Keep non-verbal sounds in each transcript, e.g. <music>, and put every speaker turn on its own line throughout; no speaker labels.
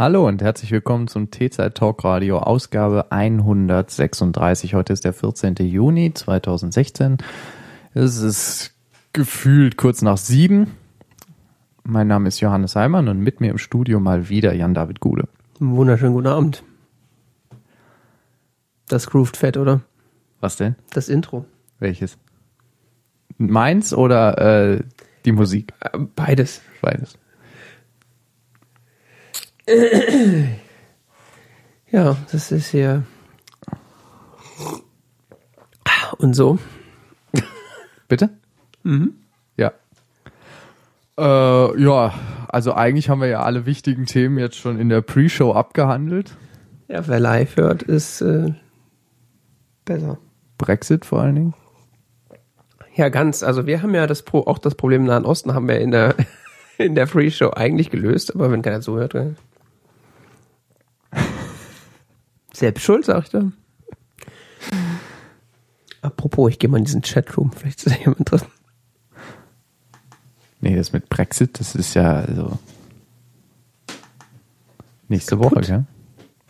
Hallo und herzlich willkommen zum T-Zeit Talk Radio Ausgabe 136. Heute ist der 14. Juni 2016. Es ist gefühlt kurz nach sieben. Mein Name ist Johannes Heimann und mit mir im Studio mal wieder Jan-David Gude.
Wunderschönen guten Abend. Das grooved fett, oder?
Was denn?
Das Intro.
Welches? Meins oder äh, die Musik?
Äh, Beides.
Beides. <clears throat>
Ja, das ist hier. Und so. <laughs>
Bitte?
Mhm.
Ja. Äh, ja, also eigentlich haben wir ja alle wichtigen Themen jetzt schon in der Pre-Show abgehandelt.
Ja, wer live hört, ist äh, besser.
Brexit vor allen Dingen.
Ja, ganz. Also wir haben ja das Pro auch das Problem im Nahen Osten haben wir in der <laughs> in der Free Show eigentlich gelöst, aber wenn keiner zuhört, äh, selbst schuld, sag ich da. Apropos, ich gehe mal in diesen Chatroom, vielleicht ist da jemand drin.
Nee, das mit Brexit, das ist ja also nächste
Kaputt?
Woche, gell?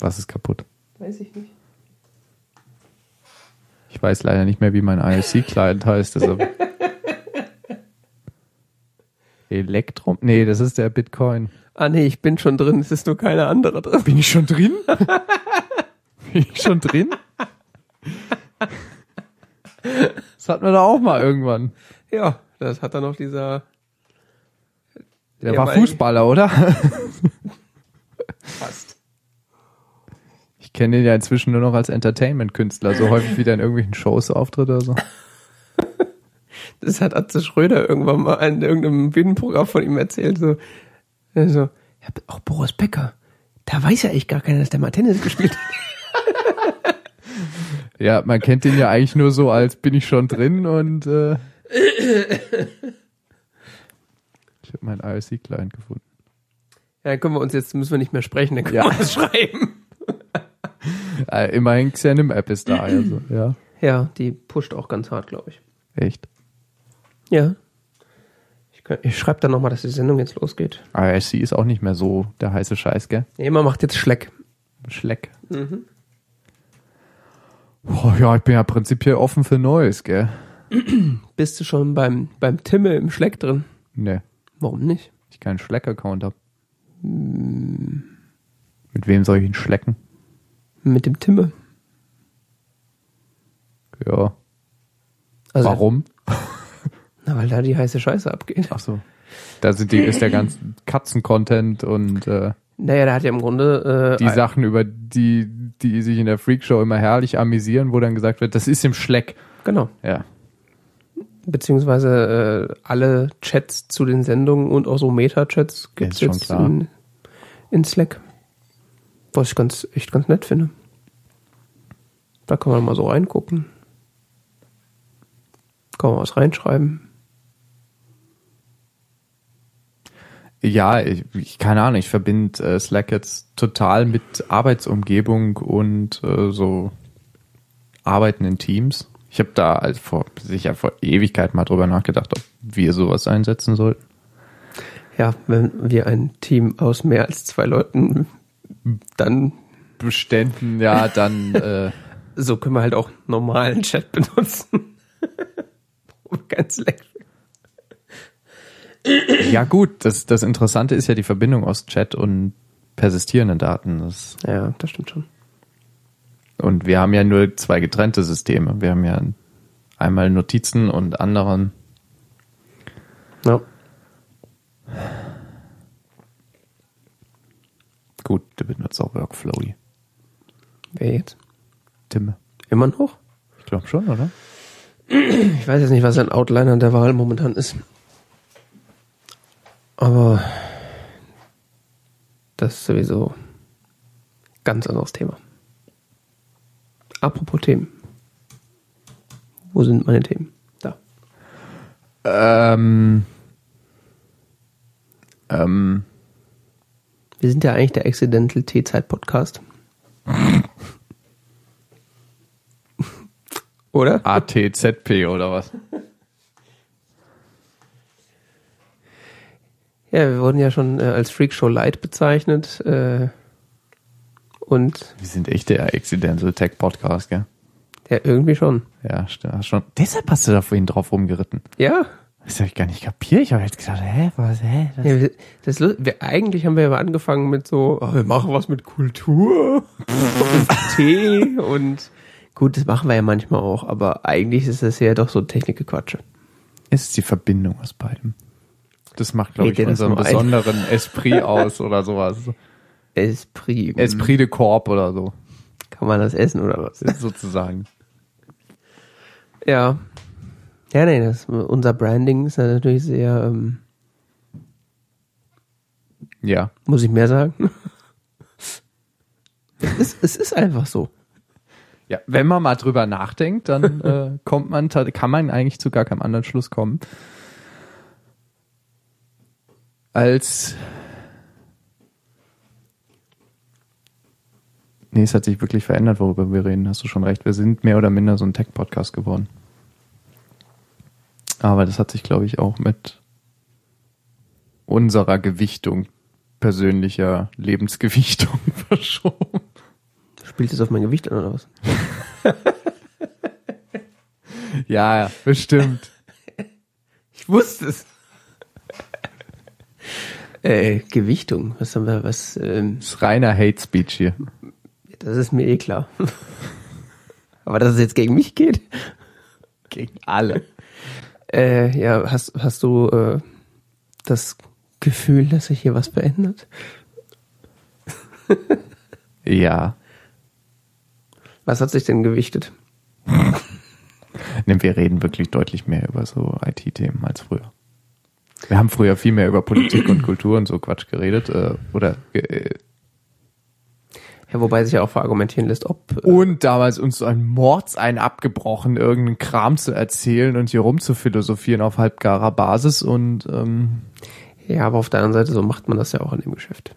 Was ist kaputt?
Weiß ich nicht.
Ich weiß leider nicht mehr, wie mein IRC-Client heißt. Deshalb <laughs> Elektrum? Nee, das ist der Bitcoin.
Ah nee, ich bin schon drin, es ist nur keine andere drin.
Bin ich schon drin? <laughs> Bin <laughs> ich schon drin? Das hatten wir da auch mal irgendwann.
Ja, das hat dann noch dieser
Der
Ja,
war Fußballer, oder?
fast.
Ich kenne ihn ja inzwischen nur noch als Entertainment-Künstler, so häufig wie der in irgendwelchen Shows auftritt oder so.
Das hat Atze Schröder irgendwann mal in irgendeinem Bühnenprogramm von ihm erzählt. So, so ja, auch Boris Becker. Da weiß ja echt gar keiner, dass der mal Tennis gespielt hat. <laughs>
Ja, man kennt ihn ja eigentlich nur so als bin ich schon drin und äh, <laughs> ich habe meinen IRC-Client gefunden.
Ja, dann können wir uns jetzt, müssen wir nicht mehr sprechen, dann können
Ja.
wir uns schreiben. <laughs>
Äh, immerhin Xenim-App ist da, also, ja.
Ja, die pusht auch ganz hart, glaube ich.
Echt.
Ja. Ich, ich schreibe dann nochmal, dass die Sendung jetzt losgeht.
IRC ist auch nicht mehr so der heiße Scheiß, gell?
Nee, man macht jetzt Schleck.
Schleck. Oh, ja, ich bin ja prinzipiell offen für Neues, gell? <clears throat>
Bist du schon beim, beim Timme im Schleck drin?
Ne,
Warum nicht?
ich keinen Schleck-Account hab. Mit wem soll ich ihn schlecken?
Mit dem Timme.
Ja.
Also,
Warum? <laughs>
Na, weil da die heiße Scheiße abgeht.
Ach so. Da sind die, ist der ganze <clears throat> Katzen-Content und äh,
Naja, der hat ja im Grunde äh,
die Sachen, über die, die sich in der Freakshow immer herrlich amüsieren, wo dann gesagt wird, das ist im Schleck.
Genau.
Ja.
Beziehungsweise äh, alle Chats zu den Sendungen und auch so Meta-Chats gibt es jetzt in, in Slack. Was ich ganz, echt ganz nett finde. Da kann man mal so reingucken. Kann man was reinschreiben.
Ja, ich, ich keine Ahnung, ich verbinde äh, Slack jetzt total mit Arbeitsumgebung und äh, so Arbeiten in Teams. Ich habe da also vor sicher vor Ewigkeit mal drüber nachgedacht, ob wir sowas einsetzen sollten.
Ja, wenn wir ein Team aus mehr als zwei Leuten, dann
Beständen, ja, dann <laughs> äh,
so können wir halt auch normalen Chat benutzen. <laughs> Ganz lecker.
Ja gut, das das Interessante ist ja die Verbindung aus Chat und persistierenden Daten. Das,
Ja, das stimmt schon.
und wir haben ja nur zwei getrennte Systeme. Wir haben ja einmal Notizen und anderen
Ja.
Gut, der benutzt auch Workflowy.
Wer jetzt?
Timme.
Immer noch?
Ich glaube schon, oder?
Ich weiß jetzt nicht, was ein Outliner der Wahl momentan ist. Aber das ist sowieso ganz anderes Thema. Apropos Themen. Wo sind meine Themen? Da.
Ähm, ähm,
Wir sind ja eigentlich der Accidental T-Zeit-Podcast. <laughs> Oder?
ATZP oder was?
Ja, wir wurden ja schon äh, als Freakshow Light bezeichnet. Äh, Und
Wir sind echt der Accidental Tech Podcast, gell?
ja, irgendwie schon.
Ja, stimmt. Schon. Deshalb hast du da vorhin drauf rumgeritten.
Ja.
Das habe ich gar nicht kapiert. Ich habe jetzt gedacht, hä, was, hä? Das
ja das, lu- wir, eigentlich haben wir ja angefangen mit so, oh, wir machen was mit Kultur und <laughs> Tee und gut, das machen wir ja manchmal auch, aber eigentlich ist das ja doch so Technikgequatsche.
Es ist die Verbindung aus beidem. Das macht, glaube ich, unseren besonderen Esprit <laughs> aus oder sowas.
Esprit.
Esprit de Corp oder so,
Kann man das essen oder was? <laughs>
sozusagen.
Ja. Ja, nee, das, unser Branding ist natürlich sehr, ähm,
Ja.
muss ich mehr sagen? <laughs> es, ist, es ist einfach so.
Ja, wenn man mal drüber nachdenkt, dann äh, kommt man, kann man eigentlich zu gar keinem anderen Schluss kommen, als Nee, es hat sich wirklich verändert, worüber wir reden. Hast du schon recht. Wir sind mehr oder minder so ein Tech-Podcast geworden. Aber das hat sich, glaube ich, auch mit unserer Gewichtung, persönlicher Lebensgewichtung <laughs> verschoben.
Spielt es auf mein Gewicht an oder was? <laughs>
Ja, ja, bestimmt.
Ich wusste es. Äh, Gewichtung, was haben wir, was, ähm,
Das ist reiner Hate Speech hier.
das ist mir eh klar. <laughs> Aber dass es jetzt gegen mich geht?
Gegen alle.
Äh, ja, hast, hast du äh, das Gefühl, dass sich hier was verändert? <laughs>
Ja.
Was hat sich denn gewichtet? <laughs>
Wir reden wirklich deutlich mehr über so IT-Themen als früher. Wir haben früher viel mehr über Politik und Kultur und so Quatsch geredet. Äh, oder äh,
Ja, wobei sich ja auch verargumentieren lässt, ob äh,
und damals uns so ein Mordsein abgebrochen, irgendeinen Kram zu erzählen und hier rumzuphilosophieren auf halbgarer Basis und ähm,
ja, aber auf der anderen Seite so macht man das ja auch in dem Geschäft.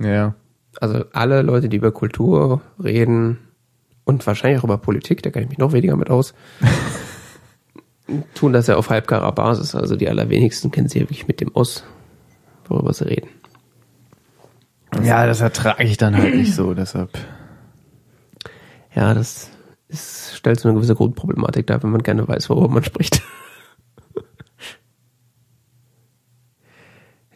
ja.
Also alle Leute, die über Kultur reden und wahrscheinlich auch über Politik, da kenne ich mich noch weniger mit aus, <laughs> tun das ja auf halbgarer Basis. Also die allerwenigsten kennen sich ja wirklich mit dem aus, worüber sie reden.
Ja, das ertrage ich dann halt nicht so, deshalb.
Ja, das ist, stellt so eine gewisse Grundproblematik dar, wenn man gerne weiß, worüber man spricht.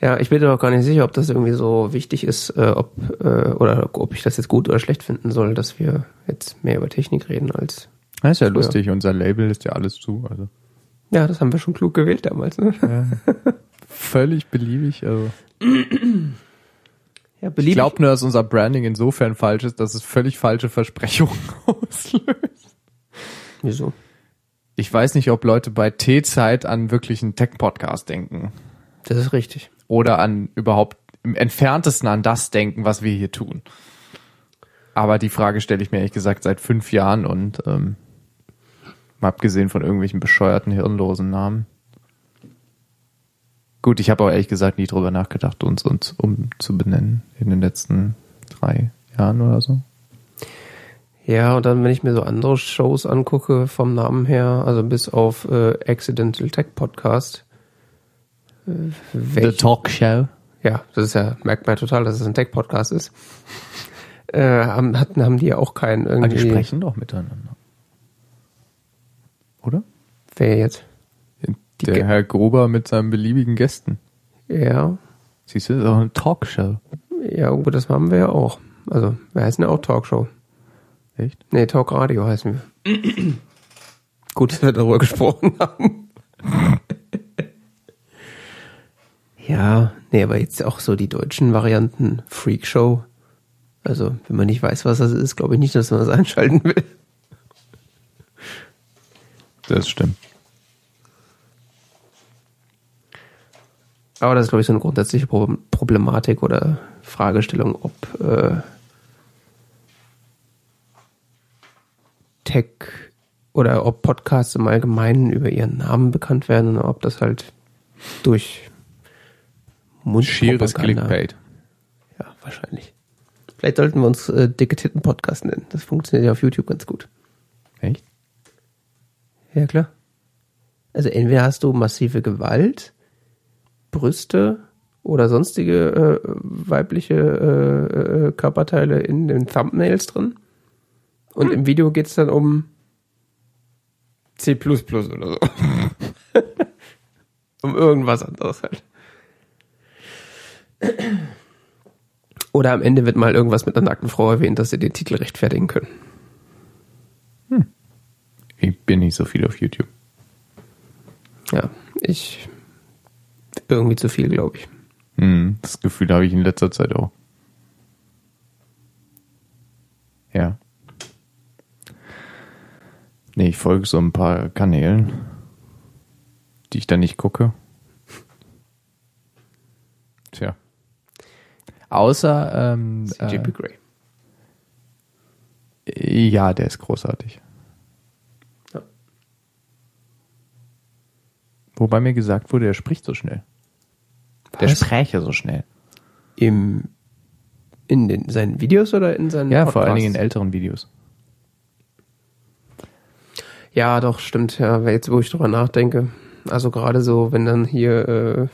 ja, ich bin mir auch gar nicht sicher, ob das irgendwie so wichtig ist, äh, ob äh, oder ob ich das jetzt gut oder schlecht finden soll, dass wir jetzt mehr über Technik reden als
Das ist ja
Früher.
lustig, unser Label ist ja alles zu. Also
ja, das haben wir schon klug gewählt damals. Ne?
völlig beliebig. Also.
Ja,
Ich
beliebig.
glaube nur, dass unser Branding insofern falsch ist, dass es völlig falsche Versprechungen <laughs> auslöst.
Wieso?
Ich weiß nicht, ob Leute bei T-Zeit an wirklich einen Tech-Podcast denken.
Das ist richtig.
Oder an überhaupt im entferntesten an das denken, was wir hier tun. Aber die Frage stelle ich mir ehrlich gesagt seit fünf Jahren und ähm, mal abgesehen von irgendwelchen bescheuerten, hirnlosen Namen. Gut, ich habe auch ehrlich gesagt nie drüber nachgedacht, uns, uns umzubenennen in den letzten drei Jahren oder so.
Ja, und dann, wenn ich mir so andere Shows angucke vom Namen her, also bis auf äh, Accidental Tech Podcast, äh, welch,
Talk Show.
ja, das ist ja, merkt man ja total, dass es ein Tech Podcast ist, äh, haben, hatten, haben die ja auch keinen
Aber die
irgendwie,
sprechen doch miteinander. Oder?
wer jetzt? Die
Der
Ge-
Herr Gruber mit seinen beliebigen Gästen.
Ja,
Siehst du, das ist auch eine Talkshow.
ja, gut, das haben wir ja auch. Also, wir heißen ja auch Talkshow.
Echt?
Nee, Talk Radio heißen wir. <clears throat> Gut, dass wir darüber gesprochen haben. ja, nee, aber jetzt auch so die deutschen Varianten Freak Show. Also, wenn man nicht weiß, was das ist, glaube ich nicht, dass man das <laughs> einschalten will.
Das stimmt.
Aber das ist, glaube ich, so eine grundsätzliche Pro- Problematik oder Fragestellung, ob äh, Tech oder ob Podcasts im Allgemeinen über ihren Namen bekannt werden oder ob das halt durch
Schieres
Mundpropaganda-
Clickbait.
Ja, wahrscheinlich. Vielleicht sollten wir uns äh, Dicke Titten Podcast nennen. Das funktioniert ja auf YouTube ganz gut. Ja, klar. Also entweder hast du massive Gewalt, Brüste oder sonstige äh, weibliche äh, äh, Körperteile in den Thumbnails drin. Und im Video geht's dann um C oder so. <laughs> um irgendwas anderes halt. Oder am Ende wird mal irgendwas mit einer nackten Frau erwähnt, dass sie den Titel rechtfertigen können.
Ich bin nicht so viel auf YouTube.
Ja, ich irgendwie zu viel, glaube ich.
Hm, das Gefühl habe ich in letzter Zeit auch. Ja. Nee, ich folge so ein paar Kanälen, die ich dann nicht gucke. Tja. Außer, ähm,
Grey.
äh, ja, der ist großartig. Wobei mir gesagt wurde, er spricht so schnell. Der
Was?
spräche so schnell.
Im, in den, seinen Videos oder in seinen
Ja, vor allen Dingen in
Podcasts?
älteren Videos.
Ja, doch, stimmt. Ja, jetzt, wo ich drüber nachdenke. Also gerade so, wenn dann hier äh,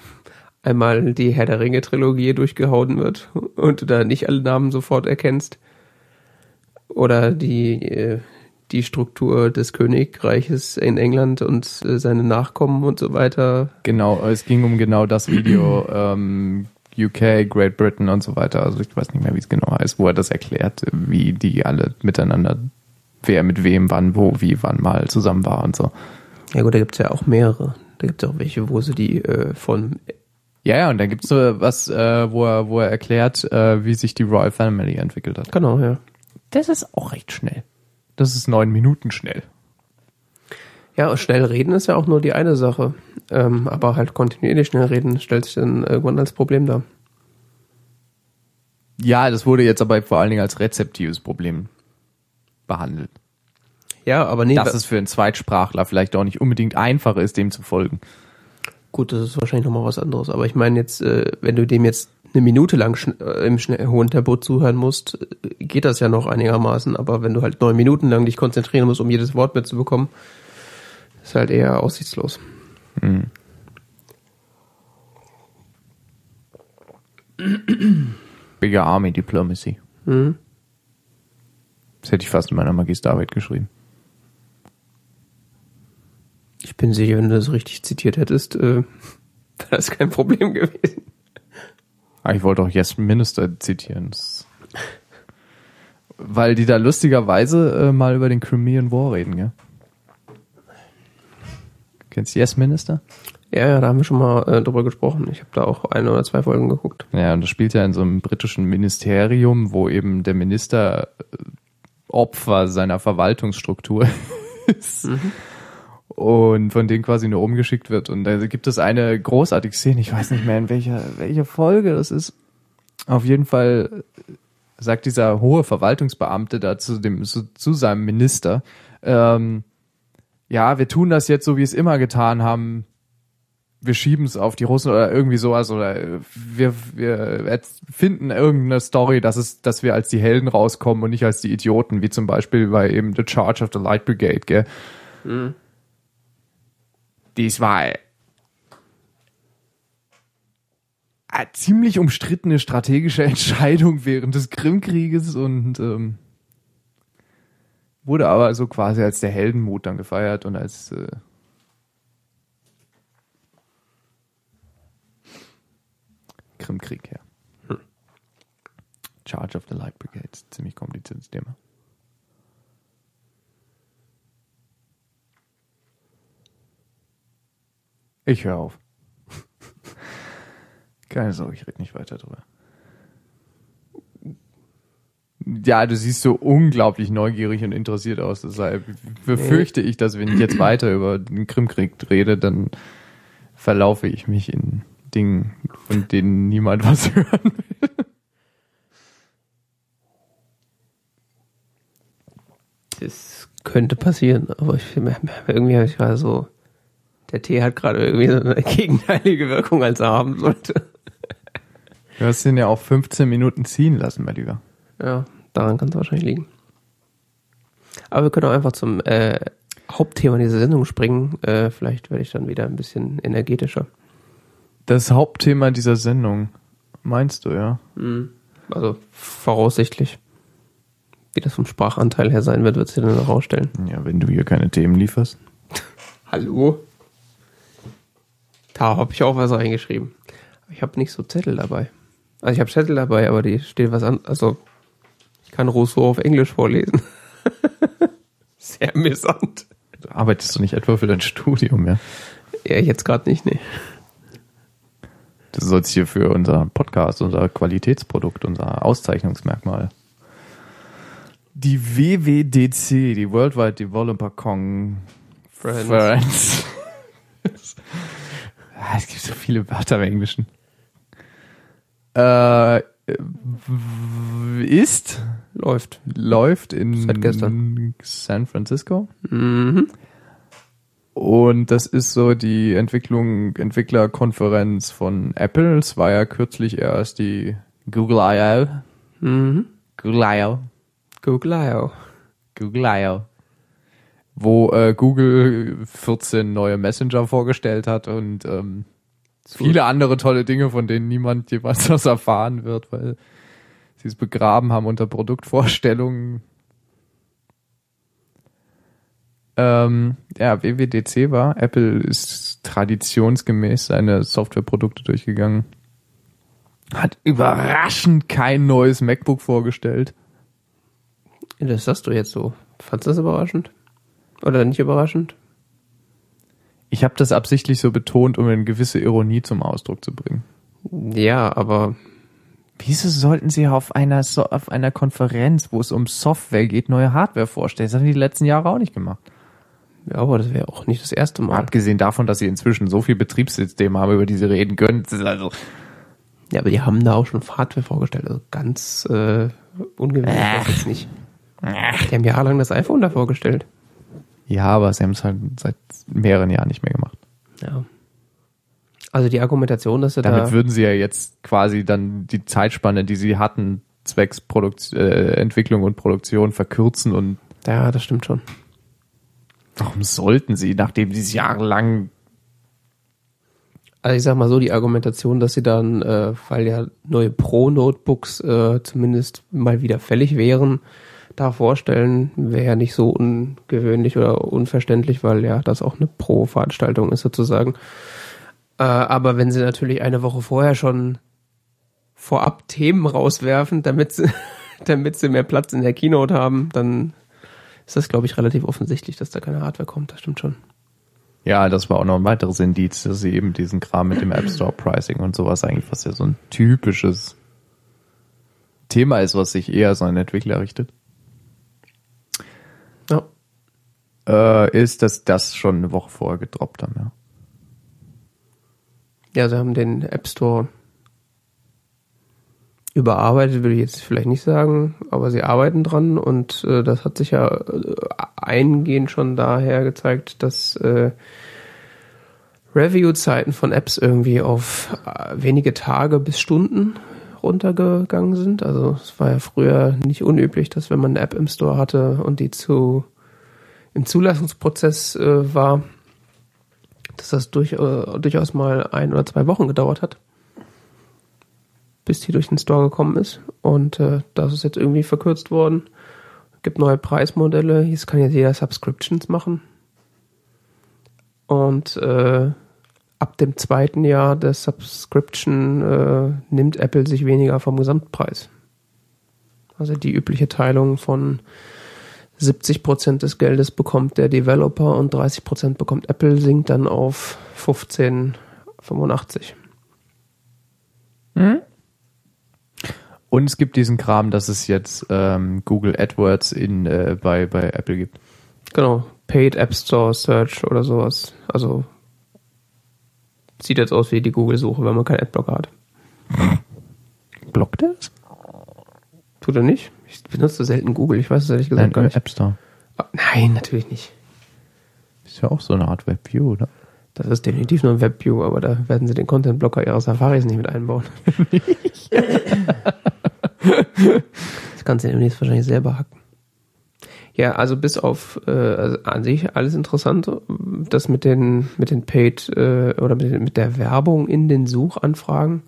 einmal die Herr der Ringe Trilogie durchgehauen wird und du da nicht alle Namen sofort erkennst. Oder die, äh, die Struktur des Königreiches in England und äh, seine Nachkommen und so weiter.
Genau, es ging um genau das Video, <clears throat> ähm, UK, Great Britain und so weiter. Also ich weiß nicht mehr, wie es genau heißt, wo er das erklärt, wie die alle miteinander, wer mit wem, wann, wo, wie, wann mal zusammen war und so.
Ja gut, da gibt's ja auch mehrere. Da gibt's auch welche, wo sie die äh, von
Ja, ja, und dann gibt's so was, äh, wo, er, wo er erklärt, äh, wie sich die Royal Family entwickelt hat.
Genau, ja.
Das ist auch recht schnell. Das ist neun Minuten schnell.
Ja, schnell reden ist ja auch nur die eine Sache. Ähm, aber halt kontinuierlich schnell reden stellt sich dann irgendwann als Problem dar.
Ja, das wurde jetzt aber vor allen Dingen als rezeptives Problem behandelt.
Ja, aber nee,
Dass
da-
es für einen Zweitsprachler vielleicht auch nicht unbedingt einfacher ist, dem zu folgen.
Gut, das ist wahrscheinlich nochmal was anderes. Aber ich meine jetzt, äh, wenn du dem jetzt eine Minute lang schn äh, im schnell, hohen Tempo zuhören musst, äh, geht das ja noch einigermaßen. Aber wenn du halt neun Minuten lang dich konzentrieren musst, um jedes Wort mitzubekommen, ist halt eher aussichtslos.
Bigger Army Diplomacy.
Mhm.
Das hätte ich fast in meiner Magisterarbeit geschrieben.
Ich bin sicher, wenn du das richtig zitiert hättest, äh, <laughs> wäre das kein Problem gewesen.
Aber ich wollte auch Yes Minister zitieren. Weil die da lustigerweise äh, mal über den Crimean War reden, gell? Kennst du Yes Minister?
Ja, ja, da haben wir schon mal äh, drüber gesprochen. Ich habe da auch eine oder zwei Folgen geguckt.
Ja, und das spielt ja in so einem britischen Ministerium, wo eben der Minister äh, Opfer seiner Verwaltungsstruktur <laughs> ist. Und von denen quasi nur umgeschickt wird. Und da gibt es eine großartige Szene, ich weiß nicht mehr in welcher, welcher Folge das ist. Auf jeden Fall sagt dieser hohe Verwaltungsbeamte da zu, dem, zu, zu seinem Minister, ähm, ja, wir tun das jetzt so, wie es immer getan haben. Wir schieben es auf die Russen oder irgendwie sowas oder wir, wir finden irgendeine Story, dass es, dass wir als die Helden rauskommen und nicht als die Idioten, wie zum Beispiel bei eben The Charge of the Light Brigade, gell? Dies war eine ziemlich umstrittene strategische <laughs> Entscheidung während des Krimkrieges und ähm, wurde aber so quasi als der Heldenmut dann gefeiert und als äh, Krimkrieg, ja. Charge of the Light Brigade, ziemlich kompliziertes Thema. Ich höre auf. <laughs> Keine Sorge, ich rede nicht weiter drüber. Ja, du siehst so unglaublich neugierig und interessiert aus. Deshalb befürchte ich, dass wenn ich jetzt weiter über den Krimkrieg rede, dann verlaufe ich mich in Dingen, von denen niemand was <laughs> hören will.
Das könnte passieren, aber ich, irgendwie habe ich gerade so, der Tee hat gerade irgendwie so eine <laughs> gegenteilige Wirkung, als er haben sollte.
Du hast den ja auch 15 Minuten ziehen lassen, mein Lieber.
Ja, daran kann es wahrscheinlich liegen. Aber wir können auch einfach zum äh, Hauptthema dieser Sendung springen. Äh, vielleicht werde ich dann wieder ein bisschen energetischer.
Das Hauptthema dieser Sendung, meinst du, ja?
Also voraussichtlich. Wie das vom Sprachanteil her sein wird, wird sich dann noch rausstellen.
Ja, wenn du hier keine Themen lieferst. <laughs>
Hallo? Da habe ich auch was reingeschrieben. Ich habe nicht so Zettel dabei. Also ich habe Zettel dabei, aber die steht was an. Also ich kann Rousseau auf Englisch vorlesen. <laughs> Sehr amüsant.
Arbeitest du nicht etwa für dein Studium, ja?
Ja, jetzt gerade nicht, nee.
Du sollst hier für unser Podcast, unser Qualitätsprodukt, unser Auszeichnungsmerkmal. Die WWDC, die Worldwide Developer Conference. Ah, <laughs> es gibt so viele Wörter im Englischen. Äh, ist,
Läuft.
läuft in
Seit gestern.
San Francisco.
Mhm.
Und das ist so die Entwicklung, Entwicklerkonferenz von Apple. Es war ja kürzlich erst die Google I.O.
Mhm.
Google I.O.
Google I.O.
Google I.O. Wo äh, Google 14 neue Messenger vorgestellt hat und ähm, viele andere tolle Dinge, von denen niemand <laughs> jemals was erfahren wird, weil sie es begraben haben unter Produktvorstellungen. Ähm, ja, WWDC war. Apple ist traditionsgemäß seine Softwareprodukte durchgegangen. Hat überraschend kein neues MacBook vorgestellt.
Das sagst du jetzt so. Fandst du das überraschend? Oder nicht überraschend?
Ich habe das absichtlich so betont, um eine gewisse Ironie zum Ausdruck zu bringen.
Ja, aber
Wieso sollten Sie auf einer, so auf einer Konferenz, wo es um Software geht, neue Hardware vorstellen? Das haben die die letzten Jahre auch nicht gemacht.
ja, aber das wäre auch nicht das erste Mal.
Abgesehen davon, dass sie inzwischen so viel Betriebssysteme haben, über die sie reden können. Das ist also
Ja, aber die haben da auch schon Hardware vorgestellt. Also ganz äh, ungewöhnlich jetzt nicht. Die haben jahrelang das iPhone da vorgestellt.
Ja, aber sie haben es halt seit mehreren Jahren nicht mehr gemacht.
Ja. Also die Argumentation, dass sie
Damit
da...
würden sie ja jetzt quasi dann die Zeitspanne, die sie hatten, zwecks Produkt, äh, Entwicklung und Produktion verkürzen und
Ja, das stimmt schon.
warum sollten sie, nachdem sie es jahrelang
Also ich sag mal so, die Argumentation, dass sie dann, äh, weil ja neue Pro-Notebooks äh, zumindest mal wieder fällig wären, da vorstellen, wäre ja nicht so ungewöhnlich oder unverständlich, weil ja das auch eine Pro-Veranstaltung ist sozusagen. Äh, aber wenn sie natürlich eine Woche vorher schon vorab Themen rauswerfen, damit sie, <laughs> damit sie mehr Platz in der Keynote haben, dann ist das, glaube ich, relativ offensichtlich, dass da keine Hardware kommt. Das stimmt schon.
Ja, das war auch noch ein weiteres Indiz, dass sie eben diesen Kram mit dem App Store Pricing und sowas eigentlich, was ja so ein typisches Thema ist, was sich eher so an Entwickler richtet,
Ja.
Äh, ist, dass das schon eine Woche vorher gedroppt haben, ja.
Ja, sie haben den App Store überarbeitet, würde ich jetzt vielleicht nicht sagen, aber sie arbeiten dran und äh, das hat sich ja äh, eingehend schon daher gezeigt, dass äh, Review-Zeiten von Apps irgendwie auf äh, wenige Tage bis Stunden runtergegangen sind. Also es war ja früher nicht unüblich, dass wenn man eine App im Store hatte und die zu im Zulassungsprozess äh, war, dass das durch, äh, durchaus mal ein oder zwei Wochen gedauert hat, bis die durch den Store gekommen ist. Und äh, das ist jetzt irgendwie verkürzt worden. Gibt neue Preismodelle. Jetzt kann jetzt jeder Subscriptions machen. Und äh, ab dem zweiten Jahr der Subscription äh, nimmt Apple sich weniger vom Gesamtpreis. Also die übliche Teilung von 70% des Geldes bekommt der Developer und 30% bekommt Apple, sinkt dann auf 15,85.
Und es gibt diesen Kram, dass es jetzt ähm, Google AdWords in, äh, bei, bei Apple gibt.
Genau, Paid App Store Search oder sowas. Also sieht jetzt aus wie die Google-Suche, wenn man keinen Adblocker hat.
Blockt er das?
Tut er nicht? Ich benutze selten Google, ich weiß es ehrlich gesagt
Nein,
gar
im
nicht.
App Store.
Ah, Nein, natürlich nicht.
Ist ja auch so eine Art WebView, oder?
Das ist definitiv nur ein WebView, aber da werden sie den Content-Blocker ihrer Safaris nicht mit einbauen. <laughs> das kannst du demnächst wahrscheinlich selber hacken. Ja, also bis auf äh, also an sich alles interessant. Das mit den mit den Paid äh, oder mit, mit der Werbung in den Suchanfragen,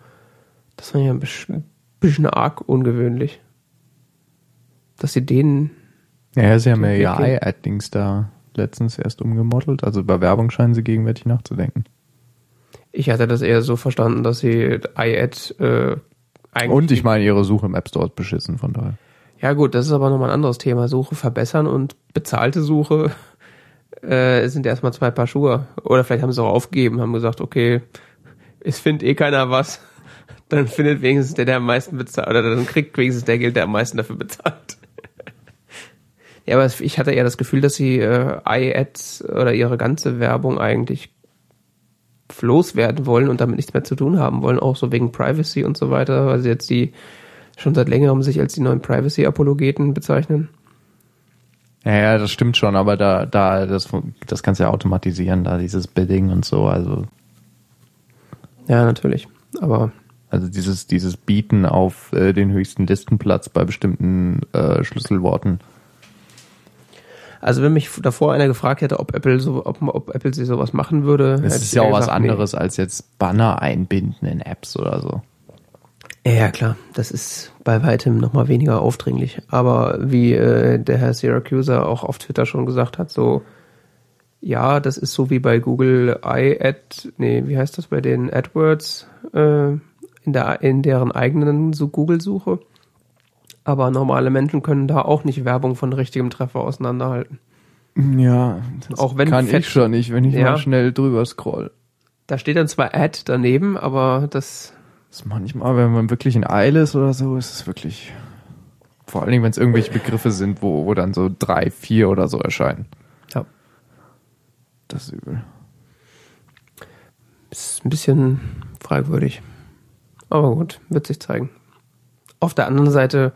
das war ja ein bisschen, bisschen arg ungewöhnlich. Dass sie den
Ja, sie haben ja ihr. AI-Ad-Dings da letztens erst umgemodelt. Also bei Werbung scheinen sie gegenwärtig nachzudenken.
Ich hatte das eher so verstanden, dass sie iAd äh, eigentlich.
Und ich meine, ihre Suche im App Store ist beschissen, von daher.
Ja gut, das ist aber nochmal ein anderes Thema. Suche verbessern und bezahlte Suche äh, sind erstmal zwei Paar Schuhe. Oder vielleicht haben sie auch aufgegeben, haben gesagt, okay, es findet eh keiner was. <laughs> Dann findet wenigstens der, der am meisten bezahlt, oder dann kriegt wenigstens der Geld, der am meisten dafür bezahlt. Ja, aber ich hatte eher das Gefühl, dass sie äh, iAds oder ihre ganze Werbung eigentlich loswerden wollen und damit nichts mehr zu tun haben wollen, auch so wegen Privacy und so weiter, weil sie jetzt die schon seit längerem sich als die neuen Privacy-Apologeten bezeichnen.
Ja, ja, das stimmt schon, aber da, da, das, das kannst du ja automatisieren, da dieses Bidding und so, also,
Ja, natürlich. Aber
also dieses, dieses Bieten auf äh, den höchsten Listenplatz bei bestimmten äh, Schlüsselworten.
Also wenn mich davor einer gefragt hätte, ob Apple so, ob, ob Apple sich sowas machen würde,
Das ist ja auch was
gesagt, nee.
anderes als jetzt Banner einbinden in Apps oder so.
Ja, ja, klar. Das ist bei weitem noch mal weniger aufdringlich. Aber wie äh, der Herr Syracuse auch auf Twitter schon gesagt hat, so ja, das ist so wie bei Google iAd, nee, wie heißt das bei den AdWords äh, in der in deren eigenen so Google-Suche. Aber normale Menschen können da auch nicht Werbung von richtigem Treffer auseinanderhalten.
Ja, das
Auch wenn
kann
fett-
ich schon nicht, wenn ich
Ja.
mal schnell drüber scroll.
Da steht dann zwar Ad daneben, aber das
Das manchmal, wenn man wirklich in Eile ist oder so, ist es wirklich. Vor allen Dingen, wenn es irgendwelche Begriffe sind, wo, wo dann so drei, vier oder so erscheinen.
ja,
Das ist übel.
ist ein bisschen fragwürdig. Aber gut, wird sich zeigen. Auf der anderen Seite,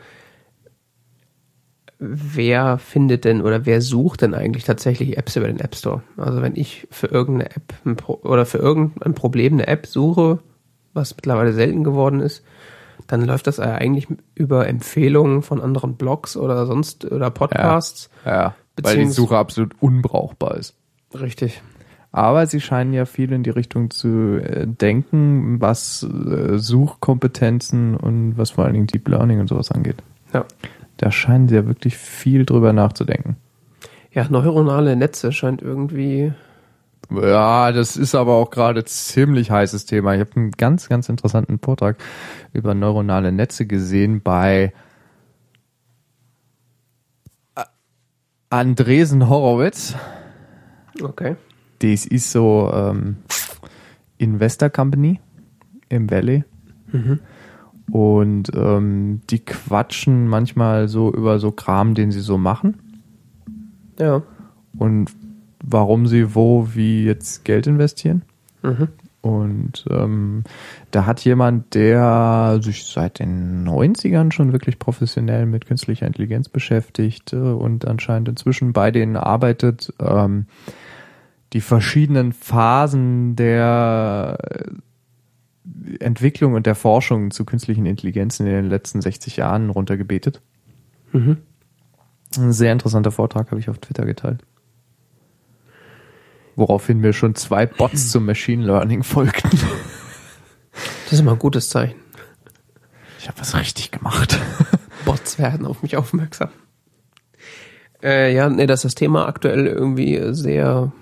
wer findet denn oder wer sucht denn eigentlich tatsächlich Apps über den App Store? Also wenn ich für irgendeine App ein Pro oder für irgendein Problem eine App suche, was mittlerweile selten geworden ist, dann läuft das eigentlich über Empfehlungen von anderen Blogs oder sonst oder Podcasts.
Ja, weil die Suche absolut unbrauchbar ist.
Richtig.
Aber sie scheinen ja viel in die Richtung zu äh, denken, was äh, Suchkompetenzen und was vor allen Dingen Deep Learning und sowas angeht.
Ja.
Da scheinen sie ja wirklich viel drüber nachzudenken.
Ja, neuronale Netze scheint irgendwie
Ja, das ist aber auch gerade ziemlich heißes Thema. Ich habe einen ganz, ganz interessanten Vortrag über neuronale Netze gesehen bei A- Andresen Horowitz.
okay.
Das ist so ähm, Investor Company im Valley. Und ähm, die quatschen manchmal so über so Kram, den sie so machen.
Ja.
Und warum sie wo, wie jetzt Geld investieren.
Mhm.
Und ähm, da hat jemand, der sich seit den 90ern schon wirklich professionell mit künstlicher Intelligenz beschäftigt äh, und anscheinend inzwischen bei denen arbeitet, ähm, die verschiedenen Phasen der Entwicklung und der Forschung zu künstlichen Intelligenzen in den letzten 60 Jahren runtergebetet.
Mhm.
Ein sehr interessanter Vortrag habe ich auf Twitter geteilt. Woraufhin mir schon zwei Bots <laughs> zum Machine Learning folgten.
Das ist immer ein gutes Zeichen.
Ich habe was richtig gemacht. <laughs>
Bots werden auf mich aufmerksam. Äh, ja, nee, dass das Thema aktuell irgendwie sehr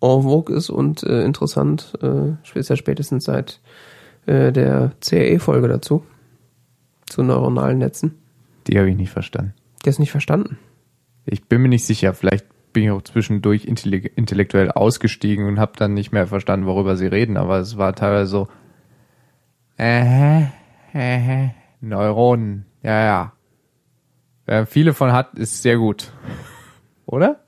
en vogue ist und äh, interessant, äh, spätestens seit äh, der CRE-Folge dazu, zu neuronalen Netzen.
Die habe ich nicht verstanden.
Der ist nicht verstanden.
Ich bin mir nicht sicher. Vielleicht bin ich auch zwischendurch intelle- intellektuell ausgestiegen und habe dann nicht mehr verstanden, worüber sie reden. Aber es war teilweise so, äh, äh, Neuronen, ja, ja. Wer viele von hat, ist sehr gut. <laughs> Oder?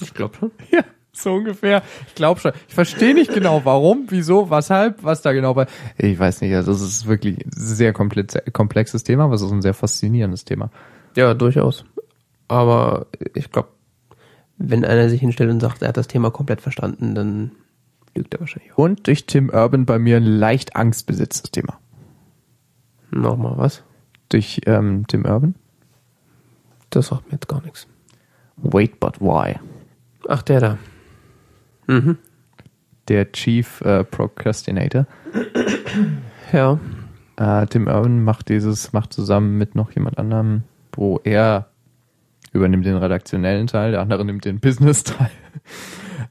Ich glaube schon.
Ja, <laughs> so ungefähr. Ich glaube schon. Ich verstehe nicht genau, warum, wieso, weshalb, was da genau bei. Ich weiß nicht, also es ist wirklich ein sehr komplex, komplexes Thema, aber es ist ein sehr faszinierendes Thema.
Ja, durchaus. Aber ich glaube, wenn einer sich hinstellt und sagt, er hat das Thema komplett verstanden, dann lügt er wahrscheinlich auch.
Und durch Tim Urban bei mir ein leicht angstbesetztes Thema.
Nochmal was?
Durch ähm, Tim Urban.
Das sagt mir jetzt gar nichts.
Wait but why?
Ach, der da.
Der Chief äh, Procrastinator. <coughs>
Ja.
Äh, Tim Irwin macht dieses, macht zusammen mit noch jemand anderem, wo er übernimmt den redaktionellen Teil, der andere nimmt den Business-Teil. <laughs>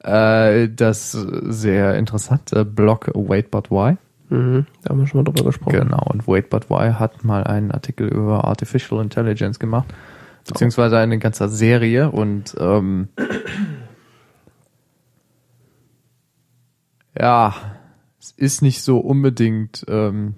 Äh, das sehr interessante Blog Wait But Why.
Mhm. Da haben wir schon mal drüber gesprochen.
Genau, und Wait But Why hat mal einen Artikel über Artificial Intelligence gemacht, beziehungsweise eine ganze Serie und ähm, ja, es ist nicht so unbedingt, ähm,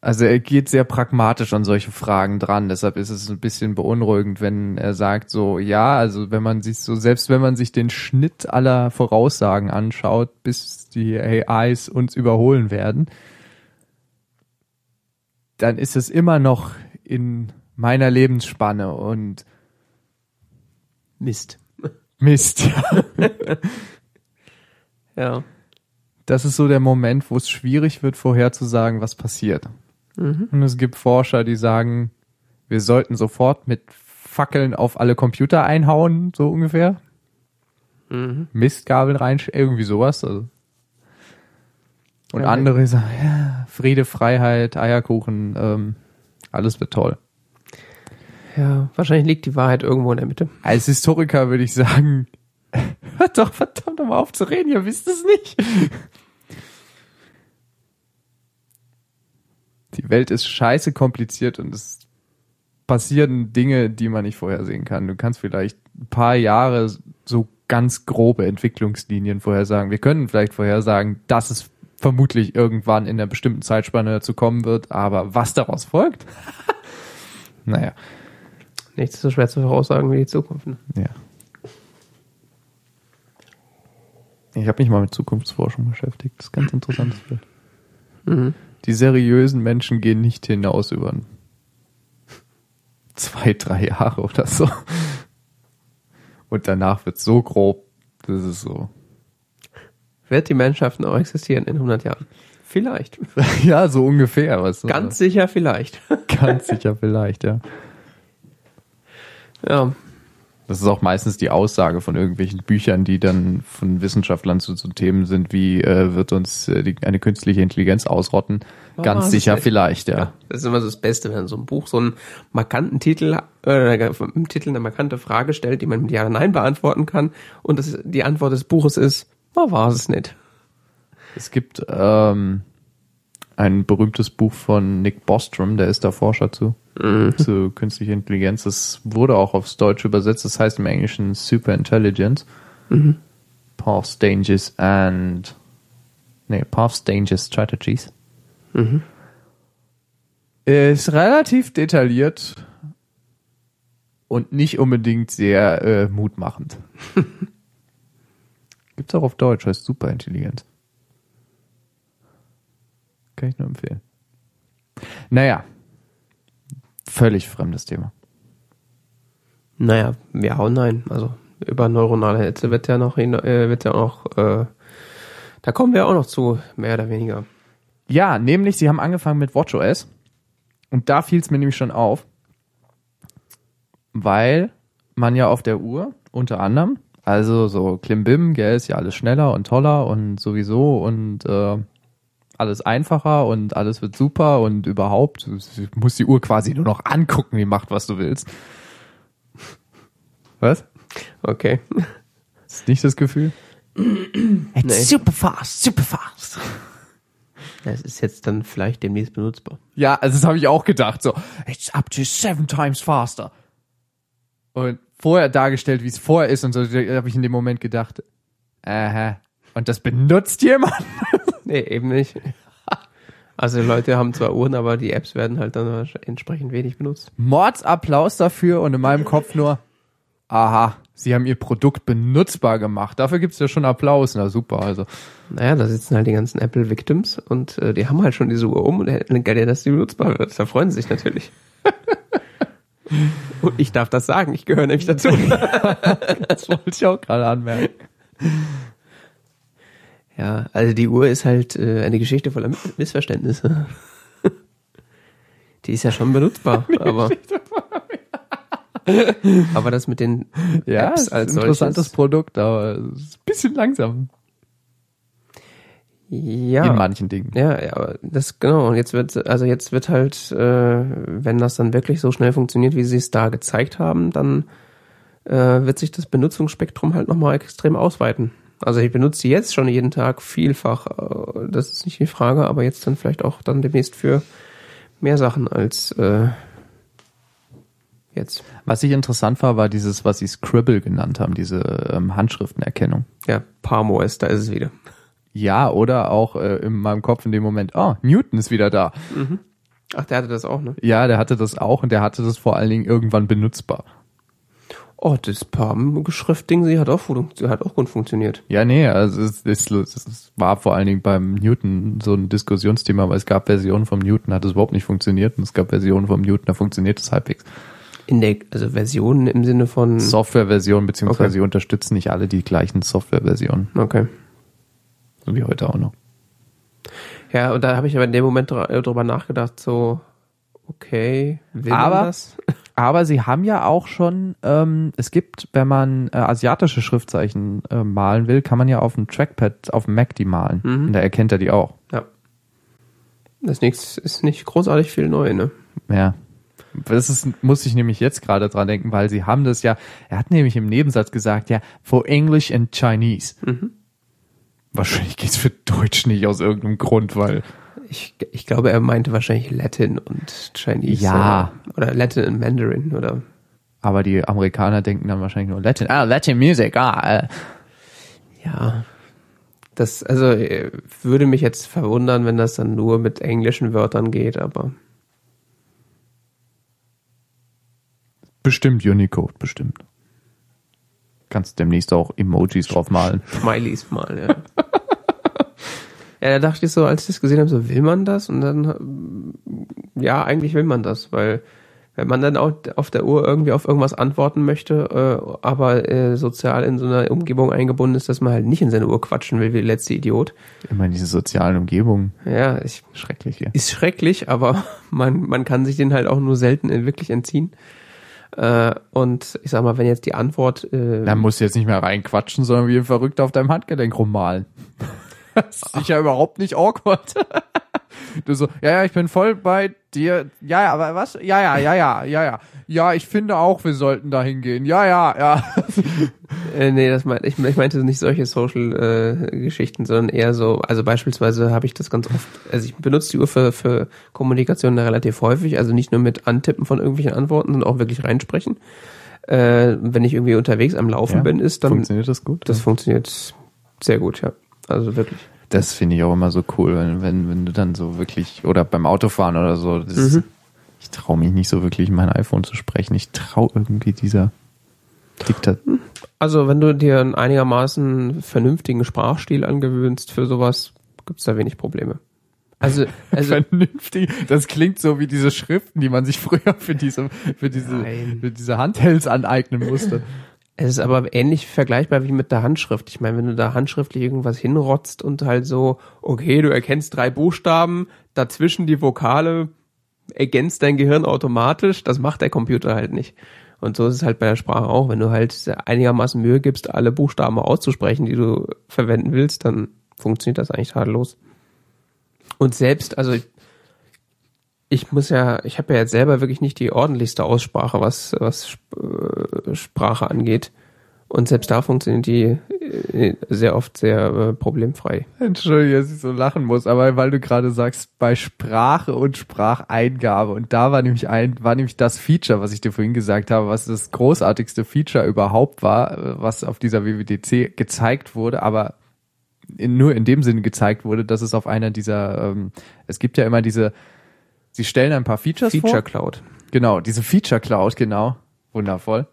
also er geht sehr pragmatisch an solche Fragen dran, deshalb ist es ein bisschen beunruhigend, wenn er sagt so, ja, also wenn man sich so, selbst wenn man sich den Schnitt aller Voraussagen anschaut, bis die AIs uns überholen werden, dann ist es immer noch in meiner Lebensspanne und
Mist.
Mist. <laughs>
Ja.
Das ist so der Moment, wo es schwierig wird, vorherzusagen, was passiert. Und es gibt Forscher, die sagen, wir sollten sofort mit Fackeln auf alle Computer einhauen, so ungefähr. Mistgabeln rein, irgendwie sowas. Also. Und
Ja,
andere sagen, ja, Friede, Freiheit, Eierkuchen, ähm, alles wird toll.
Ja, wahrscheinlich liegt die Wahrheit irgendwo in der Mitte.
Als Historiker würde ich sagen, <laughs> hört doch verdammt mal auf zu reden, ihr wisst es nicht. Die Welt ist scheiße kompliziert und es passieren Dinge, die man nicht vorhersehen kann. Du kannst vielleicht ein paar Jahre so ganz grobe Entwicklungslinien vorhersagen. Wir können vielleicht vorhersagen, dass es vermutlich irgendwann in einer bestimmten Zeitspanne dazu kommen wird, aber was daraus folgt? <laughs> naja,
Nichts ist so schwer zu voraussagen wie die Zukunft. Ne?
ja. Ich habe mich mal mit Zukunftsforschung beschäftigt. Das ist ein ganz interessantes Feld.
Mhm.
Die seriösen Menschen gehen nicht hinaus über zwei, drei Jahre oder so. Und danach wird so grob, das ist so.
Wird die Menschheit noch existieren in 100 Jahren? Vielleicht. <laughs>
Ja, so ungefähr. Was
Ganz sicher vielleicht.
ganz sicher vielleicht, ja.
Ja.
Das ist auch meistens die Aussage von irgendwelchen Büchern, die dann von Wissenschaftlern zu, zu Themen sind, wie äh, wird uns äh, die, eine künstliche Intelligenz ausrotten?
Oh,
Ganz sicher vielleicht, ja.
Ja, das ist immer so das Beste, wenn so ein Buch so einen markanten Titel, äh, im Titel eine markante Frage stellt, die man mit Ja oder Nein beantworten kann. Und das, die Antwort des Buches ist, war war es nicht.
Es gibt ähm, ein berühmtes Buch von Nick Bostrom, der ist da Forscher zu, zu künstlicher Intelligenz. Das wurde auch aufs Deutsche übersetzt. Das heißt im Englischen Super Intelligence. Path Dangers and nee, Path Dangers Strategies. Ist relativ detailliert und nicht unbedingt sehr äh, mutmachend. <laughs> Gibt's auch auf Deutsch, heißt Superintelligenz. Kann ich nur empfehlen. Naja, völlig fremdes Thema.
Naja, ja und nein. Also über neuronale Netze wird ja noch, äh, wird ja auch, äh, da kommen wir auch noch zu, mehr oder weniger.
Ja, nämlich, sie haben angefangen mit WatchOS. Und da fiel es mir nämlich schon auf, weil man ja auf der Uhr unter anderem, also so Klimbim, gell, ist ja alles schneller und toller und sowieso und äh, alles einfacher und alles wird super und überhaupt, du musst die Uhr quasi nur noch angucken, die macht, was du willst. Was?
Okay.
Ist nicht das Gefühl?
Nee.
super fast, super fast.
Das ist jetzt dann vielleicht demnächst benutzbar.
Ja, also das habe ich auch gedacht. So, it's up to seven times faster. Und vorher dargestellt, wie es vorher ist und so, habe ich in dem Moment gedacht, aha. Und das benutzt jemand? <laughs>
Nee, eben nicht. <laughs> Also die Leute haben zwar Uhren, aber die Apps werden halt dann entsprechend wenig benutzt.
Mordsapplaus dafür und in meinem Kopf nur, aha, sie haben ihr Produkt benutzbar gemacht. Dafür gibt's ja schon Applaus. Na super, also.
Naja, da sitzen halt die ganzen Apple Victims und äh, die haben halt schon diese Uhr um und hätten gerne, dass die benutzbar wird. Da freuen sie sich natürlich. <laughs> und ich darf das sagen, ich gehöre nämlich dazu. <laughs>
Das wollte ich auch gerade anmerken.
Ja, also die Uhr ist halt äh, eine Geschichte voller Mi- Missverständnisse. <laughs> die ist ja schon benutzbar, <laughs> aber Aber das mit den
Ja,
Apps
ist
als
ein interessantes
solches.
Produkt, aber es ist ein bisschen langsam
Ja.
in manchen Dingen.
Ja, ja, aber das genau. Und jetzt wird, also jetzt wird halt, äh, wenn das dann wirklich so schnell funktioniert, wie sie es da gezeigt haben, dann äh, wird sich das Benutzungsspektrum halt nochmal extrem ausweiten. Also ich benutze die jetzt schon jeden Tag vielfach. äh, Das ist nicht die Frage, aber jetzt dann vielleicht auch dann demnächst für mehr Sachen als äh, jetzt.
Was ich interessant war, war dieses, was sie Scribble genannt haben, diese ähm, Handschriftenerkennung.
Ja, Parmo ist, da ist es wieder.
Ja, oder auch äh, in meinem Kopf in dem Moment, oh, Newton ist wieder da.
Ach, der hatte das auch, ne?
Ja, der hatte das auch und der hatte das vor allen Dingen irgendwann benutzbar.
Oh, das Parm-Schriftding, sie hat auch, hat auch gut funktioniert.
Ja, nee, also es, es, es war vor allen Dingen beim Newton so ein Diskussionsthema, weil es gab Versionen vom Newton, hat es überhaupt nicht funktioniert und es gab Versionen vom Newton, da funktioniert es halbwegs.
In der, also Versionen im Sinne von.
Softwareversion, beziehungsweise
Okay.
sie unterstützen nicht alle die gleichen Softwareversionen,
Okay.
so wie heute auch noch.
Ja, und da habe ich aber in dem Moment äh, drüber nachgedacht, so, okay, will
Aber-
das?
Aber sie haben ja auch schon, ähm, es gibt, wenn man äh, asiatische Schriftzeichen äh, malen will, kann man ja auf dem Trackpad auf dem Mac die malen.
Mhm.
Und da erkennt er die auch.
Ja. Das nichts ist nicht großartig viel neu, ne?
Ja. Das ist, muss ich nämlich jetzt gerade dran denken, weil sie haben das ja, er hat nämlich im Nebensatz gesagt, ja, for English and Chinese.
Mhm.
Wahrscheinlich geht's für Deutsch nicht aus irgendeinem Grund, weil
Ich, ich glaube, er meinte wahrscheinlich Latin und Chinese.
Ja.
Oder, oder Latin und Mandarin oder.
aber die Amerikaner denken dann wahrscheinlich nur Latin. Ah, Latin Music, ah. Äh.
Ja. Das, also, äh, würde mich jetzt verwundern, wenn das dann nur mit englischen Wörtern geht, aber.
Bestimmt Unicode, bestimmt. Kannst demnächst auch Emojis drauf malen.
Smileys mal, ja. <laughs> ja, da dachte ich so, als ich das gesehen habe, so will man das? Und dann, ja, eigentlich will man das, weil wenn man dann auch auf der Uhr irgendwie auf irgendwas antworten möchte, äh, aber äh, sozial in so einer Umgebung eingebunden ist, dass man halt nicht in seine Uhr quatschen will wie der letzte Idiot.
Immer in diese sozialen Umgebungen.
Ja, ich,
Schrecklich hier.
ist schrecklich, aber <laughs> man, man kann sich den halt auch nur selten in- wirklich entziehen. Äh, und ich sag mal, wenn jetzt die Antwort äh,
Da musst du jetzt nicht mehr reinquatschen, sondern wie ein Verrückter auf deinem Handgelenk rummalen. Das ist sicher überhaupt nicht awkward. <laughs> Du so, ja, ja, ich bin voll bei dir. Ja, ja, aber was? Ja, ja, ja, ja, ja, ja. Ja, ich finde auch, wir sollten da hingehen. Ja, ja, ja. <laughs>
Äh, nee, das mein, ich, ich meinte nicht solche Social-Geschichten, sondern eher so, also beispielsweise habe ich das ganz oft, also ich benutze die Uhr für, für Kommunikation relativ häufig, also nicht nur mit Antippen von irgendwelchen Antworten, sondern auch wirklich reinsprechen. Äh, wenn ich irgendwie unterwegs am Laufen
Ja,
bin, ist dann,
Funktioniert das gut?
das funktioniert sehr gut, ja. Also wirklich.
Das finde ich auch immer so cool, wenn, wenn, wenn du dann so wirklich, oder beim Autofahren oder so, das
Mhm.
ich traue mich nicht so wirklich, mein iPhone zu sprechen. Ich traue irgendwie dieser Diktat.
Also wenn du dir einen einigermaßen vernünftigen Sprachstil angewöhnst für sowas, gibt's da wenig Probleme. Also, <laughs> also
Vernünftig. Das klingt so wie diese Schriften, die man sich früher für diese, für diese,
Nein.
für diese Handhelds aneignen musste.
Es ist aber ähnlich vergleichbar wie mit der Handschrift. Ich meine, wenn du da handschriftlich irgendwas hinrotzt und halt so, okay, du erkennst drei Buchstaben, dazwischen die Vokale, ergänzt dein Gehirn automatisch, das macht der Computer halt nicht. Und so ist es halt bei der Sprache auch. Wenn du halt einigermaßen Mühe gibst, alle Buchstaben auszusprechen, die du verwenden willst, dann funktioniert das eigentlich tadellos. Und selbst, also ich, ich muss ja, ich habe ja jetzt selber wirklich nicht die ordentlichste Aussprache, was, was äh, Sprache angeht. Und selbst da funktioniert die äh, sehr oft sehr äh, problemfrei.
Entschuldige, dass ich so lachen muss, aber weil du gerade sagst, bei Sprache und Spracheingabe und da war nämlich ein, war nämlich das Feature, was ich dir vorhin gesagt habe, was das großartigste Feature überhaupt war, was auf dieser WWDC gezeigt wurde, aber in, nur in dem Sinne gezeigt wurde, dass es auf einer dieser, ähm, es gibt ja immer diese, sie stellen ein paar Features vor.
Feature Cloud.
Genau, diese Feature Cloud, genau. Wundervoll.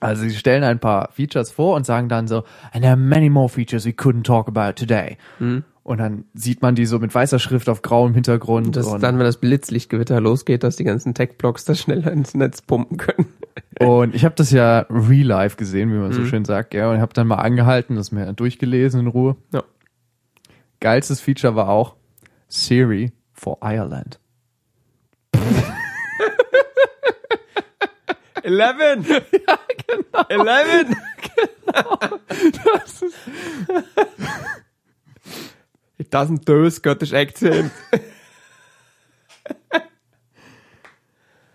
Also sie stellen ein paar Features vor und sagen dann so, and there are many more features we couldn't talk about today. Und dann sieht man die so mit weißer Schrift auf grauem Hintergrund.
Und das
und,
dann, wenn das Blitzlichtgewitter losgeht, dass die ganzen Tech-Blocks das schneller ins Netz pumpen können. <laughs>
und ich habe das ja real life gesehen, wie man so schön sagt, ja, und habe dann mal angehalten, das mir durchgelesen in Ruhe.
Ja.
Geilstes Feature war auch Siri for Ireland. <laughs>
Eleven! Ja, genau. Eleven!
Das ist
It doesn't do a Scottish accent.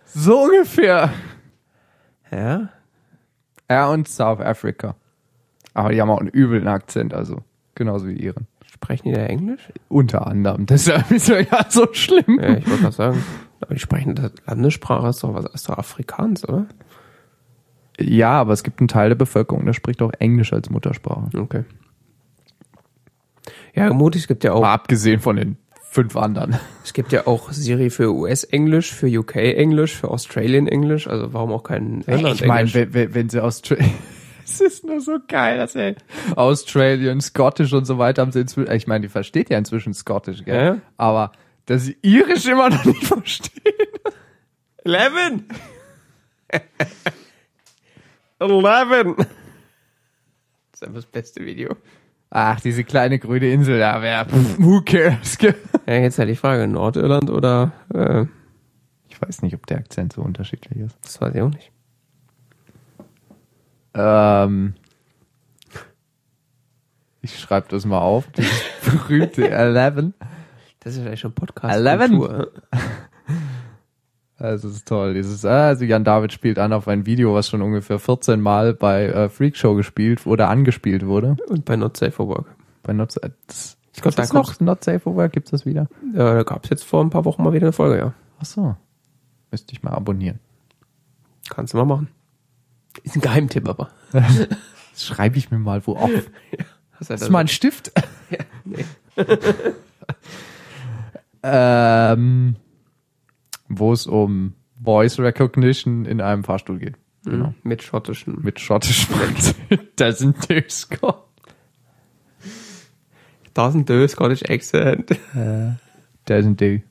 so ungefähr.
Ja?
Ja, und South Africa. Aber die haben auch einen übeln Akzent, also genauso wie ihren.
Sprechen die da Englisch?
Unter anderem. Deshalb ist er ja so schlimm.
Ja, ich wollte gerade sagen. Aber die sprechen, das Landessprache ist doch was, ist doch Afrikaans, oder?
Ja, aber es gibt einen Teil der Bevölkerung, der spricht auch Englisch als Muttersprache.
Okay. Ja, mutig, es gibt ja auch,
Mal abgesehen von den fünf anderen.
es gibt ja auch Siri für US-Englisch, für UK-Englisch, für Australian-Englisch, also warum auch kein
ich meine,
Irland-Englisch?
wenn, wenn, wenn sie Australien. <laughs> Es ist nur so geil, dass ey. Australian, Scottish und so weiter haben sie inzwischen. Ich meine, die versteht ja inzwischen Scottish, gell?
Ja.
Aber dass sie Irisch immer noch nicht verstehen.
Eleven! Eleven! Das ist einfach das beste Video.
Ach, diese kleine grüne Insel da, wer, pff, who cares?
Ja, jetzt halt die Frage, Nordirland oder, äh,
Ich weiß nicht, ob der Akzent so unterschiedlich ist.
das weiß ich auch nicht.
Ähm, ich schreibe das mal auf. Dieses <laughs> berühmte Eleven.
Das ist vielleicht schon Podcast.
Eleven. <laughs> Das ist toll. Dieses, ah, also Jan David spielt an auf ein Video, was schon ungefähr 14 Mal bei äh, Freak Show gespielt oder angespielt wurde.
Und bei Not Safe for Work.
Bei Not, Sa- das,
Ich glaube, da
das noch Not Safe for Work gibt's das wieder?
Äh, da gab es jetzt vor ein paar Wochen mal wieder eine Folge, ja.
Ach so. Müsste ich mal abonnieren.
Kannst du mal machen. Ist ein Geheimtipp, aber. <laughs>
Das schreibe ich mir mal wo auf. <laughs>
Hast
Das ist mal ein Stift.
ja, nee.
Ähm, wo es um Voice Recognition in einem Fahrstuhl geht.
genau. Mit schottischen.
Mit schottischen Doesn't do Scott.
Doesn't do Scottish accent.
Doesn't do.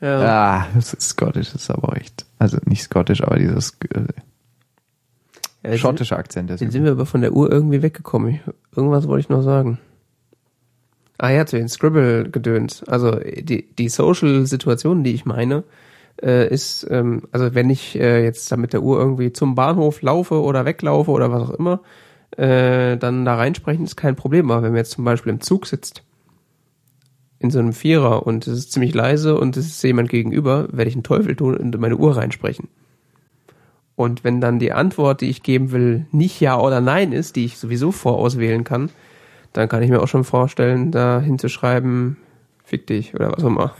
Ja.
Ah, das ist Scottish, das ist aber echt. Also nicht Scottish, aber dieses äh,
Ja,
schottische Akzent.
Jetzt sind wir aber von der Uhr irgendwie weggekommen. Irgendwas wollte ich noch sagen. Ah ja, zu den Scribble-Gedöns. Also die, die Social-Situation, die ich meine, äh, ist, ähm, also wenn ich äh, jetzt da mit der Uhr irgendwie zum Bahnhof laufe oder weglaufe oder was auch immer, äh, dann da reinsprechen ist kein Problem. Aber wenn man jetzt zum Beispiel im Zug sitzt, in so einem Vierer und es ist ziemlich leise und es ist jemand gegenüber, werde ich einen Teufel tun und in meine Uhr reinsprechen. Und wenn dann die Antwort, die ich geben will, nicht Ja oder Nein ist, die ich sowieso vorauswählen kann, dann kann ich mir auch schon vorstellen, da hinzuschreiben, fick dich oder was auch immer.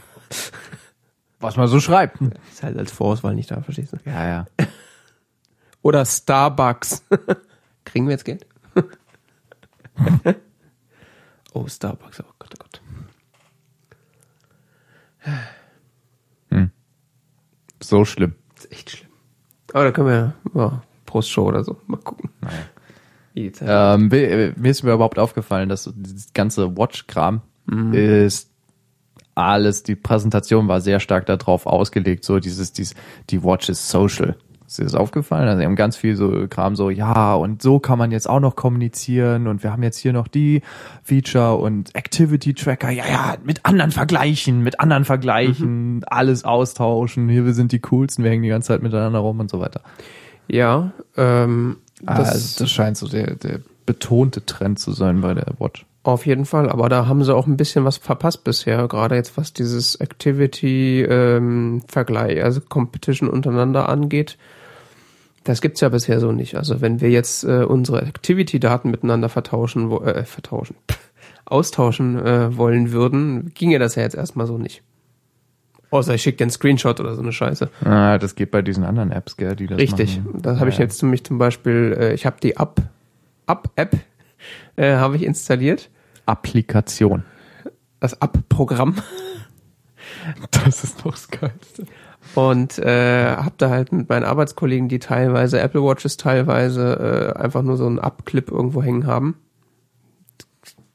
Was man so schreibt. <laughs>
Ist halt als Vorauswahl nicht da, verstehst du?
Ja, ja. <laughs>
Oder Starbucks. <laughs> Kriegen wir jetzt Geld? oh, Starbucks, oh Gott, oh Gott.
So schlimm.
Das ist echt schlimm. Aber da können wir ja, Postshow oder so mal gucken. Zeit
Ähm, mir ist mir überhaupt aufgefallen, dass dieses ganze Watch-Kram ist alles, die Präsentation war sehr stark darauf ausgelegt, so dieses, dieses, die Watch is social. Ist dir das aufgefallen? Also, sie haben ganz viel so Kram so, ja, und so kann man jetzt auch noch kommunizieren und wir haben jetzt hier noch die Feature und Activity Tracker, ja, ja, mit anderen vergleichen, mit anderen vergleichen, alles austauschen, hier, wir sind die coolsten, wir hängen die ganze Zeit miteinander rum und so weiter.
Ja, ähm,
Das,
das,
also, das scheint so der, der betonte Trend zu sein bei der Watch.
auf jeden Fall, aber da haben sie auch ein bisschen was verpasst bisher, gerade jetzt was dieses Activity-Vergleich, also Competition untereinander angeht. Das gibt's ja bisher so nicht. Also wenn wir jetzt äh, unsere Activity-Daten miteinander vertauschen, wo, äh, vertauschen, <laughs> austauschen äh, wollen würden, ginge das ja jetzt erstmal so nicht. Außer ich schicke dir einen Screenshot oder so eine Scheiße.
Ah, das geht bei diesen anderen Apps, gell, die das
Richtig.
machen.
Das habe ich jetzt nämlich zum Beispiel, äh, ich habe die Up, Up-App äh, habe ich installiert.
Applikation.
Das Up-Programm. <laughs>
Das ist doch das Geilste.
Und äh, habe da halt mit meinen Arbeitskollegen, die teilweise Apple Watches, teilweise äh, einfach nur so einen Up-Clip irgendwo hängen haben.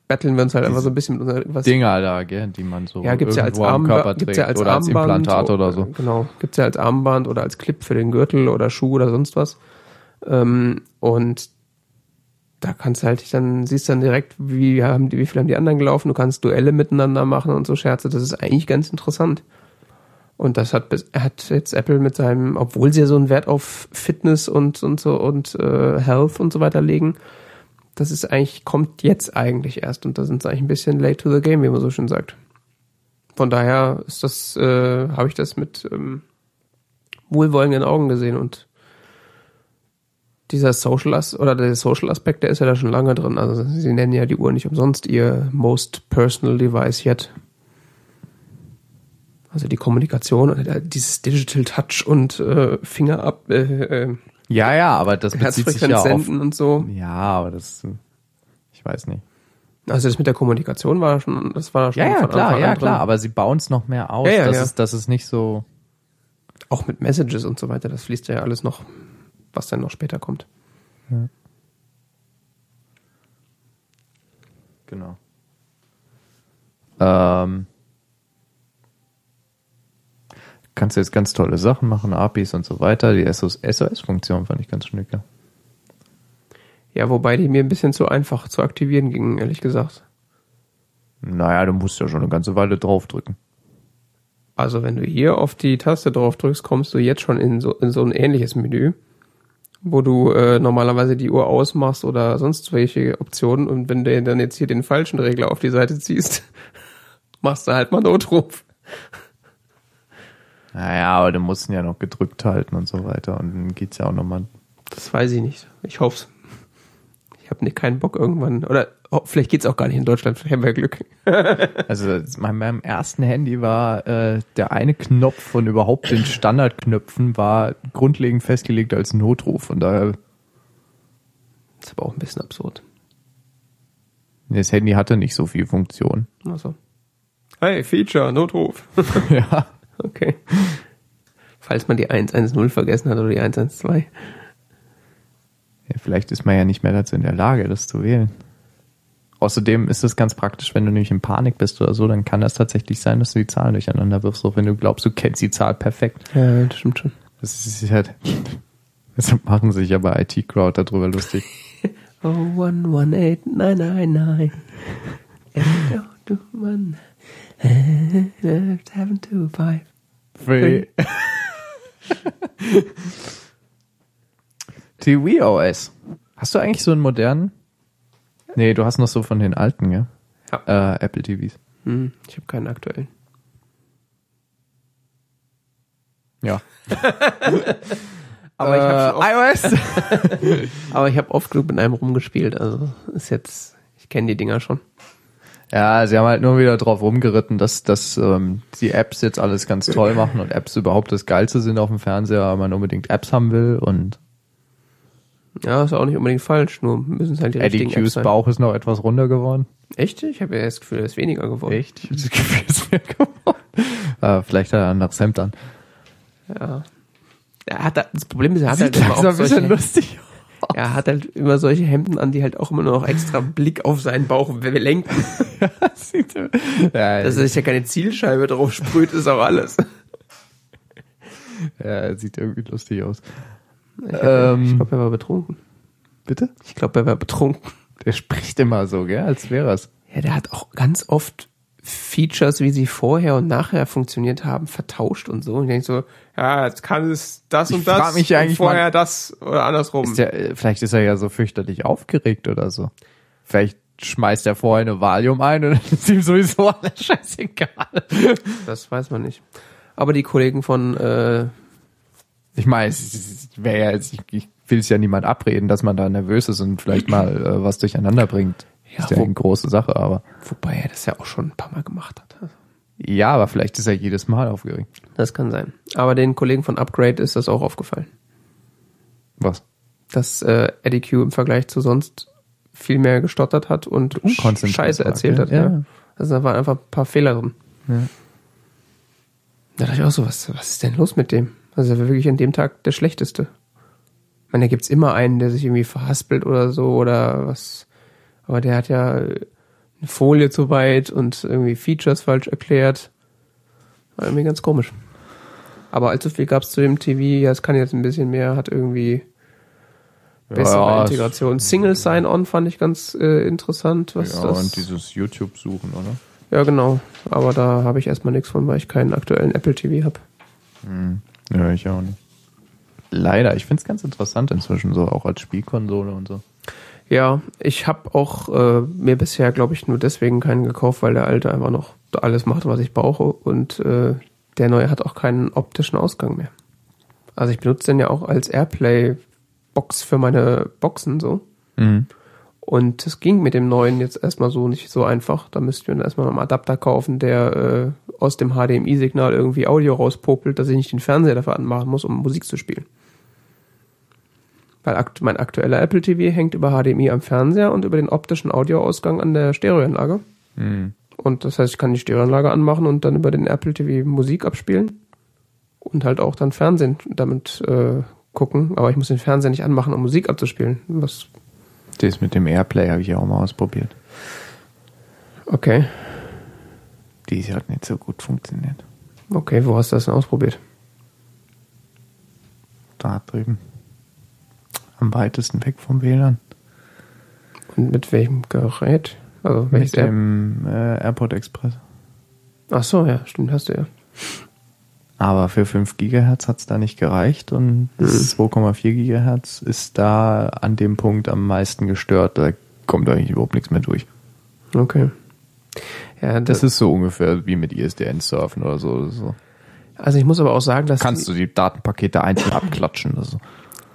Betteln wir uns halt einfach so ein bisschen mit unser, was
Dinger da, gell, die man so
ja, gibt's ja als Armband,
trägt
gibt's ja als
oder als
Armband
Implantat oder so.
Genau, gibt's ja als Armband oder als Clip für den Gürtel oder Schuh oder sonst was. Ähm, und da kannst du halt dann siehst dann direkt, wie haben die, wie viel haben die anderen gelaufen. Du kannst Duelle miteinander machen und so Scherze. Das ist eigentlich ganz interessant. Und das hat, hat jetzt Apple mit seinem, obwohl sie ja so einen Wert auf Fitness und, und so und äh, Health und so weiter legen, das ist eigentlich, kommt jetzt eigentlich erst und da sind sie eigentlich ein bisschen late to the game, wie man so schön sagt. Von daher ist das, äh, habe ich das mit ähm, wohlwollenden Augen gesehen und dieser Social As oder der Social Aspekt, der ist ja da schon lange drin. Also sie nennen ja die Uhr nicht umsonst ihr most personal device yet. Also die Kommunikation, äh, dieses Digital Touch und äh, Finger ab, äh, äh,
Ja, ja, aber das bezieht sich ja auf.
senden und so.
Ja, aber das, ich weiß nicht.
Also das mit der Kommunikation war schon, das war schon
Ja, ja, klar, ja, klar, aber sie bauen es noch mehr aus,
Ja, ja,
dass,
ja.
Es, dass es nicht so,
Auch mit Messages und so weiter, das fließt ja alles noch, was dann noch später kommt.
genau. Ähm, kannst du jetzt ganz tolle Sachen machen, APIs und so weiter. Die SOS-Funktion fand ich ganz schnieke.
Ja, wobei die mir ein bisschen zu einfach zu aktivieren gingen, ehrlich gesagt.
Naja, du musst ja schon eine ganze Weile draufdrücken.
Also wenn du hier auf die Taste drauf drückst, kommst du jetzt schon in so, in so ein ähnliches Menü, wo du äh, normalerweise die Uhr ausmachst oder sonst welche Optionen und wenn du dann jetzt hier den falschen Regler auf die Seite ziehst, <laughs> machst du halt mal Notruf.
Naja, aber du musst ihn ja noch gedrückt halten und so weiter. Und dann geht's ja auch nochmal.
Das weiß ich nicht. Ich hoff's. Ich habe nicht keinen Bock irgendwann. Oder oh, vielleicht geht's auch gar nicht in Deutschland. Vielleicht haben wir Glück. <laughs>
Also mein, meinem ersten Handy war äh, der eine Knopf von überhaupt den Standardknöpfen war grundlegend festgelegt als Notruf. Und daher,
ist aber auch ein bisschen absurd.
das Handy hatte nicht so viel Funktion.
Also. Hey, Feature, Notruf. <laughs>
ja.
Okay. Falls man die 110 vergessen hat oder die 112.
ja. Vielleicht ist man ja nicht mehr dazu in der Lage, das zu wählen. Außerdem ist es ganz praktisch, wenn du nämlich in Panik bist oder so, dann kann das tatsächlich sein, dass du die Zahlen durcheinander wirfst, auch wenn du glaubst, du kennst die Zahl perfekt.
Ja, das stimmt schon.
Das ist halt. <laughs> Deshalb machen sich ja bei IT-Crowd darüber lustig. <laughs>
Oh, one, one, eight, nine, nine, nine. Eight, oh, two, one, seven, two, five.
Free. TVOS. <laughs> Hast du eigentlich so einen modernen? Nee, du hast noch so von den alten, ja?
Ja.
Äh, Apple TVs.
Hm, ich habe keinen aktuellen.
Ja. <laughs>
Aber ich habe
iOS. <laughs>
aber ich habe oft genug mit einem rumgespielt. Also ist jetzt, ich kenne die Dinger schon.
Ja, sie haben halt nur wieder drauf rumgeritten, dass, dass ähm, die Apps jetzt alles ganz toll machen und Apps überhaupt das Geilste sind auf dem Fernseher, aber man unbedingt Apps haben will und
Ja, ist auch nicht unbedingt falsch. Nur müssen es halt die
Eddie
richtigen Apps
Q's
sein.
Bauch ist noch etwas runder geworden.
Echt? Ich habe ja das Gefühl, er ist weniger geworden.
Echt? Ich hab das Gefühl, es ist mehr geworden. äh, vielleicht hat er ein anderes Hemd an.
Ja. Er hat da, das Problem ist, er hat halt
Sieht
immer auch
ein bisschen
solche,
lustig aus.
er hat halt immer solche Hemden an, die halt auch immer noch extra Blick auf seinen Bauch lenken. <laughs>
Ja,
Dass er sich ja keine Zielscheibe drauf sprüht, ist auch alles. <laughs>
ja, sieht irgendwie lustig aus.
Ich, hab- ich
Ähm.
glaube, er war betrunken.
Bitte?
Ich glaube, er war betrunken.
Der spricht immer so, gell, als wäre es.
Ja, der hat auch ganz oft Features, wie sie vorher und nachher funktioniert haben, vertauscht und so. Und ich denke so, ja, jetzt kann es das
Ich
und das
mich
und
eigentlich
vorher das oder andersrum.
Ist der, äh, vielleicht ist er ja so fürchterlich aufgeregt oder so. Vielleicht schmeißt er vorher eine Valium ein und <laughs> dann ist ihm sowieso alles scheißegal.
das weiß man nicht. Aber die Kollegen von äh,
Ich meine, es wäre ja jetzt, ich, ich will es ja niemand abreden, dass man da nervös ist und vielleicht mal äh, was durcheinander bringt.
Ja,
ist ja
wo-
eine große Sache, aber
wobei er das ja auch schon ein paar Mal gemacht hat. Also,
ja, aber vielleicht ist er jedes Mal aufgeregt.
Das kann sein. Aber den Kollegen von Upgrade ist das auch aufgefallen.
Was?
Dass äh, Eddie Q im Vergleich zu sonst viel mehr gestottert hat und Scheiße erzählt hat. Ja.
Ja.
Also da waren einfach ein paar Fehler drin.
Ja.
Da dachte ich auch so, was, was ist denn los mit dem? Also er war wirklich an dem Tag der Schlechteste. Ich meine, da gibt's immer einen, der sich irgendwie verhaspelt oder so oder was. Aber der hat ja äh, eine Folie zu weit und irgendwie Features falsch erklärt. War irgendwie ganz komisch. Aber allzu viel gab's zu dem TV, ja, es kann jetzt ein bisschen mehr, hat irgendwie bessere
Ja, es-
Integration. Single Sign-On fand ich ganz äh, interessant. Was
Ja,
das
und dieses YouTube-Suchen, oder?
Ja, genau. Aber da habe ich erstmal nichts von, weil ich keinen aktuellen Apple TV habe.
Ja, ich auch nicht. Leider, ich finde es ganz interessant inzwischen, so auch als Spielkonsole und so.
Ja, ich habe auch äh, mir bisher, glaube ich, nur deswegen keinen gekauft, weil der alte einfach noch alles macht, was ich brauche. Und äh, der neue hat auch keinen optischen Ausgang mehr. Also ich benutze den ja auch als Airplay-Box für meine Boxen so.
Mhm.
Und es ging mit dem neuen jetzt erstmal so nicht so einfach. Da müssten wir dann erstmal einen Adapter kaufen, der äh, aus dem HDMI-Signal irgendwie Audio rauspopelt, dass ich nicht den Fernseher dafür anmachen muss, um Musik zu spielen. Weil akt mein aktueller Apple TV hängt über HDMI am Fernseher und über den optischen Audioausgang an der Stereoanlage.
Mhm.
Und das heißt, ich kann die Stereoanlage anmachen und dann über den Apple TV Musik abspielen und halt auch dann Fernsehen damit äh, gucken. Aber ich muss den Fernseher nicht anmachen, um Musik abzuspielen. Was
Das mit dem Airplay habe ich ja auch mal ausprobiert.
okay,
Die hat nicht so gut funktioniert.
okay, wo hast du das denn ausprobiert?
Da drüben. Am weitesten weg vom WLAN.
Und mit welchem Gerät? Also
Mit dem äh, Airport Express.
Ach so, ja, stimmt, hast du ja.
Aber für 5 Gigahertz hat es da nicht gereicht und das 2,4 Gigahertz ist da an dem Punkt am meisten gestört. Da kommt eigentlich überhaupt nichts mehr durch.
Okay. Ja,
Das
das,
ist so ungefähr wie mit ISDN surfen oder so. so.
also ich muss aber auch sagen, dass
Kannst du die Datenpakete einzeln abklatschen. Also.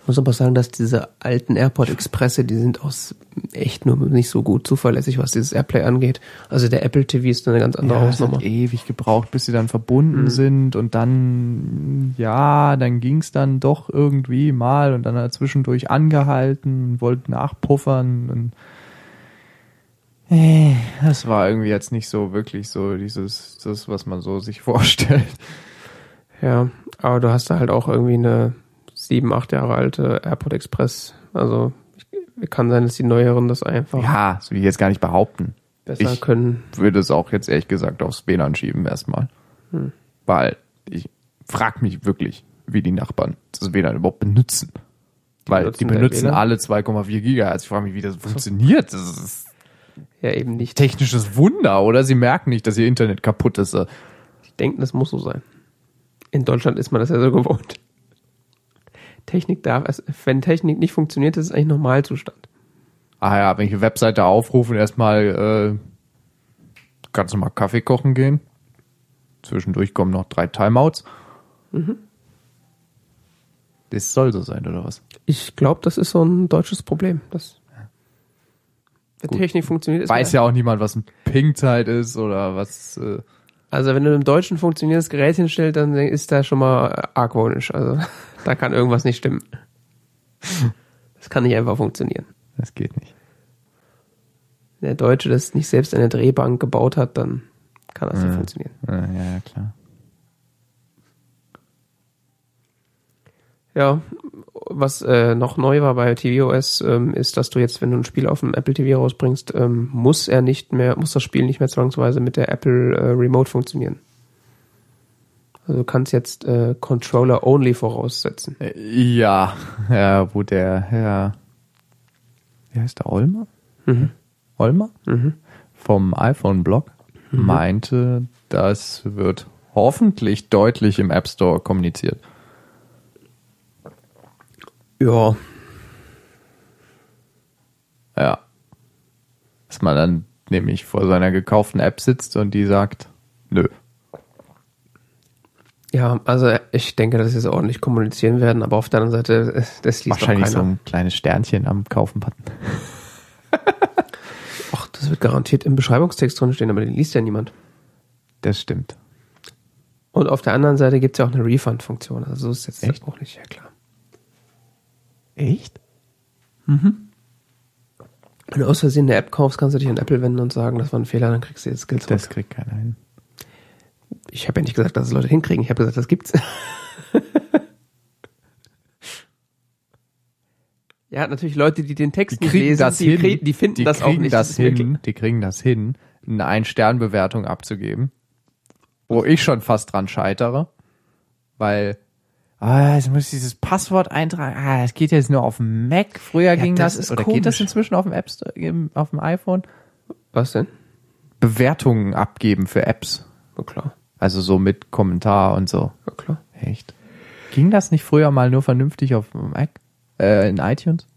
Muss aber sagen, dass diese alten AirPod Expresse, die sind aus echt nur nicht so gut zuverlässig, was dieses Airplay angeht. Also der Apple TV ist eine ganz andere
Ja, es
Hausnummer.
hat ewig gebraucht, bis sie dann verbunden sind und dann, ja, dann ging's dann doch irgendwie mal und dann hat er zwischendurch angehalten und wollte nachpuffern und äh, das war irgendwie jetzt nicht so wirklich so dieses, das, was man so sich <laughs> vorstellt.
Ja, aber du hast da halt auch irgendwie eine sieben, acht Jahre alte AirPod Express. Also ich, kann sein, dass die neueren das einfach
Ja, das will ich jetzt gar nicht behaupten.
besser
ich-
können.
Würde es auch jetzt ehrlich gesagt aufs WLAN schieben erstmal. Weil ich frag mich wirklich, wie die Nachbarn das WLAN überhaupt benutzen. Weil
benutzen
die benutzen alle 2,4 Gigahertz. Ich frage mich, wie das funktioniert. Das ist
Ja, eben nicht.
technisches Wunder, oder? Sie merken nicht, dass ihr Internet kaputt ist.
Die denken, das muss so sein. In Deutschland ist man das ja so gewohnt. Technik darf, also wenn Technik nicht funktioniert, ist es eigentlich Normalzustand.
Ah ja, wenn ich eine Webseite aufrufe und erstmal äh, kannst du mal Kaffee kochen gehen. Zwischendurch kommen noch drei Timeouts. Das soll so sein, oder was?
Ich glaube, das ist so ein deutsches Problem. Das, wenn
Gut.
Technik funktioniert, ist
Weiß ja auch niemand, was ein Ping-Zeit ist oder was. Äh,
Also wenn du einem Deutschen funktionierendes Gerät hinstellst, dann ist der schon mal argwöhnisch. Also <laughs> da kann irgendwas nicht stimmen. Das kann nicht einfach funktionieren.
das geht nicht.
Wenn der Deutsche das nicht selbst eine Drehbank gebaut hat, dann kann das nicht funktionieren.
Ja, ja, klar.
Ja, was äh, noch neu war bei tvOS, ähm, ist, dass du jetzt, wenn du ein Spiel auf dem Apple TV rausbringst, ähm, muss er nicht mehr, muss das Spiel nicht mehr zwangsweise mit der Apple äh, Remote funktionieren. Also du kannst jetzt äh, Controller only voraussetzen.
Äh, Ja, ja, wo der Herr, wie heißt der, Olmer? Olmer? Vom iPhone-Blog meinte, das wird hoffentlich deutlich im App Store kommuniziert.
Ja,
Ja. Dass man dann nämlich vor seiner gekauften App sitzt und die sagt, nö.
ja, also ich denke, dass sie es ordentlich kommunizieren werden, aber auf der anderen Seite, das liest
Wahrscheinlich so ein kleines Sternchen am Kaufen-Button. <laughs>
Ach, das wird garantiert im Beschreibungstext drin stehen, aber den liest ja niemand.
Das stimmt.
Und auf der anderen Seite gibt es ja auch eine Refund-Funktion. Also so ist jetzt
Echt?
auch nicht, ja klar.
Echt?
Wenn du aus Versehen eine App kaufst, kannst du dich an Apple wenden und sagen, das war ein Fehler, dann kriegst du jetzt Skills zurück.
Das kriegt keiner hin.
Ich habe ja nicht gesagt, dass es Leute hinkriegen. Ich habe gesagt, das gibt's. <laughs> ja, natürlich Leute, die den Text
Die
nicht
kriegen
lesen,
das
die,
hin.
die finden
die
das auch nicht.
Das hin. Die kriegen das hin. Eine Ein-Stern-Bewertung abzugeben. Wo ich schon fast dran scheitere. Weil, ah, jetzt muss ich dieses Passwort eintragen. Ah, das geht jetzt nur auf dem Mac. Früher ging
das
das,
ist
oder geht das
komisch.
inzwischen auf dem App Store, auf dem iPhone?
Was denn?
Bewertungen abgeben für Apps.
Na klar,
Also so mit Kommentar und so.
na klar.
Echt? Ging das nicht früher mal nur vernünftig auf Mac? Äh, in iTunes?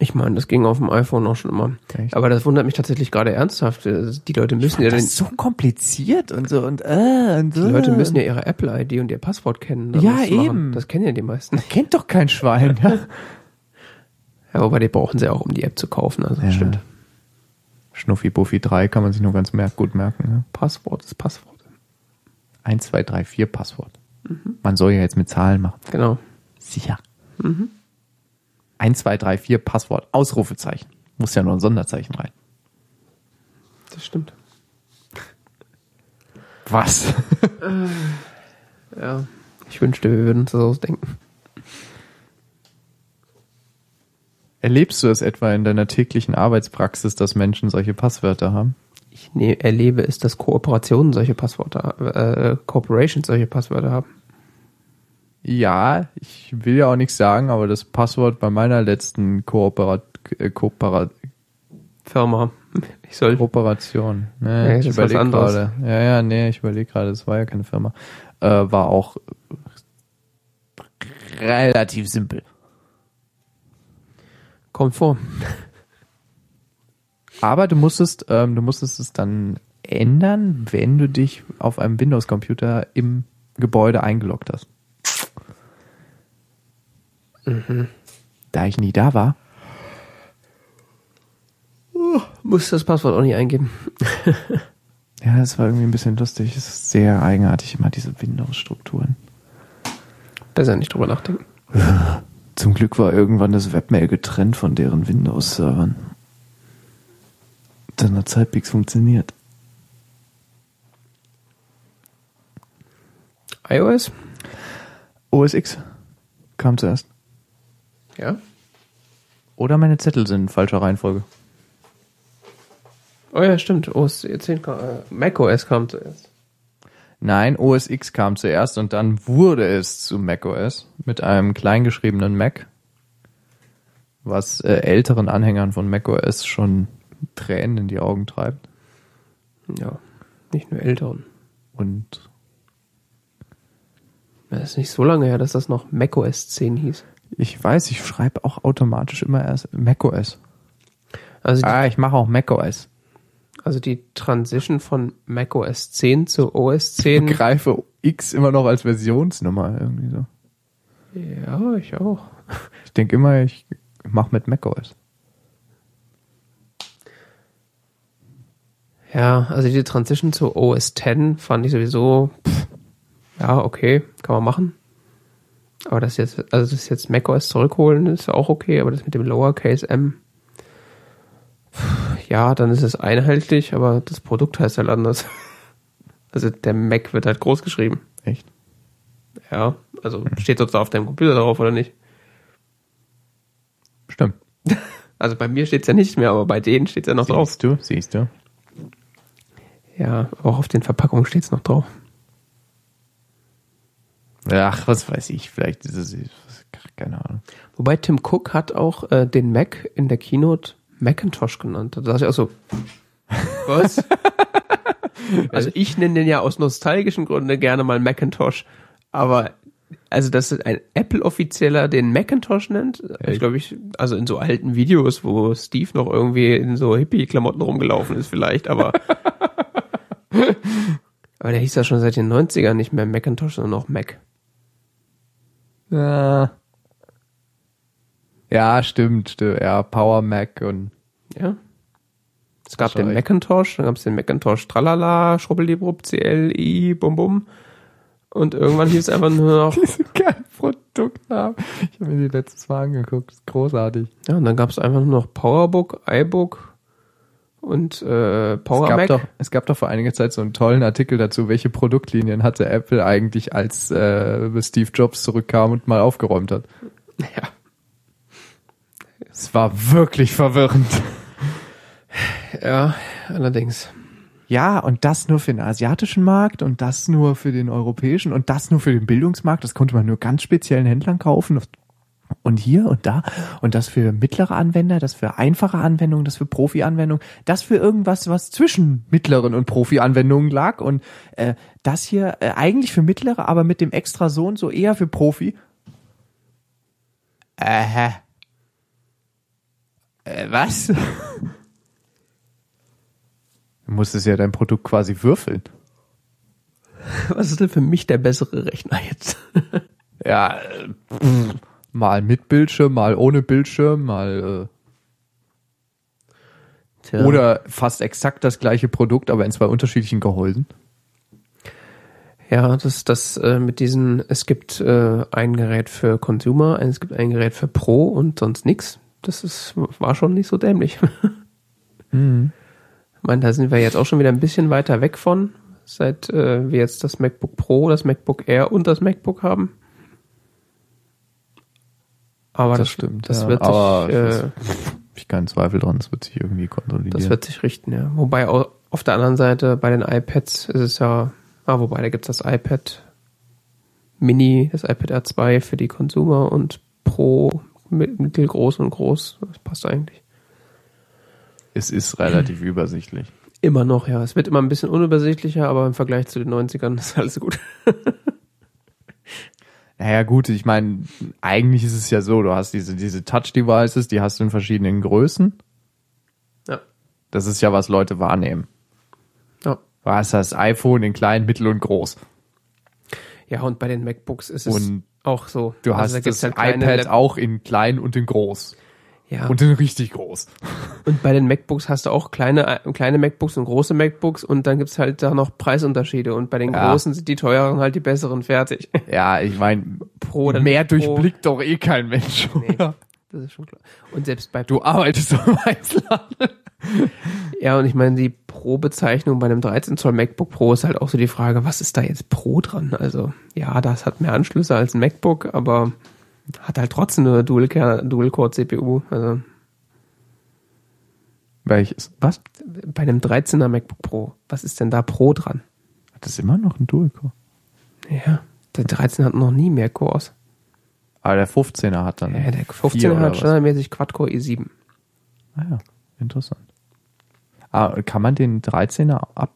Ich meine, das ging auf dem iPhone auch schon immer.
Echt?
Aber das wundert mich tatsächlich gerade ernsthaft. Die Leute müssen ja,
das ist so kompliziert und so und äh und so.
die Leute müssen ja ihre Apple-ID und ihr Passwort kennen.
Ja,
das zu machen.
eben.
Das kennen ja die meisten.
Kennt doch kein Schwein. Ja. <laughs>
Ja, wobei die brauchen sie auch, um die App zu kaufen. Also
Ja.
stimmt.
Schnuffi Buffy 3 kann man sich nur ganz merk gut merken. Ne?
Passwort ist Passwort.
1, 2, 3, 4 Passwort. Man soll ja jetzt mit Zahlen machen.
Genau.
Sicher. 1, 2, 3, 4 Passwort. Ausrufezeichen. Muss ja nur ein Sonderzeichen rein.
Das stimmt.
Was?
Ja. Ich wünschte, wir würden uns das ausdenken.
Erlebst du es etwa in deiner täglichen Arbeitspraxis, dass Menschen solche Passwörter haben?
Ich ne erlebe es, dass Kooperationen solche Passwörter, äh, Corporations solche Passwörter haben.
Ja, ich will ja auch nichts sagen, aber das Passwort bei meiner letzten Kooperat äh, Kooperat
Firma. Ich soll.
Kooperation.
Nee,
Ne,
das
ich überlege gerade. Ja, ja, nee, ich überlege gerade, das war ja keine Firma. Äh, war auch relativ simpel.
Kommt vor.
Aber du musstest, ähm, du musstest es dann ändern, wenn du dich auf einem Windows-Computer im Gebäude eingeloggt hast. Da ich nie da war,
Muss das Passwort auch nicht eingeben. <laughs>
ja, das war irgendwie ein bisschen lustig. Es ist sehr eigenartig, immer diese Windows-Strukturen.
Besser nicht drüber nachdenken. <laughs>
Zum Glück war irgendwann das Webmail getrennt von deren Windows-Servern. Dann hat Zeitpix funktioniert.
iOS?
OS X kam zuerst.
Ja.
Oder meine Zettel sind in falscher Reihenfolge.
Oh ja, stimmt. OS 10 kam, äh, macOS kam zuerst.
Nein, OS X kam zuerst und dann wurde es zu macOS mit einem kleingeschriebenen Mac, was äh, älteren Anhängern von macOS schon Tränen in die Augen treibt.
Ja. Nicht nur älteren.
Und
Das ist nicht so lange her, dass das noch macOS 10 hieß.
Ich weiß, ich schreibe auch automatisch immer erst macOS.
Also
Ah, ich mache auch macOS.
also die Transition von macOS 10 zu OS <laughs>
Ich
10.
begreife X immer noch als Versionsnummer irgendwie so.
Ja, ich auch. <laughs>
Ich denke immer, ich mache mit macOS.
Ja, also die Transition zu OS 10 fand ich sowieso, pff, ja, okay, kann man machen. Aber das jetzt, also das jetzt macOS zurückholen ist auch okay, aber das mit dem Lowercase M, ja, dann ist es einheitlich, aber das Produkt heißt halt anders. <laughs> Also der Mac wird halt groß geschrieben.
Echt?
Ja, also steht sozusagen auf deinem Computer drauf oder nicht?
Stimmt. <laughs>
Also bei mir steht's ja nicht mehr, aber bei denen steht's ja noch drauf.
Siehst du, siehst du.
Ja, auch auf den Verpackungen steht's noch drauf.
Ach, was weiß ich, vielleicht ist es, keine Ahnung.
Wobei Tim Cook hat auch äh, den Mac in der Keynote Macintosh genannt. Da dachte ich auch so, was? <laughs> also ich nenne den ja aus nostalgischen Gründen gerne mal Macintosh, aber also dass ein Apple-Offizieller den Macintosh nennt, ich glaube ich, also in so alten Videos, wo Steve noch irgendwie in so Hippie-Klamotten rumgelaufen ist vielleicht, aber <laughs> aber der hieß ja schon seit den 90ern nicht mehr Macintosh, sondern auch Mac.
Ja. Ja, stimmt, stimmt. Ja, Power Mac und
Ja. Es gab den. Macintosh, dann gab es den Macintosh Tralala, Schrubbeldibrub, CLI, Bum Bum. Und irgendwann hieß es einfach nur noch, <laughs>
diese geilen Produktnamen. Ich habe mir die letztes Mal angeguckt. Das ist großartig.
ja, und dann gab es einfach nur noch Powerbook, iBook und äh,
Es
Power
gab,
Mac.
doch, es gab doch vor einiger Zeit so einen tollen Artikel dazu, welche Produktlinien hatte Apple eigentlich, als äh, Steve Jobs zurückkam und mal aufgeräumt hat.
Ja.
Es war wirklich verwirrend.
ja, allerdings.
Ja, und das nur für den asiatischen Markt und das nur für den europäischen und das nur für den Bildungsmarkt. Das konnte man nur ganz speziellen Händlern kaufen. Und hier und da und das für mittlere Anwender, das für einfache Anwendungen, das für Profi-Anwendungen, das für irgendwas, was zwischen mittleren und Profi-Anwendungen lag und äh, das hier äh, eigentlich für mittlere, aber mit dem extra so und so eher für Profi. Äh, hä? Äh, was? <laughs> Du musstest ja dein Produkt quasi würfeln.
Was ist denn für mich der bessere Rechner jetzt?
Ja, äh, pff, mal mit Bildschirm, mal ohne Bildschirm, mal
Tja.
äh, oder fast exakt das gleiche Produkt, aber in zwei unterschiedlichen Gehäusen.
Ja, das das äh, mit diesen, es gibt äh, ein Gerät für Consumer, es gibt ein Gerät für Pro und sonst nix. Das ist, war schon nicht so dämlich. <laughs>
Mhm.
Ich meine, da sind wir jetzt auch schon wieder ein bisschen weiter weg von, seit äh, wir jetzt das MacBook Pro, das MacBook Air und das MacBook haben. Aber
Das
das,
stimmt,
Das
ja.
wird
Aber
sich, äh,
ich keinen Zweifel dran, es wird sich irgendwie konsolidieren.
das wird sich richten, ja. Wobei au- auf der anderen Seite bei den iPads ist es ja, ah, wobei da gibt's das iPad Mini, das iPad R2 für die Consumer und Pro mit mittelgroß und groß. Das passt eigentlich.
es ist relativ übersichtlich.
Immer noch, ja. Es wird immer ein bisschen unübersichtlicher, aber im Vergleich zu den 90ern ist alles gut. <laughs>
Naja, gut, ich meine, eigentlich ist es ja so, du hast diese, diese Touch-Devices, die hast du in verschiedenen Größen.
Ja.
Das ist ja, was Leute wahrnehmen.
Ja.
Du hast das iPhone in klein, mittel und groß.
Ja, und bei den MacBooks ist es
Und
auch so.
Du
Also
hast
da
das
halt
iPad
Lap-
auch in klein und in groß.
Ja.
Und in richtig groß.
Und bei den MacBooks hast du auch kleine, äh, kleine MacBooks und große MacBooks und dann gibt's halt da noch Preisunterschiede und bei den
Ja.
großen sind die teureren halt die besseren fertig. <laughs>
Ja, ich meine,
Pro
mehr
Pro.
durchblickt doch eh kein Mensch.
Nee.
oder?
Das ist schon klar. Und selbst bei
Du arbeitest am Einzelhandel. <laughs>
Ja, und ich meine, die Pro-Bezeichnung bei einem 13 Zoll MacBook Pro ist halt auch so die Frage, was ist da jetzt Pro dran? Also, ja, das hat mehr Anschlüsse als ein MacBook, aber hat halt trotzdem eine Dual-Core Dual -Core CPU. Also,
Welches? Was?
bei einem 13er MacBook Pro, was ist denn da Pro dran?
Hat das immer noch ein Dual-Core?
Ja, der 13 hat noch nie mehr Cores.
Aber der 15er hat dann.
Ja, der
vier
15er
oder
hat standardmäßig Quad-Core i7.
Ah ja, interessant. Ah, kann man den 13er ab?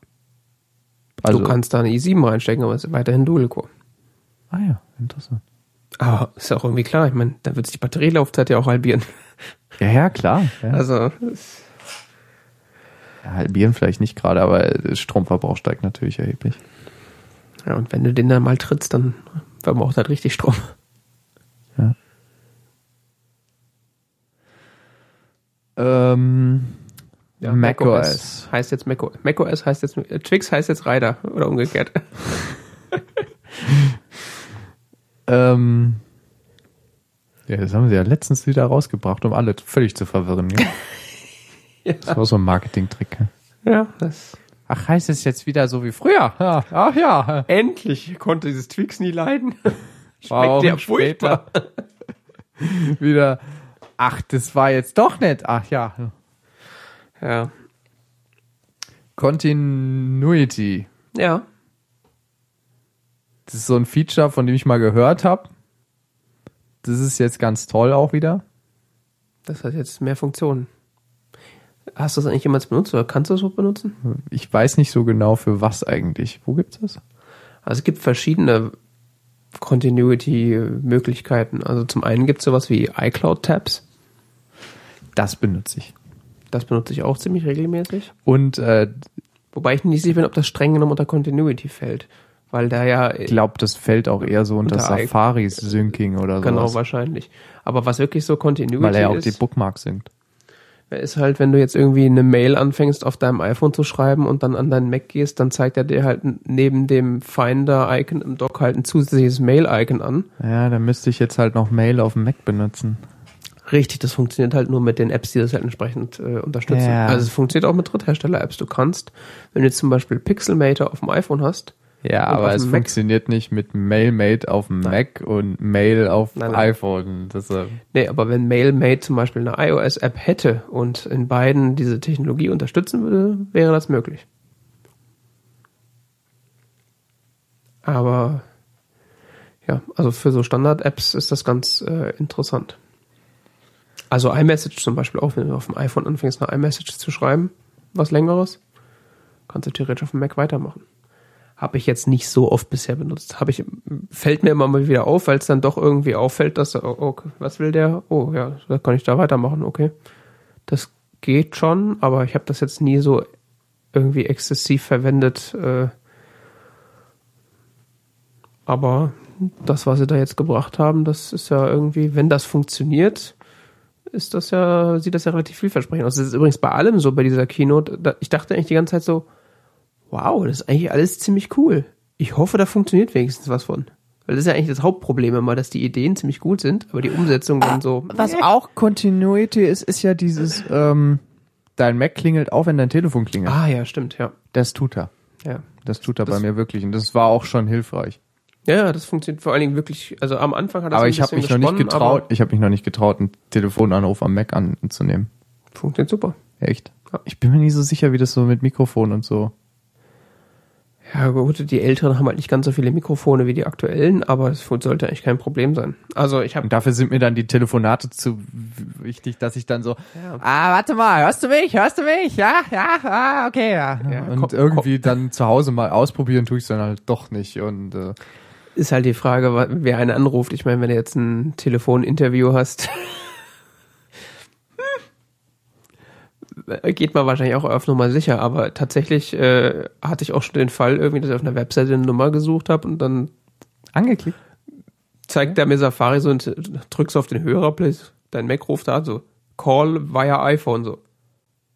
Also,
du kannst da eine i7 reinstecken, aber es ist weiterhin Dual-Core.
Ah ja, interessant.
Aber ist ja auch irgendwie klar, ich meine, da wird sich die Batterielaufzeit ja auch halbieren.
Ja, ja, klar. Ja.
Also,
Ja, halbieren vielleicht nicht gerade, aber Stromverbrauch steigt natürlich erheblich.
Ja, und wenn du den dann mal trittst, dann verbraucht halt richtig Strom.
Ähm,
Ja,
macOS.
heißt jetzt macOS. macOS heißt jetzt, Twix heißt jetzt Rider oder umgekehrt. <laughs>
Ähm, ja, das haben sie ja letztens wieder rausgebracht, um alle völlig zu verwirren. Ja? <laughs>
Ja.
Das war so ein Marketing-Trick. ja.
Ja, das.
Ach, heißt es jetzt wieder so wie früher? Ja, ach ja.
Endlich konnte dieses Twix nie leiden. <laughs> Dir
ein später. <laughs> wieder. Ach, das war jetzt doch nicht. Ach ja.
Ja.
Continuity.
Ja.
Das ist so ein Feature, von dem ich mal gehört habe. Das ist jetzt ganz toll auch wieder.
Das hat jetzt mehr Funktionen. Hast du das eigentlich jemals benutzt oder kannst du das so benutzen?
Ich weiß nicht so genau für was eigentlich. Wo gibt's das?
Also es gibt verschiedene Continuity-Möglichkeiten. Also zum einen gibt es sowas wie iCloud-Tabs.
Das benutze ich.
Das benutze ich auch ziemlich regelmäßig.
Und äh,
Wobei ich nicht sicher bin, ob das streng genommen unter Continuity fällt. Weil da ja
ich glaube, das fällt auch eher so unter,
Unter
Safaris Syncing oder so.
genau wahrscheinlich. Aber was wirklich so Continuity
Weil er auch
ist,
die Bookmarks synkt.
ist halt, wenn du jetzt irgendwie eine Mail anfängst auf deinem iPhone zu schreiben und dann an deinen Mac gehst, dann zeigt er dir halt neben dem Finder-Icon im Dock halt ein zusätzliches Mail-Icon an.
Ja, dann müsste ich jetzt halt noch Mail auf dem Mac benutzen.
Richtig, das funktioniert halt nur mit den Apps, die das halt entsprechend äh, unterstützen.
Ja.
Also es funktioniert auch mit Dritthersteller-Apps. Du kannst, wenn du jetzt zum Beispiel Pixelmator auf dem iPhone hast,
Ja,
Und
aber es
Mac?
funktioniert nicht mit MailMate auf dem Mac und Mail auf
Nein, nein.
iPhone. Das, äh,
nee, aber wenn MailMate zum Beispiel eine iOS-App hätte und in beiden diese Technologie unterstützen würde, wäre das möglich. Aber Ja, also für so Standard-Apps ist das ganz äh, interessant. Also iMessage zum Beispiel auch, wenn du auf dem iPhone anfängst, eine iMessage zu schreiben, was längeres, kannst du theoretisch auf dem Mac weitermachen. Habe ich jetzt nicht so oft bisher benutzt. Habe ich, fällt mir immer mal wieder auf, weil es dann doch irgendwie auffällt, dass, oh, okay, was will der? Oh ja, da kann ich da weitermachen, okay. Das geht schon, aber ich habe das jetzt nie so irgendwie exzessiv verwendet. Äh, aber das, was sie da jetzt gebracht haben, das ist ja irgendwie, wenn das funktioniert, ist das ja, sieht das ja relativ vielversprechend aus. Das ist übrigens bei allem so bei dieser Keynote. Ich dachte eigentlich die ganze Zeit so, wow, das ist eigentlich alles ziemlich cool. Ich hoffe, da funktioniert wenigstens was von. Weil das ist ja eigentlich das Hauptproblem immer, dass die Ideen ziemlich gut sind, aber die Umsetzung dann so.
Was auch Continuity ist, ist ja dieses, ähm, dein Mac klingelt auch, wenn dein Telefon klingelt.
Ah ja, stimmt, ja.
Das tut er.
Ja.
Das tut er
Das-
bei mir wirklich. Und das war auch schon hilfreich.
Ja, das funktioniert vor allen Dingen wirklich, also am Anfang hat das
Aber
ein
ich habe
bisschen
mich noch nicht getraut, ich habe mich noch nicht getraut, einen Telefonanruf am Mac anzunehmen.
Funktioniert super.
Echt?
Ja.
Ich bin mir nicht so sicher, wie das so mit Mikrofon und so.
Ja gut, die Älteren haben halt nicht ganz so viele Mikrofone wie die aktuellen, aber es sollte eigentlich kein Problem sein. Also ich habe
dafür sind mir dann die Telefonate zu wichtig, dass ich dann so,
Ja.
ah, warte mal, hörst du mich? Hörst du mich? Ja, ja, ah, okay, ja.
Ja,
und
komm,
irgendwie dann zu Hause mal ausprobieren tue ich es dann halt doch nicht. Und äh,
ist halt die Frage, wer einen anruft. Ich meine, wenn du jetzt ein Telefoninterview hast, geht man wahrscheinlich auch auf Nummer sicher. Aber tatsächlich äh, hatte ich auch schon den Fall, irgendwie, dass ich auf einer Webseite eine Nummer gesucht habe und dann
angeklickt.
zeigt der mir Safari so und drückst auf den Hörer, please. Dein Mac ruft da so, Call via iPhone so.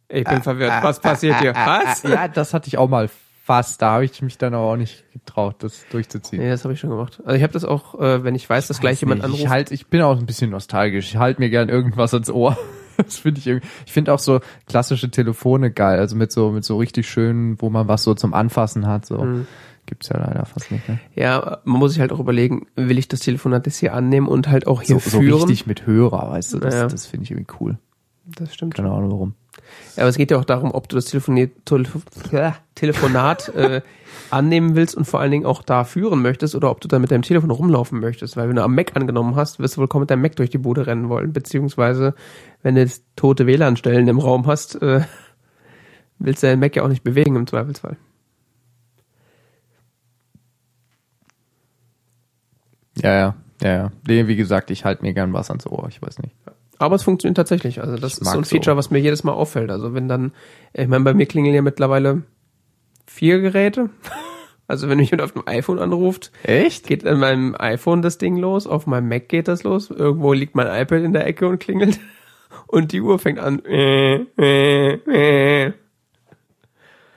Ich bin verwirrt. Was passiert hier? Was?
Ja, das hatte ich auch mal fast. Da habe ich mich dann aber auch nicht getraut, das durchzuziehen.
Nee, das habe ich schon gemacht. Also ich habe das auch, äh, wenn ich weiß, dass gleich jemand
Weiß nicht.
anruft.
Ich, halt, ich bin auch ein bisschen nostalgisch. Ich halte mir gern irgendwas ans Ohr. <laughs> Das finde ich irgendwie. Ich finde auch so klassische Telefone geil. Also mit so, mit so richtig schönen, wo man was so zum Anfassen hat. So
Mhm.
gibt's ja leider fast nicht. Ne?
Ja, man muss sich halt auch überlegen, will ich das Telefonat jetzt hier annehmen und halt auch hier
So, so
führen?
richtig mit Hörer, weißt du. Das,
Ja.
das finde ich irgendwie cool.
Das stimmt.
Keine Ahnung warum.
Ja, aber es geht ja auch darum, ob du das Telefonier, Telef Telefonat äh, annehmen willst und vor allen Dingen auch da führen möchtest oder ob du da mit deinem Telefon rumlaufen möchtest. Weil wenn du am Mac angenommen hast, wirst du wohl kaum mit deinem Mac durch die Bude rennen wollen. Beziehungsweise, wenn du jetzt tote WLAN-Stellen im Raum hast, äh, willst du deinen Mac ja auch nicht bewegen im Zweifelsfall.
Ja, ja, ja, ja. Nee, wie gesagt, ich halte mir gern was ans Ohr. Ich weiß nicht.
Aber es funktioniert tatsächlich. Also das
Ich
ist so ein
mag so.
Feature, was mir jedes Mal auffällt. Also wenn dann, ich meine, bei mir klingeln ja mittlerweile vier Geräte. <laughs> Also wenn mich jemand auf dem iPhone anruft,
Echt?
geht an meinem iPhone das Ding los, auf meinem Mac geht das los, irgendwo liegt mein iPad in der Ecke und klingelt <laughs> und die Uhr fängt an.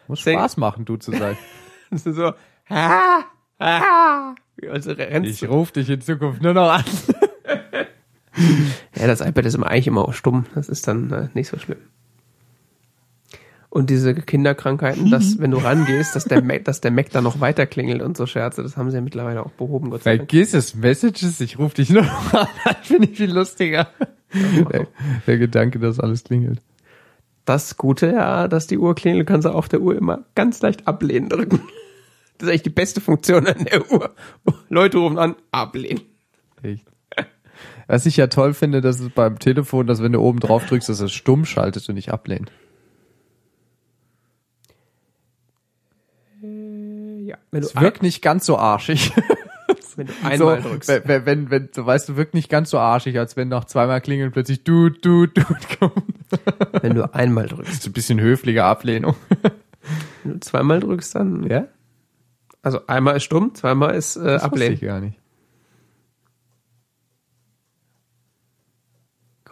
Muss
Sing-
Spaß machen, du zu sein. <laughs>
Das ist so, ah, ah. Also rennst
Ich rufe dich in Zukunft nur noch an. <laughs>
Ja, das iPad ist immer eigentlich immer auch stumm. Das ist dann äh, nicht so schlimm. Und diese Kinderkrankheiten, dass wenn du rangehst, dass der Mac, dass der Mac dann noch weiter klingelt und so Scherze, das haben sie ja mittlerweile auch behoben, Gott sei Dank.
Vergiss es, Messages, ich rufe dich nur noch <laughs> an. Das finde ich viel lustiger. Der, der Gedanke, dass alles klingelt.
Das Gute ja, dass die Uhr klingelt, kannst du auf der Uhr immer ganz leicht ablehnen drücken. Das ist eigentlich die beste Funktion an der Uhr. Leute rufen an, ablehnen.
Echt. Was ich ja toll finde, dass es beim Telefon, dass wenn du oben drauf drückst, dass es stumm schaltet und nicht ablehnt.
Ja, wenn du,
Es wirkt nicht ganz so arschig. <laughs>
wenn du einmal
so,
drückst.
Wenn, wenn, wenn, so weißt du, wirkt nicht ganz so arschig, als wenn nach zweimal klingeln plötzlich du, du, du kommt. <laughs>
Wenn du einmal drückst.
So ein bisschen höfliche Ablehnung.
Wenn du zweimal drückst, dann.
Ja?
Also einmal ist stumm, zweimal ist äh,
Das
ablehnen.
ich gar nicht.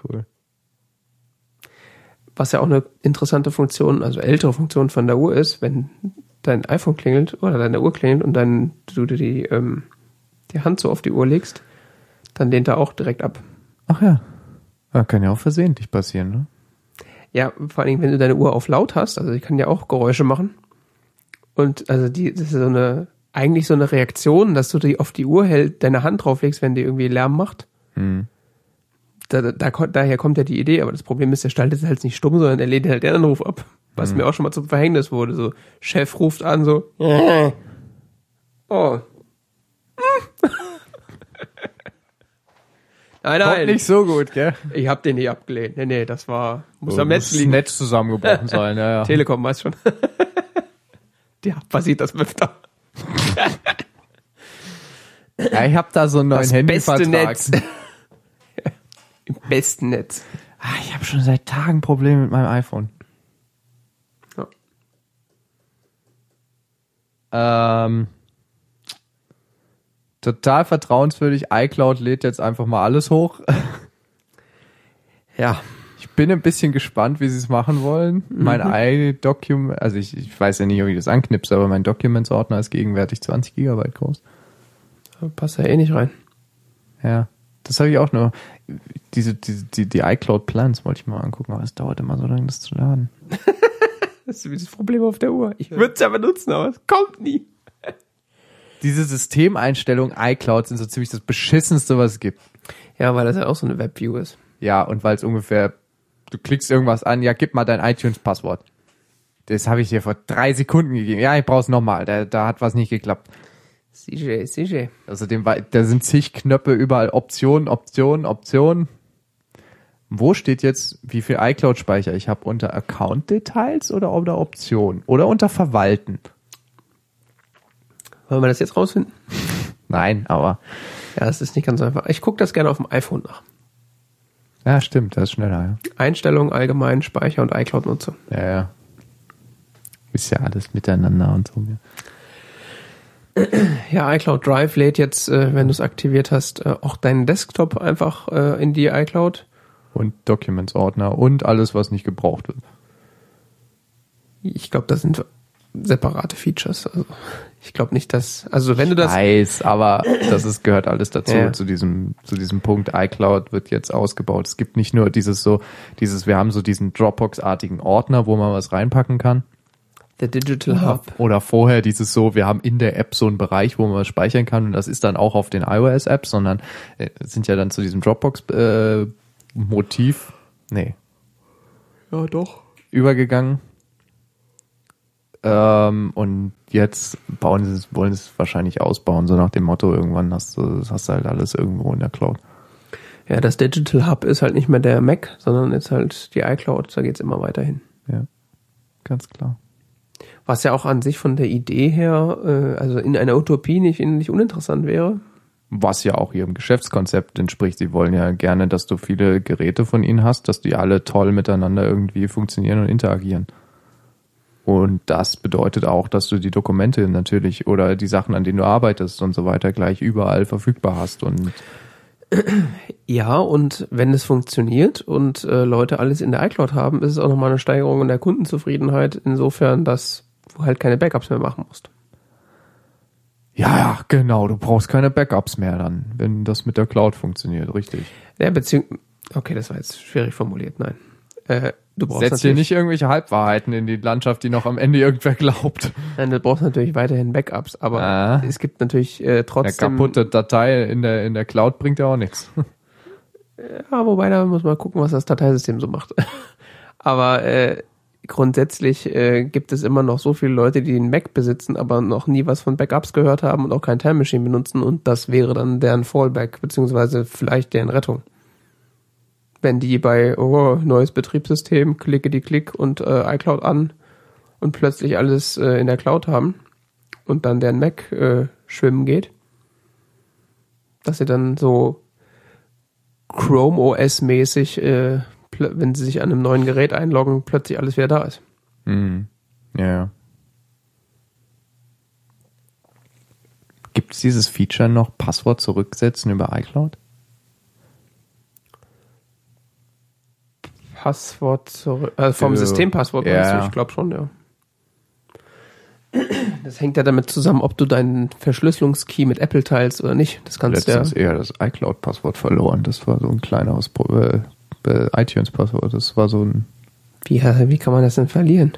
Cool.
Was ja auch eine interessante Funktion, also ältere Funktion von der Uhr ist, wenn dein iPhone klingelt oder deine Uhr klingelt und dann du dir die, ähm, die Hand so auf die Uhr legst, dann lehnt er auch direkt ab.
Ach ja. ja. Kann ja auch versehentlich passieren, ne?
Ja, vor allen Dingen, wenn du deine Uhr auf laut hast, also die kann ja auch Geräusche machen. Und also die, das ist so eine, eigentlich so eine Reaktion, dass du die auf die Uhr hält, deine Hand drauflegst, wenn die irgendwie Lärm macht.
Hm.
Da, da, daher kommt ja die Idee, aber das Problem ist, der schaltet halt nicht stumm, sondern er lehnt halt den Anruf ab. Was mir auch schon mal zum Verhängnis wurde. So, Chef ruft an, so, <laughs> oh. <laughs> Nein,
Kommt
nein.
nicht so gut, gell?
Ich hab den nicht abgelehnt. Nee, nee, das war, muss
So,
am Netz
muss
liegen.
Netz zusammengebrochen sein, ja, ja. <laughs>
Telekom weiß schon. ja, passiert das öfter.
ja ich habe da so einen neuen
Das beste
Handyvertrag.
Netz. Im besten Netz.
Ah, ich habe schon seit Tagen Probleme mit meinem iPhone.
Ja.
Ähm, total vertrauenswürdig. iCloud lädt jetzt einfach mal alles hoch.
Ja.
Ich bin ein bisschen gespannt, wie sie es machen wollen. Mein
Mhm.
iDocument, also ich, ich weiß ja nicht, ob ich das anknipse, aber mein Documents-Ordner ist gegenwärtig 20 Gigabyte groß.
Passt ja eh nicht rein.
Ja, das habe ich auch nur. Diese, diese die, die iCloud Plans wollte ich mal angucken, aber es dauert immer so lange, das zu laden. <laughs>
Das ist wie das Problem auf der Uhr. Ich würde es ja benutzen, aber es kommt nie. <laughs>
Diese Systemeinstellungen iCloud sind so ziemlich das beschissenste, was es gibt.
Ja, weil das ja auch so eine Webview ist.
Ja, und weil es ungefähr, du klickst irgendwas an, ja, gib mal dein iTunes-Passwort. Das habe ich dir vor drei Sekunden gegeben. Ja, ich brauch's nochmal. Da, da hat was nicht geklappt.
CJ, CJ.
Außerdem, war- da sind zig Knöpfe überall. Option, Option, Option. Wo steht jetzt, wie viel iCloud-Speicher ich habe? Unter Account-Details oder unter Option? Oder unter Verwalten?
Wollen wir das jetzt rausfinden? <laughs>
Nein, aber,
Ja, das ist nicht ganz einfach. Ich gucke das gerne auf dem iPhone nach.
ja, stimmt, das ist schneller,
Einstellungen, allgemein, Speicher und iCloud-Nutzung.
ja. Ja, ja. Ist ja alles miteinander und so.
Ja, <clears throat> iCloud Drive lädt jetzt, äh, wenn du es aktiviert hast, äh, auch deinen Desktop einfach äh, in die iCloud.
Und Documents-Ordner und alles, was nicht gebraucht wird.
Ich glaube, das sind separate Features. Also, ich glaube nicht, dass, also wenn du das,
weiß, aber das ist, gehört alles dazu,
Ja.
zu diesem, zu diesem Punkt. iCloud wird jetzt ausgebaut. Es gibt nicht nur dieses so, dieses, wir haben so diesen Dropbox-artigen Ordner, wo man was reinpacken kann.
der Digital Hub.
Oder vorher dieses so, wir haben in der App so einen Bereich, wo man was speichern kann und das ist dann auch auf den iOS-Apps, sondern äh, sind ja dann zu diesem Dropbox-Motiv, nee,
Ja, doch.
übergegangen. Ähm, und jetzt bauen sie es, wollen sie es wahrscheinlich ausbauen, so nach dem Motto, irgendwann hast du, hast du halt alles irgendwo in der Cloud.
Ja, das Digital Hub ist halt nicht mehr der Mac, sondern ist halt die iCloud. Da geht's immer weiterhin.
Ja, ganz klar.
Was ja auch an sich von der Idee her, äh, also in einer Utopie nicht, nicht uninteressant wäre.
Was ja auch ihrem Geschäftskonzept entspricht. Sie wollen ja gerne, dass du viele Geräte von ihnen hast, dass die alle toll miteinander irgendwie funktionieren und interagieren. Und das bedeutet auch, dass du die Dokumente natürlich oder die Sachen, an denen du arbeitest und so weiter, gleich überall verfügbar hast. Und <clears throat>
Ja, und wenn es funktioniert und äh, Leute alles in der iCloud haben, ist es auch nochmal eine Steigerung in der Kundenzufriedenheit, insofern, dass du halt keine Backups mehr machen musst.
Ja, genau, du brauchst keine Backups mehr dann, wenn das mit der Cloud funktioniert, richtig.
Ja, beziehungsweise, okay, das war jetzt schwierig formuliert, nein. Äh, du brauchst
Setz hier
natürlich,
nicht irgendwelche Halbwahrheiten in die Landschaft, die noch am Ende irgendwer glaubt.
nein, du brauchst natürlich weiterhin Backups, aber
Ah.
es gibt natürlich äh,
Eine
trotzdem,
kaputte Datei in der, in der Cloud bringt ja auch nichts.
ja, wobei da muss man gucken, was das Dateisystem so macht. <laughs> aber äh, grundsätzlich äh, gibt es immer noch so viele Leute, die einen Mac besitzen, aber noch nie was von Backups gehört haben und auch kein Time Machine benutzen und das wäre dann deren Fallback, beziehungsweise vielleicht deren Rettung. Wenn die bei oh, neues Betriebssystem, klicke die Klick und äh, iCloud an und plötzlich alles äh, in der Cloud haben und dann deren Mac äh, schwimmen geht, dass sie dann so Chrome OS mäßig, äh, wenn sie sich an einem neuen Gerät einloggen, plötzlich alles wieder da ist.
Mhm. Ja, ja. Gibt es dieses Feature noch, Passwort zurücksetzen über iCloud?
Passwort zurück, äh, vom
Äh,
Systempasswort
ja.
meinst du? Ich glaube schon, ja. Das hängt ja damit zusammen, ob du deinen Verschlüsselungskey mit Apple teilst oder nicht. Das kannst du ja.
Eher das iCloud-Passwort verloren. Das war so ein kleineres Pro- äh, äh, iTunes-Passwort. Das war so ein.
Wie, wie kann man das denn verlieren?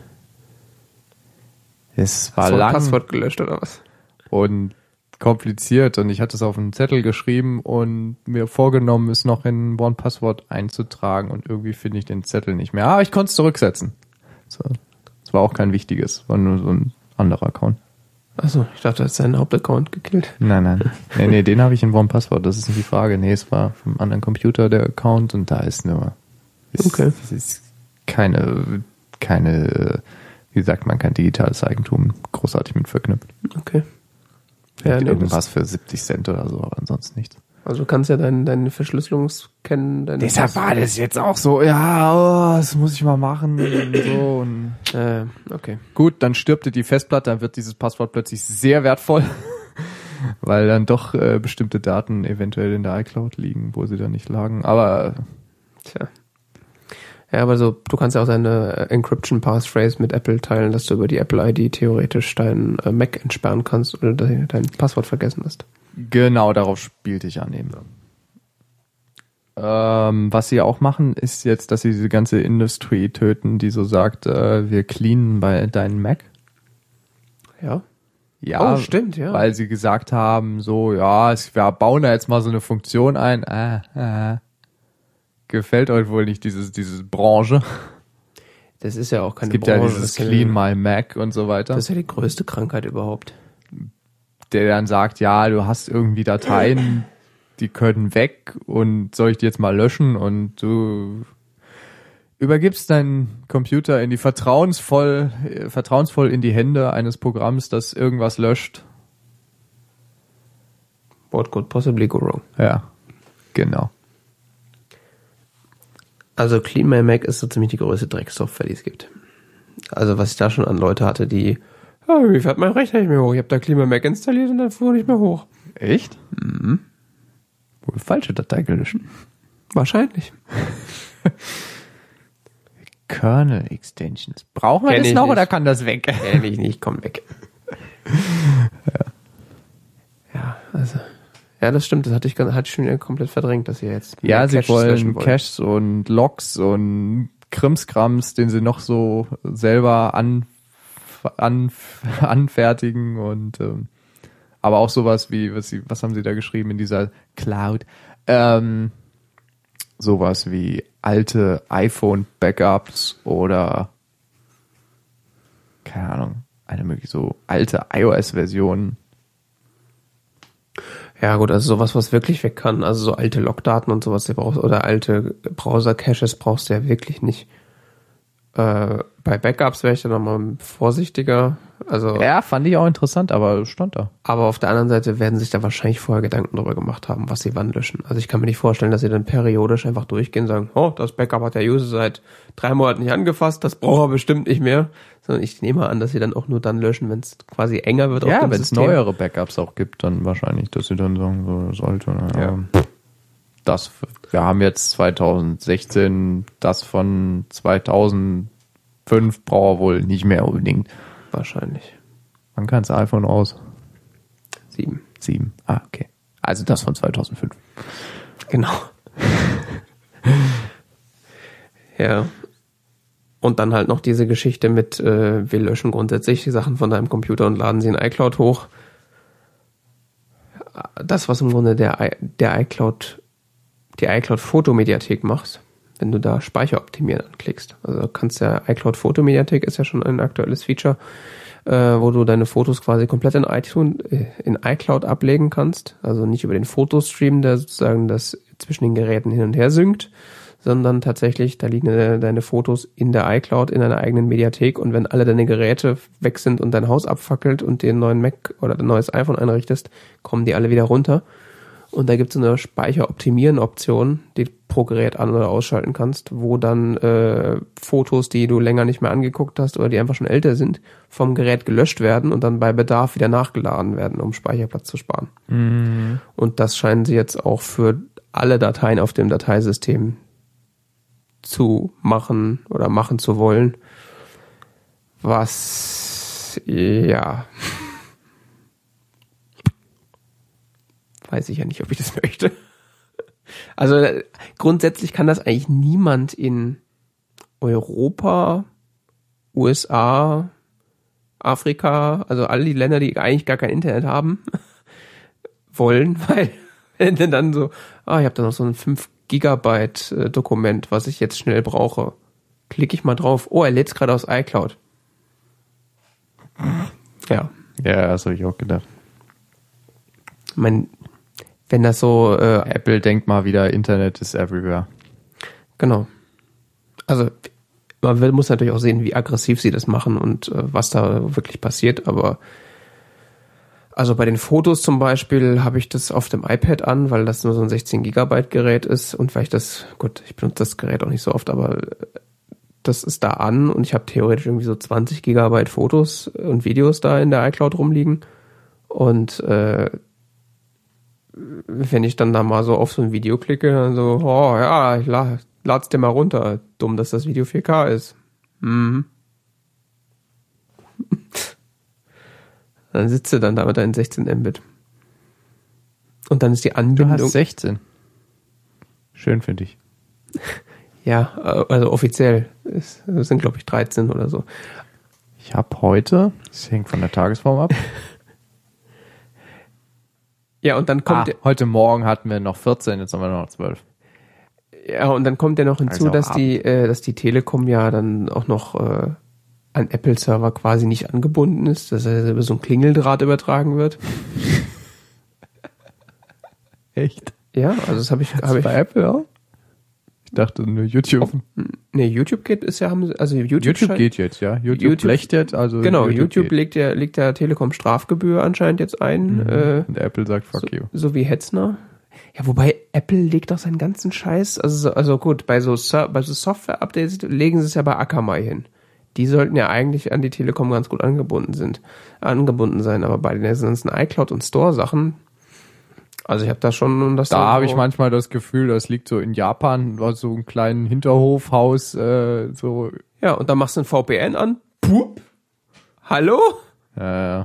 Es war
Hast
lang
Passwort gelöscht oder was?
und kompliziert und ich hatte es auf einen Zettel geschrieben und mir vorgenommen, es noch in One-Passwort einzutragen und irgendwie finde ich den Zettel nicht mehr. Aber ich konnte es zurücksetzen. So. Es war auch kein wichtiges, war nur so ein anderer Account.
Achso, ich dachte, das ist sein Hauptaccount gekillt.
Nein, nein. Nee, nee, den habe ich in One-Passwort, das ist nicht die Frage. Nee, es war vom anderen Computer der Account und da ist nur. Ist,
Okay.
Es ist keine, keine, wie sagt man, kein digitales Eigentum großartig mit verknüpft.
Okay.
Ja,
Ja, nee,
irgendwas für 70 Cent oder so, aber ansonsten nichts.
Also du kannst ja deine, deine Verschlüsselungskennen, deine
Deshalb war das jetzt auch so, ja, oh, das muss ich mal machen und so. <clears throat> Und
Äh, okay.
gut, dann stirbt dir die Festplatte, dann wird dieses Passwort plötzlich sehr wertvoll, <laughs> weil dann doch äh, bestimmte Daten eventuell in der iCloud liegen, wo sie dann nicht lagen. Aber
Tja. Ja, aber so, du kannst ja auch deine äh, Encryption Passphrase mit Apple teilen, dass du über die Apple ID theoretisch deinen äh, Mac entsperren kannst oder de dein Passwort vergessen hast.
Genau darauf spielte ich an eben. Ähm, was sie auch machen, ist jetzt, dass sie diese ganze Industry töten, die so sagt, äh, wir cleanen bei deinen Mac.
Ja.
Ja,
Oh, stimmt, ja.
Weil sie gesagt haben, so, ja, wir bauen da jetzt mal so eine Funktion ein. Ah, ah. Gefällt euch wohl nicht dieses, diese Branche.
Das ist ja auch keine
Es gibt
Branche.
ja dieses
ja-
Clean My Mac und so weiter.
Das ist ja die größte Krankheit überhaupt.
Der dann sagt, ja, du hast irgendwie Dateien, die können weg und soll ich die jetzt mal löschen und du übergibst deinen Computer in die vertrauensvoll, äh, vertrauensvoll in die Hände eines Programms, das irgendwas löscht.
What could possibly go wrong?
Ja, genau.
Also Clean My Mac ist so ziemlich die größte Drecksoftware, die es gibt. Also was ich da schon an Leute hatte, die, ja, wie fährt mein Rechner nicht mehr hoch? Ich habe da Clean My Mac installiert und dann fuhr nicht mehr hoch.
Echt? Mhm. Wohl falsche Datei gelöscht.
Wahrscheinlich. <laughs>
Kernel Extensions. Brauchen wir
Kenn
das
ich
noch
nicht.
oder kann das weg? <laughs>
Ehrlich nicht, komm weg. <laughs> Ja, also. Ja, das stimmt, das hatte ich, hatte ich schon wieder komplett verdrängt, dass sie jetzt
Ja, sie
Caches
wollen Caches und Logs und Krimskrams, den sie noch so selber an, an, <laughs> anfertigen und ähm, aber auch sowas wie, was, sie, was haben sie da geschrieben in dieser Cloud? Ähm, sowas wie alte iPhone-Backups oder keine Ahnung, eine mögliche so alte iOS-Version.
Ja, gut, also sowas, was wirklich weg kann, also so alte Logdaten und sowas, brauchst, oder alte Browser-Caches brauchst du ja wirklich nicht. Äh, bei Backups wäre ich da nochmal vorsichtiger. Also,
Ja, fand ich auch interessant, aber stand da.
aber auf der anderen Seite werden sich da wahrscheinlich vorher Gedanken darüber gemacht haben, was sie wann löschen. Also ich kann mir nicht vorstellen, dass sie dann periodisch einfach durchgehen und sagen, oh, das Backup hat der User seit drei Monaten nicht angefasst, das braucht er bestimmt nicht mehr. Sondern ich nehme an, dass sie dann auch nur dann löschen, wenn es quasi enger wird
Ja, wenn es neuere Backups auch gibt, dann wahrscheinlich, dass sie dann sagen, so, das alte.
Ja.
Das, wir haben jetzt 2016, das von 2005 braucht er wohl nicht mehr unbedingt.
Wahrscheinlich.
Wann kann das iPhone aus?
Sieben.
Sieben. Ah, okay. Also das von 2005.
Genau. <laughs> ja. Und dann halt noch diese Geschichte mit, äh, wir löschen grundsätzlich die Sachen von deinem Computer und laden sie in iCloud hoch. Das, was im Grunde der, I der iCloud, die iCloud Fotomediathek macht, wenn du da Speicher optimieren anklickst. Also kannst ja iCloud Fotomediathek ist ja schon ein aktuelles Feature, äh, wo du deine Fotos quasi komplett in iTunes, äh, in iCloud ablegen kannst. Also nicht über den Fotostream, der sozusagen das zwischen den Geräten hin und her synkt, sondern tatsächlich, da liegen deine, deine Fotos in der iCloud, in einer eigenen Mediathek und wenn alle deine Geräte weg sind und dein Haus abfackelt und den neuen Mac oder ein neues iPhone einrichtest, kommen die alle wieder runter. Und da gibt es eine Speicher-Optimieren-Option, die du pro Gerät an- oder ausschalten kannst, wo dann äh, Fotos, die du länger nicht mehr angeguckt hast oder die einfach schon älter sind, vom Gerät gelöscht werden und dann bei Bedarf wieder nachgeladen werden, um Speicherplatz zu sparen. Und das scheinen sie jetzt auch für alle Dateien auf dem Dateisystem zu machen oder machen zu wollen. Was, ja. Weiß ich ja nicht, ob ich das <laughs> möchte. Also grundsätzlich kann das eigentlich niemand in Europa, USA, Afrika, also all die Länder, die eigentlich gar kein Internet haben, <laughs> wollen, weil wenn dann so, ah, ich habe da noch so ein 5 Gigabyte äh, Dokument, was ich jetzt schnell brauche. Klicke ich mal drauf, oh, er lädt's gerade aus iCloud. Ja,
Ja, das habe ich auch gedacht.
Mein, wenn das so, äh,
Apple denkt mal wieder, Internet is everywhere.
genau. Also, man will, muss natürlich auch sehen, wie aggressiv sie das machen und äh, was da wirklich passiert, aber also bei den Fotos zum Beispiel habe ich das auf dem iPad an, weil das nur so ein 16 Gigabyte Gerät ist und weil ich das, gut, ich benutze das Gerät auch nicht so oft, aber äh, das ist da an und ich habe theoretisch irgendwie so 20 Gigabyte Fotos und Videos da in der iCloud rumliegen und äh, wenn ich dann da mal so auf so ein Video klicke, dann so, oh ja, ich la lad's dir mal runter. Dumm, dass das Video 4K ist. Mhm. <laughs> dann sitzt du dann da mit deinen 16 Mbit. Und dann ist die
Du
Anbindung.
hast 16. Schön finde ich. <laughs>
ja, also offiziell. Es es sind, glaube ich, 13 oder so.
Ich habe heute, das hängt von der Tagesform ab. <laughs>
Ja, und dann kommt
ah, heute Morgen hatten wir noch 14, jetzt haben wir noch 12.
ja, und dann kommt ja noch hinzu,
Also
dass
ab.
die, äh, dass die Telekom ja dann auch noch äh, an Apple-Server quasi nicht angebunden ist, dass er über so ein Klingeldraht übertragen wird. <laughs>
Echt?
Ja, also das habe ich, habe ich
Bei Apple auch? Ich dachte nur YouTube.
Nee, YouTube geht ist ja haben sie- also YouTube,
YouTube geht jetzt, ja. YouTube,
YouTube-
lächt jetzt, also
Genau, YouTube,
geht.
legt ja legt der Telekom Strafgebühr anscheinend jetzt ein,
Mhm.
äh,
Und Apple sagt fuck you.
so wie Hetzner. Ja, wobei Apple legt doch seinen ganzen Scheiß, also so- also gut, bei so bei so Software Updates legen sie es ja bei Akamai hin. Die sollten ja eigentlich an die Telekom ganz gut angebunden sind, angebunden sein, aber bei den ganzen iCloud und Store Sachen also ich habe da schon das
Da habe ich manchmal das Gefühl, das liegt so in Japan, war so ein kleinen Hinterhofhaus, äh, so,
Ja, und dann machst du ein VPN an. Pup. Hallo?
äh,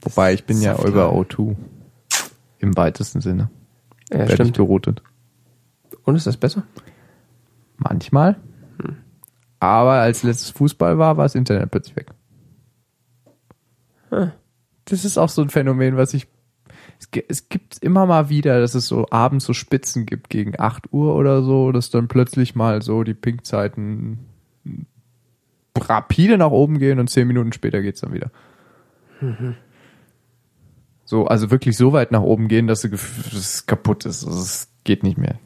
wobei ich bin ja
Saftladen.
über O2. Im weitesten Sinne.
Ja,
Werde ich
stimmt.
geroutet.
Und ist das besser?
Manchmal. Aber als letztes Fußball war, war das Internet plötzlich weg. Das ist auch so ein Phänomen, was ich. Es, gi- es gibt immer mal wieder, dass es so abends so Spitzen gibt gegen 8 Uhr oder so, dass dann plötzlich mal so die Pinkzeiten rapide nach oben gehen und 10 Minuten später geht's dann wieder. So, also wirklich so weit nach oben gehen, dass, es kaputt ist. Also es geht nicht mehr.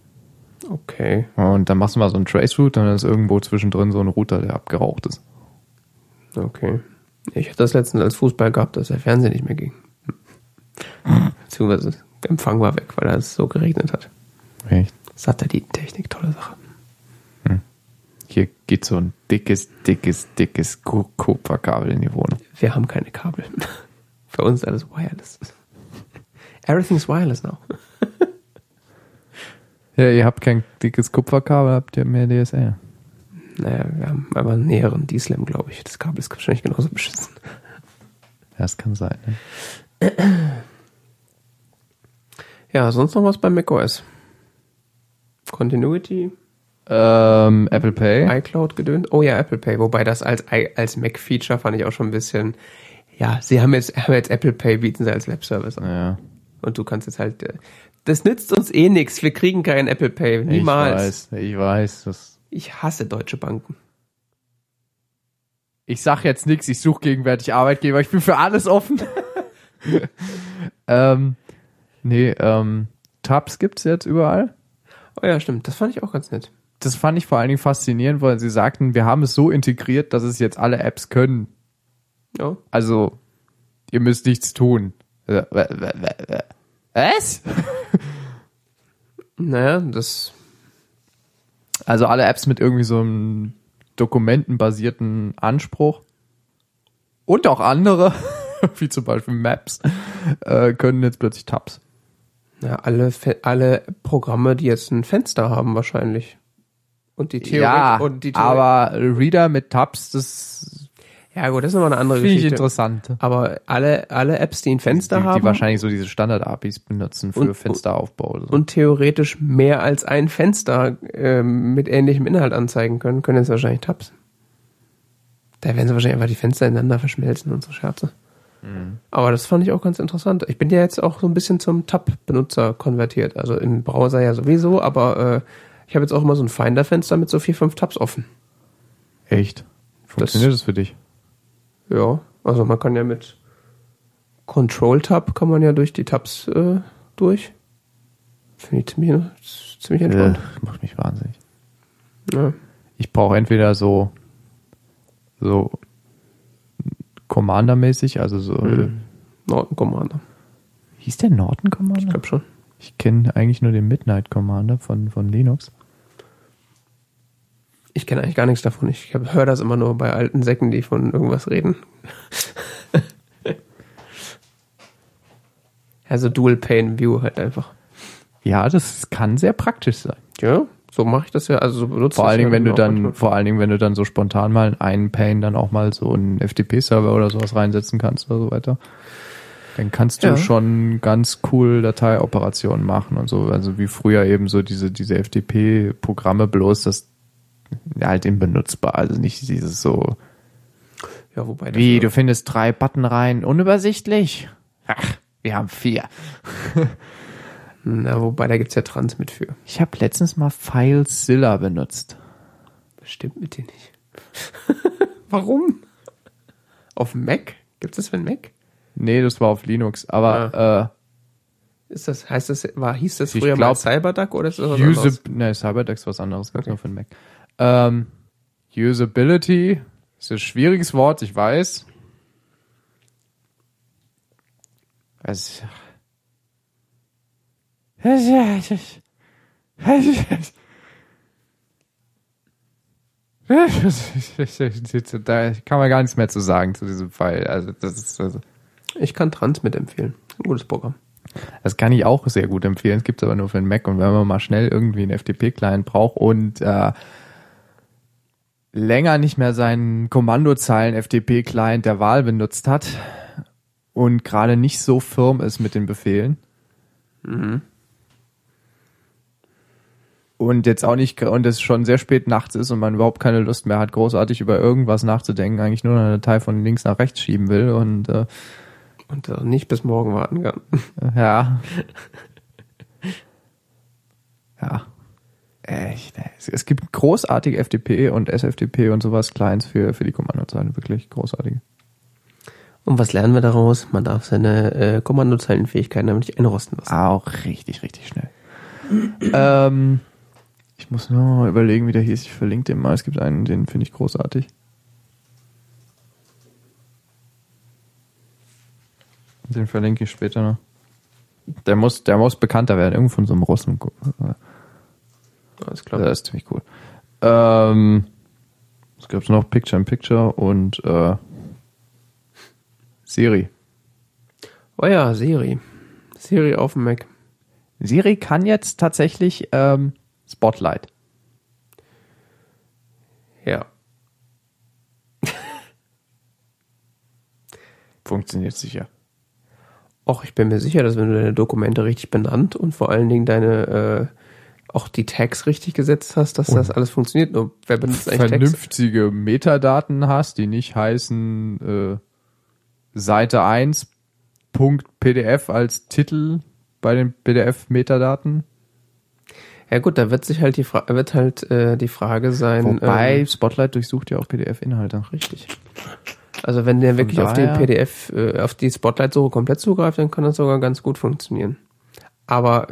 Okay.
Und dann machst du mal so einen Traceroute dann ist irgendwo zwischendrin so ein Router, der abgeraucht ist.
Okay. Ich hatte das letztens als Fußball gehabt, dass der Fernseher nicht mehr ging. Beziehungsweise der Empfang war weg, weil es so geregnet hat.
Echt?
Satellitentechnik, tolle Sache.
Hier geht so ein dickes, dickes, dickes Ku- Kupferkabel in die Wohnung.
Wir haben keine Kabel. <laughs> Für uns ist alles wireless. Everything's wireless now.
Ja, ihr habt kein dickes Kupferkabel, habt ihr mehr DSL.
Naja, wir haben aber einen näheren D-Slam, glaube ich. Das Kabel ist wahrscheinlich genauso beschissen.
Ja, das kann sein. Ne? <clears throat>
Ja, sonst noch was bei macOS? Continuity,
Ähm, Apple Pay.
iCloud gedönt. Oh ja, Apple Pay. Wobei das als, als Mac-Feature fand ich auch schon ein bisschen. Ja, sie haben jetzt, haben jetzt Apple Pay, bieten sie als Webservice an.
Ja,
Und du kannst jetzt halt. äh, Das nützt uns eh nichts. Wir kriegen keinen Apple Pay. Niemals.
ich weiß, ich weiß. Das
Ich hasse deutsche Banken.
ich sag jetzt nichts, ich suche gegenwärtig Arbeitgeber, ich bin für alles offen. <laughs> ähm, nee, ähm, Tabs gibt's jetzt überall.
Oh ja, stimmt. Das fand ich auch ganz nett.
Das fand ich vor allen Dingen faszinierend, weil sie sagten, wir haben es so integriert, dass es jetzt alle Apps können.
Ja.
Also, ihr müsst nichts tun. Äh, Was?
Naja, das.
Also alle Apps mit irgendwie so einem dokumentenbasierten Anspruch und auch andere, <laughs> wie zum Beispiel Maps, äh, können jetzt plötzlich Tabs.
Ja, alle, alle Programme, die jetzt ein Fenster haben, wahrscheinlich. Und die Theorie.
ja,
und die Theorie
aber Reader mit Tabs, das
ja, gut, das ist nochmal eine andere
finde ich
Geschichte.
interessant.
Aber alle, alle Apps, die ein Fenster
Die,
haben
die wahrscheinlich so diese Standard-APIs benutzen für
Und-
Fensteraufbau. So.
und theoretisch mehr als ein Fenster ähm, mit ähnlichem Inhalt anzeigen können, können jetzt wahrscheinlich Tabs. Da werden sie wahrscheinlich einfach die Fenster ineinander verschmelzen und so Scherze.
Mhm.
Aber das fand ich auch ganz interessant. Ich bin ja jetzt auch so ein bisschen zum Tab-Benutzer konvertiert. Also im Browser ja sowieso, aber äh, ich habe jetzt auch immer so ein Finder-Fenster mit so vier, fünf Tabs offen.
Echt? Funktioniert das, für dich?
Ja, also man kann ja mit Control-Tab kann man ja durch die Tabs äh, durch. Finde ich ziemlich, ziemlich
Äh,
entspannt.
macht mich wahnsinnig.
Ja.
Ich brauche entweder so, so Commander-mäßig, also so, äh,
Mhm. Norton Commander.
hieß der Norton
Ich
Commander?
glaube schon.
Ich kenne eigentlich nur den Midnight Commander von, von Linux.
Ich kenne eigentlich gar nichts davon. Ich höre das immer nur bei alten Säcken, die von irgendwas reden. <laughs> also Dual Pane View halt einfach.
Ja, das kann sehr praktisch sein.
Ja, so mache ich das ja. Also so benutze
Vor allen Dingen,
ja
wenn du dann,
manchmal.
vor allen Dingen, wenn du dann so spontan mal in einen Pane dann auch mal so einen FTP-Server oder sowas reinsetzen kannst oder so weiter. Dann kannst du
Ja.
schon ganz cool Dateioperationen machen und so. Also wie früher eben so diese, diese FTP-Programme bloß das ja, halt eben benutzbar. Also nicht dieses so,
Ja, wobei
wie,
das,
du findest drei Button rein, unübersichtlich. Ach, wir haben vier.
Na, wobei da gibt's ja Transmit für.
Ich habe letztens mal FileZilla benutzt.
Bestimmt mit dir nicht. <laughs> Warum? Auf Mac? Gibt's das für ein Mac?
Nee, das war auf Linux, aber
Ist das, heißt das, war, hieß das früher mal
glaub,
Cyberduck oder ist das was
äh,
anderes?
Use, ne, CyberDeck ist was anderes, gibt's
Okay.
nur für den Mac. Ähm, Usability ist ein schwieriges Wort, ich weiß. Also, <laughs> da kann man gar nichts mehr zu sagen zu diesem Fall. Also das ist also,
Ich kann Transmit empfehlen. Ein gutes Programm.
Das kann ich auch sehr gut empfehlen. Es gibt es aber nur für den Mac. Und wenn man mal schnell irgendwie einen FTP-Client braucht und äh, länger nicht mehr seinen Kommandozeilen-FTP-Client der Wahl benutzt hat und gerade nicht so firm ist mit den Befehlen und jetzt auch nicht und es schon sehr spät nachts ist und man überhaupt keine Lust mehr hat, großartig über irgendwas nachzudenken, eigentlich nur eine Datei von links nach rechts schieben will und äh,
Und nicht bis morgen warten kann.
Ja. <laughs> Echt. ey. Es, gibt großartige FTP und SFTP und sowas Clients für, für die Kommandozeile. Wirklich großartige.
Und was lernen wir daraus? Man darf seine äh, Kommandozeilenfähigkeiten damit nicht einrosten lassen.
Auch richtig, richtig schnell. <clears throat> ähm, ich muss nur überlegen, wie der hieß. Ich verlinke den mal. Es gibt einen, den finde ich großartig. Den verlinke ich später noch. Der muss, der muss bekannter werden. Irgendwo von so einem Russen.
Alles klar.
Das ist ziemlich cool. Ähm, es gab noch Picture in Picture und äh, Siri.
Oh ja, Siri. Siri auf dem Mac.
Siri kann jetzt tatsächlich ähm, Spotlight.
Ja. <laughs>
Funktioniert sicher.
Och, ich bin mir sicher, dass wenn du deine Dokumente richtig benannt und vor allen Dingen deine äh, auch die Tags richtig gesetzt hast, dass das alles funktioniert. Nur wer benutzt eigentlich Tags?
Vernünftige Metadaten hast, die nicht heißen äh, Seite 1 Punkt PDF als Titel bei den PDF-Metadaten.
Ja gut, da wird sich halt die Fra wird halt äh, die Frage sein.
Wobei
ähm,
Spotlight durchsucht ja auch PDF-Inhalte.
richtig. Also wenn der wirklich auf die
daher-
PDF, äh, auf die Spotlight-Suche komplett zugreift, dann kann das sogar ganz gut funktionieren. Aber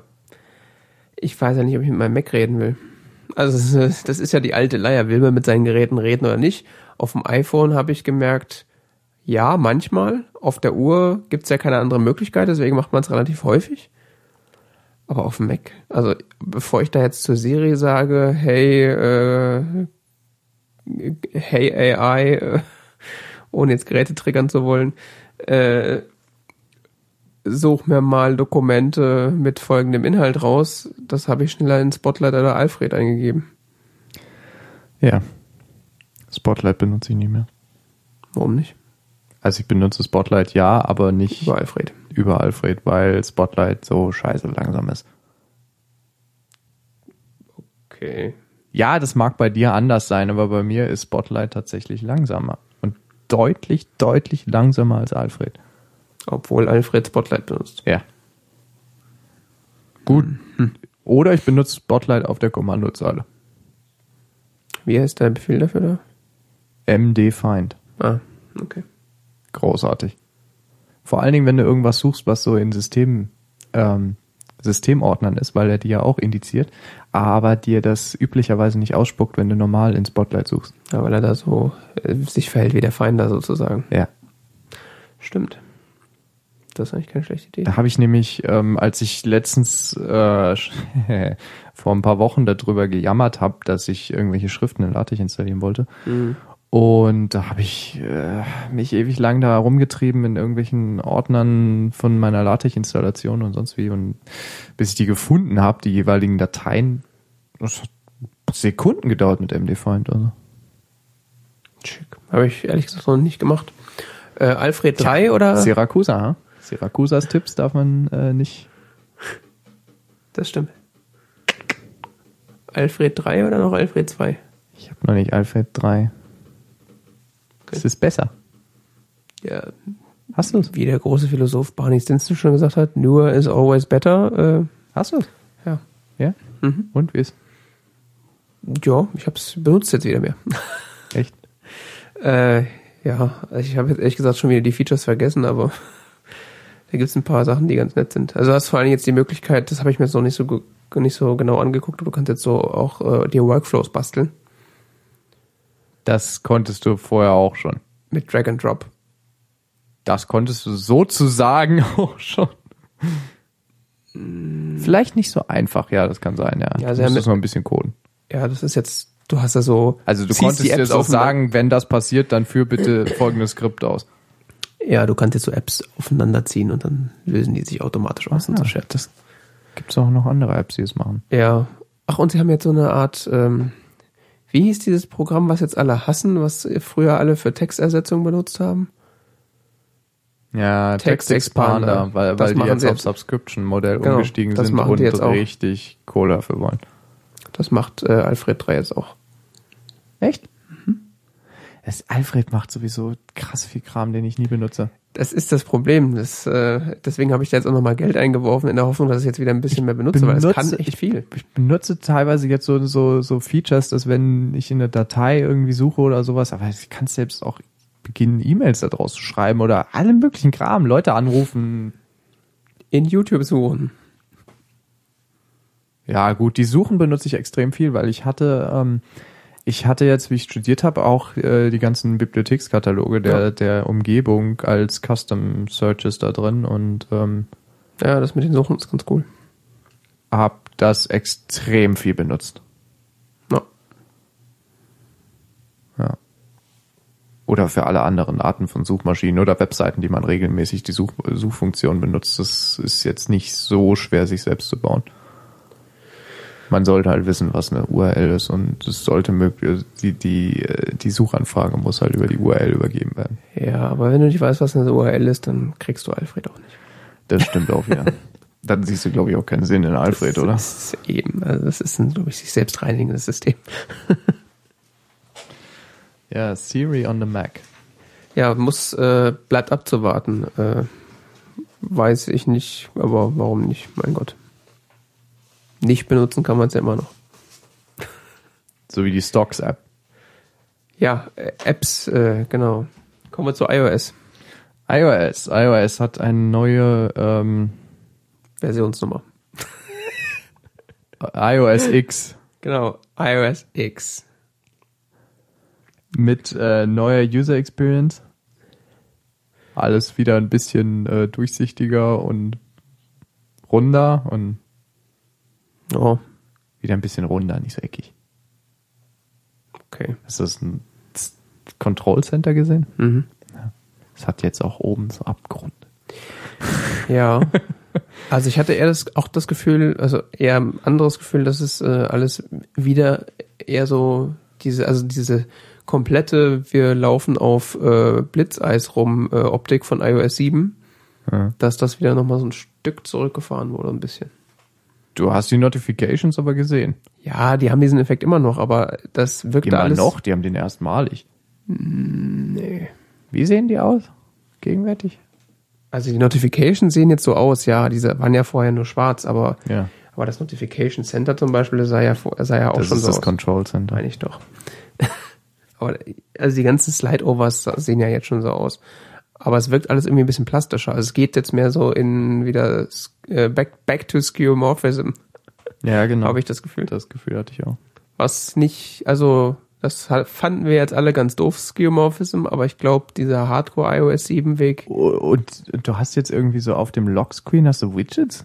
ich weiß ja nicht, ob ich mit meinem Mac reden will. Also das ist, ja die alte Leier. Will man mit seinen Geräten reden oder nicht? Auf dem iPhone habe ich gemerkt, ja, manchmal. Auf der Uhr gibt's ja keine andere Möglichkeit, deswegen macht man es relativ häufig. Aber auf dem Mac, also bevor ich da jetzt zur Serie sage, hey, äh, hey AI, äh, ohne jetzt Geräte triggern zu wollen, äh, such mir mal Dokumente mit folgendem Inhalt raus. Das habe ich schneller in Spotlight oder Alfred eingegeben.
Ja. Spotlight benutze ich nicht mehr.
Warum nicht?
Also ich benutze Spotlight ja, aber nicht
Über Alfred.
über Alfred, weil Spotlight so scheiße langsam ist.
Okay.
Ja, das mag bei dir anders sein, aber bei mir ist Spotlight tatsächlich langsamer. Und deutlich, deutlich langsamer als Alfred.
Obwohl Alfred Spotlight benutzt.
Ja. Gut. Oder ich benutze Spotlight auf der Kommandozeile.
Wie heißt der Befehl dafür da?
MD Find.
Ah, okay.
großartig. Vor allen Dingen, wenn du irgendwas suchst, was so in System, ähm, Systemordnern ist, weil er die ja auch indiziert, aber dir das üblicherweise nicht ausspuckt, wenn du normal in Spotlight suchst.
Ja, weil er da so äh, sich verhält wie der Finder sozusagen.
Ja.
Stimmt. Das ist eigentlich keine schlechte Idee.
Da habe ich nämlich, ähm, als ich letztens äh, <laughs> vor ein paar Wochen darüber gejammert habe, dass ich irgendwelche Schriften in LaTeX installieren wollte.
Mhm.
Und da habe ich äh, mich ewig lang da rumgetrieben in irgendwelchen Ordnern von meiner LaTeX-Installation und sonst wie. Und bis ich die gefunden habe, die jeweiligen Dateien, das hat Sekunden gedauert mit MD-Find. Also.
Schick. Habe ich ehrlich gesagt noch nicht gemacht. Äh, Alfred 3 oder?
Syracusa, ha? Syrakusas Tipps darf man äh, nicht.
Das stimmt. Alfred 3 oder noch Alfred 2?
Ich habe noch nicht Alfred 3. Es ist besser.
Ja,
Hast du es?
wie der große Philosoph Barney Stinson schon gesagt hat, newer is always better. Äh,
Hast du es?
ja.
Ja?
Mhm.
Und wie ist?
Ja, ich habe es benutzt jetzt wieder mehr.
Echt? <laughs>
Äh, ja, ich habe jetzt ehrlich gesagt schon wieder die Features vergessen, aber da gibt's ein paar Sachen, die ganz nett sind. Also du hast vor allem jetzt die Möglichkeit, das habe ich mir jetzt noch nicht so nicht so genau angeguckt, du kannst jetzt so auch äh, dir Workflows basteln
Das konntest du vorher auch schon.
mit Drag and Drop.
Das konntest du sozusagen <laughs> auch schon. Vielleicht nicht so einfach, ja, das kann sein, ja.
Ja,
du
sie haben
musst noch ein bisschen coden.
Ja, das ist jetzt, du hast da so.
Also du konntest
auf den-
sagen, wenn das passiert, dann führ bitte <coughs> folgendes Skript aus.
Ja, du kannst jetzt so Apps aufeinander ziehen und dann lösen die sich automatisch aus und so Shit.
das gibt's auch noch andere Apps, die es machen.
Ja. Ach, und sie haben jetzt so eine Art, ähm, wie hieß dieses Programm, was jetzt alle hassen, was früher alle für Textersetzung benutzt haben?
Ja,
Text
Text Expander,
Expander.
weil, weil die jetzt
sie
auf. Subscription-Modell
Genau,
umgestiegen
das
sind und
jetzt auch.
richtig Kohle dafür wollen.
Das macht äh, Alfred 3 jetzt auch.
Echt? Das Alfred macht sowieso krass viel Kram, den ich nie benutze.
Das ist das Problem. Das, äh, deswegen habe ich da jetzt auch nochmal Geld eingeworfen, in der Hoffnung, dass ich jetzt wieder ein bisschen mehr benutze, weil es
benutze-
kann echt viel.
Ich benutze teilweise jetzt so, so, so Features, dass wenn ich in der Datei irgendwie suche oder sowas, aber ich kann selbst auch beginnen, E-Mails da draus zu schreiben oder alle möglichen Kram, Leute anrufen.
In YouTube suchen.
Ja, gut, die Suchen benutze ich extrem viel, weil ich hatte, ähm, ich hatte jetzt, wie ich studiert habe, auch äh, die ganzen Bibliothekskataloge der,
Ja.
der Umgebung als Custom Searches da drin und ähm,
Ja, das mit den Suchen ist ganz cool.
hab das extrem viel benutzt.
Ja.
Ja. Oder für alle anderen Arten von Suchmaschinen oder Webseiten, die man regelmäßig die Such Suchfunktion benutzt. Das ist jetzt nicht so schwer, sich selbst zu bauen. Man sollte halt wissen, was eine URL ist und es sollte möglich, die, die, äh, die Suchanfrage muss halt über die URL übergeben werden.
Ja, aber wenn du nicht weißt, was eine URL ist, dann kriegst du Alfred auch nicht.
Das stimmt auch wieder. Dann siehst du, glaube ich, auch keinen Sinn in Alfred,
das
oder?
ist eben, also das ist ein, glaube ich, sich selbst reinigendes System. <laughs>
Ja, Siri on the Mac.
Ja, muss, äh, bleibt abzuwarten. Äh, weiß ich nicht, aber warum nicht? Mein Gott. Nicht benutzen kann man es ja immer noch. <laughs>
So wie die Stocks-App.
Ja, äh, Apps, äh, genau. Kommen wir zu iOS.
iOS. iOS hat eine neue ähm,
Versionsnummer. <laughs>
iOS X
Genau, iOS X.
mit äh, neuer User Experience. Alles wieder ein bisschen äh, durchsichtiger und runder und
Oh,
wieder ein bisschen runder, nicht so eckig.
okay.
Hast du das ein Control Center gesehen?
Mhm.
Es hat jetzt auch oben so Abgrund. <laughs>
Ja. Also ich hatte eher das, auch das Gefühl, also eher ein anderes Gefühl, dass es äh, alles wieder eher so diese, also diese komplette, wir laufen auf äh, Blitzeis rum äh, Optik von iOS 7,
Ja.
dass das wieder nochmal so ein Stück zurückgefahren wurde, ein bisschen.
Du hast die Notifications aber gesehen.
Ja, die haben diesen Effekt immer noch, aber das wirkt
Immer
alles.
noch, die haben den erstmalig.
Nee.
Wie sehen die aus? Gegenwärtig?
Also die Notifications sehen jetzt so aus, ja, diese waren ja vorher nur schwarz, aber,
Ja.
aber das Notification Center zum Beispiel sah ja, sah ja auch
Das
schon
ist
so
das
aus.
Control Center.
Meine ich doch. <laughs> Aber also die ganzen Slide-Overs sehen ja jetzt schon so aus. Aber es wirkt alles irgendwie ein bisschen plastischer. Also es geht jetzt mehr so in wieder äh, back, back to Skeuomorphism,
Ja, genau.
habe ich das Gefühl.
das Gefühl hatte ich auch.
Was nicht, also das fanden wir jetzt alle ganz doof, Skeuomorphism, aber ich glaube, dieser Hardcore iOS 7 Weg,
Und du hast jetzt irgendwie so auf dem Lockscreen hast du Widgets?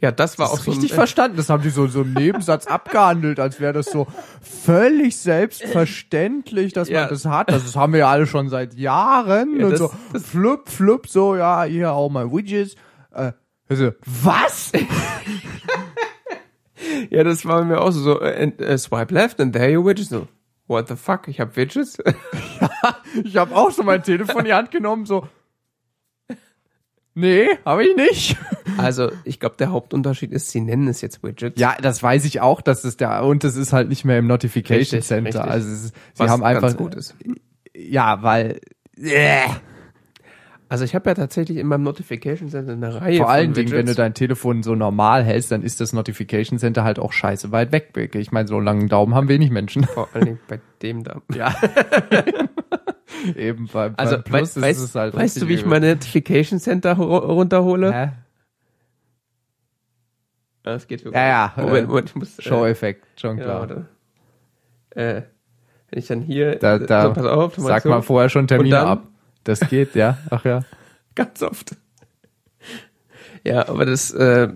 Ja, das war auch
Das
so
richtig
ein,
verstanden. Das haben die so, so im Nebensatz abgehandelt, als wäre das so völlig selbstverständlich, dass
Ja.
man das hat. Das haben wir ja alle schon seit Jahren.
Ja,
und
das-
so flup, flup, so, ja, hier auch mal Widgets. Äh, also, was? <laughs>
Ja, das war mir auch so, so äh, äh, swipe left and there your widgets. So, what the fuck, ich habe Widgets? <laughs>
Ich habe auch so mein Telefon in die Hand genommen, so. Nee, habe ich nicht. <laughs>
also, ich glaube, der Hauptunterschied ist, sie nennen es jetzt Widgets.
Ja, das weiß ich auch, dass es der und es ist halt nicht mehr im Notification
Richtig,
Center.
richtig.
Also es ist, sie
was
haben einfach
ganz gut ist.
ja, weil äh,
Also ich habe ja tatsächlich in meinem Notification Center eine Reihe
vor
von
allen Dingen, wenn du
Widgets.
dein Telefon so normal hältst, dann ist das Notification Center halt auch scheiße weit weg. Ich meine, so einen langen Daumen haben wenig Menschen.
Vor allen Dingen bei dem da.
Ja. <laughs> <laughs> Eben beim,
Also,
beim Plus
weißt,
ist
weißt,
halt
weißt du, wie ich meine Notification Center ru- runterhole?
Hä?
Das geht
Ja, ja,
Moment,
äh,
Moment, ich muss, äh,
Show-Effekt, schon
genau,
klar.
Äh, wenn ich dann hier,
Da, da,
so, pass auf,
sag mal vorher schon Termine
dann-
ab. Das geht, ja. Ach ja. <laughs>
ganz oft. Ja, aber das, äh,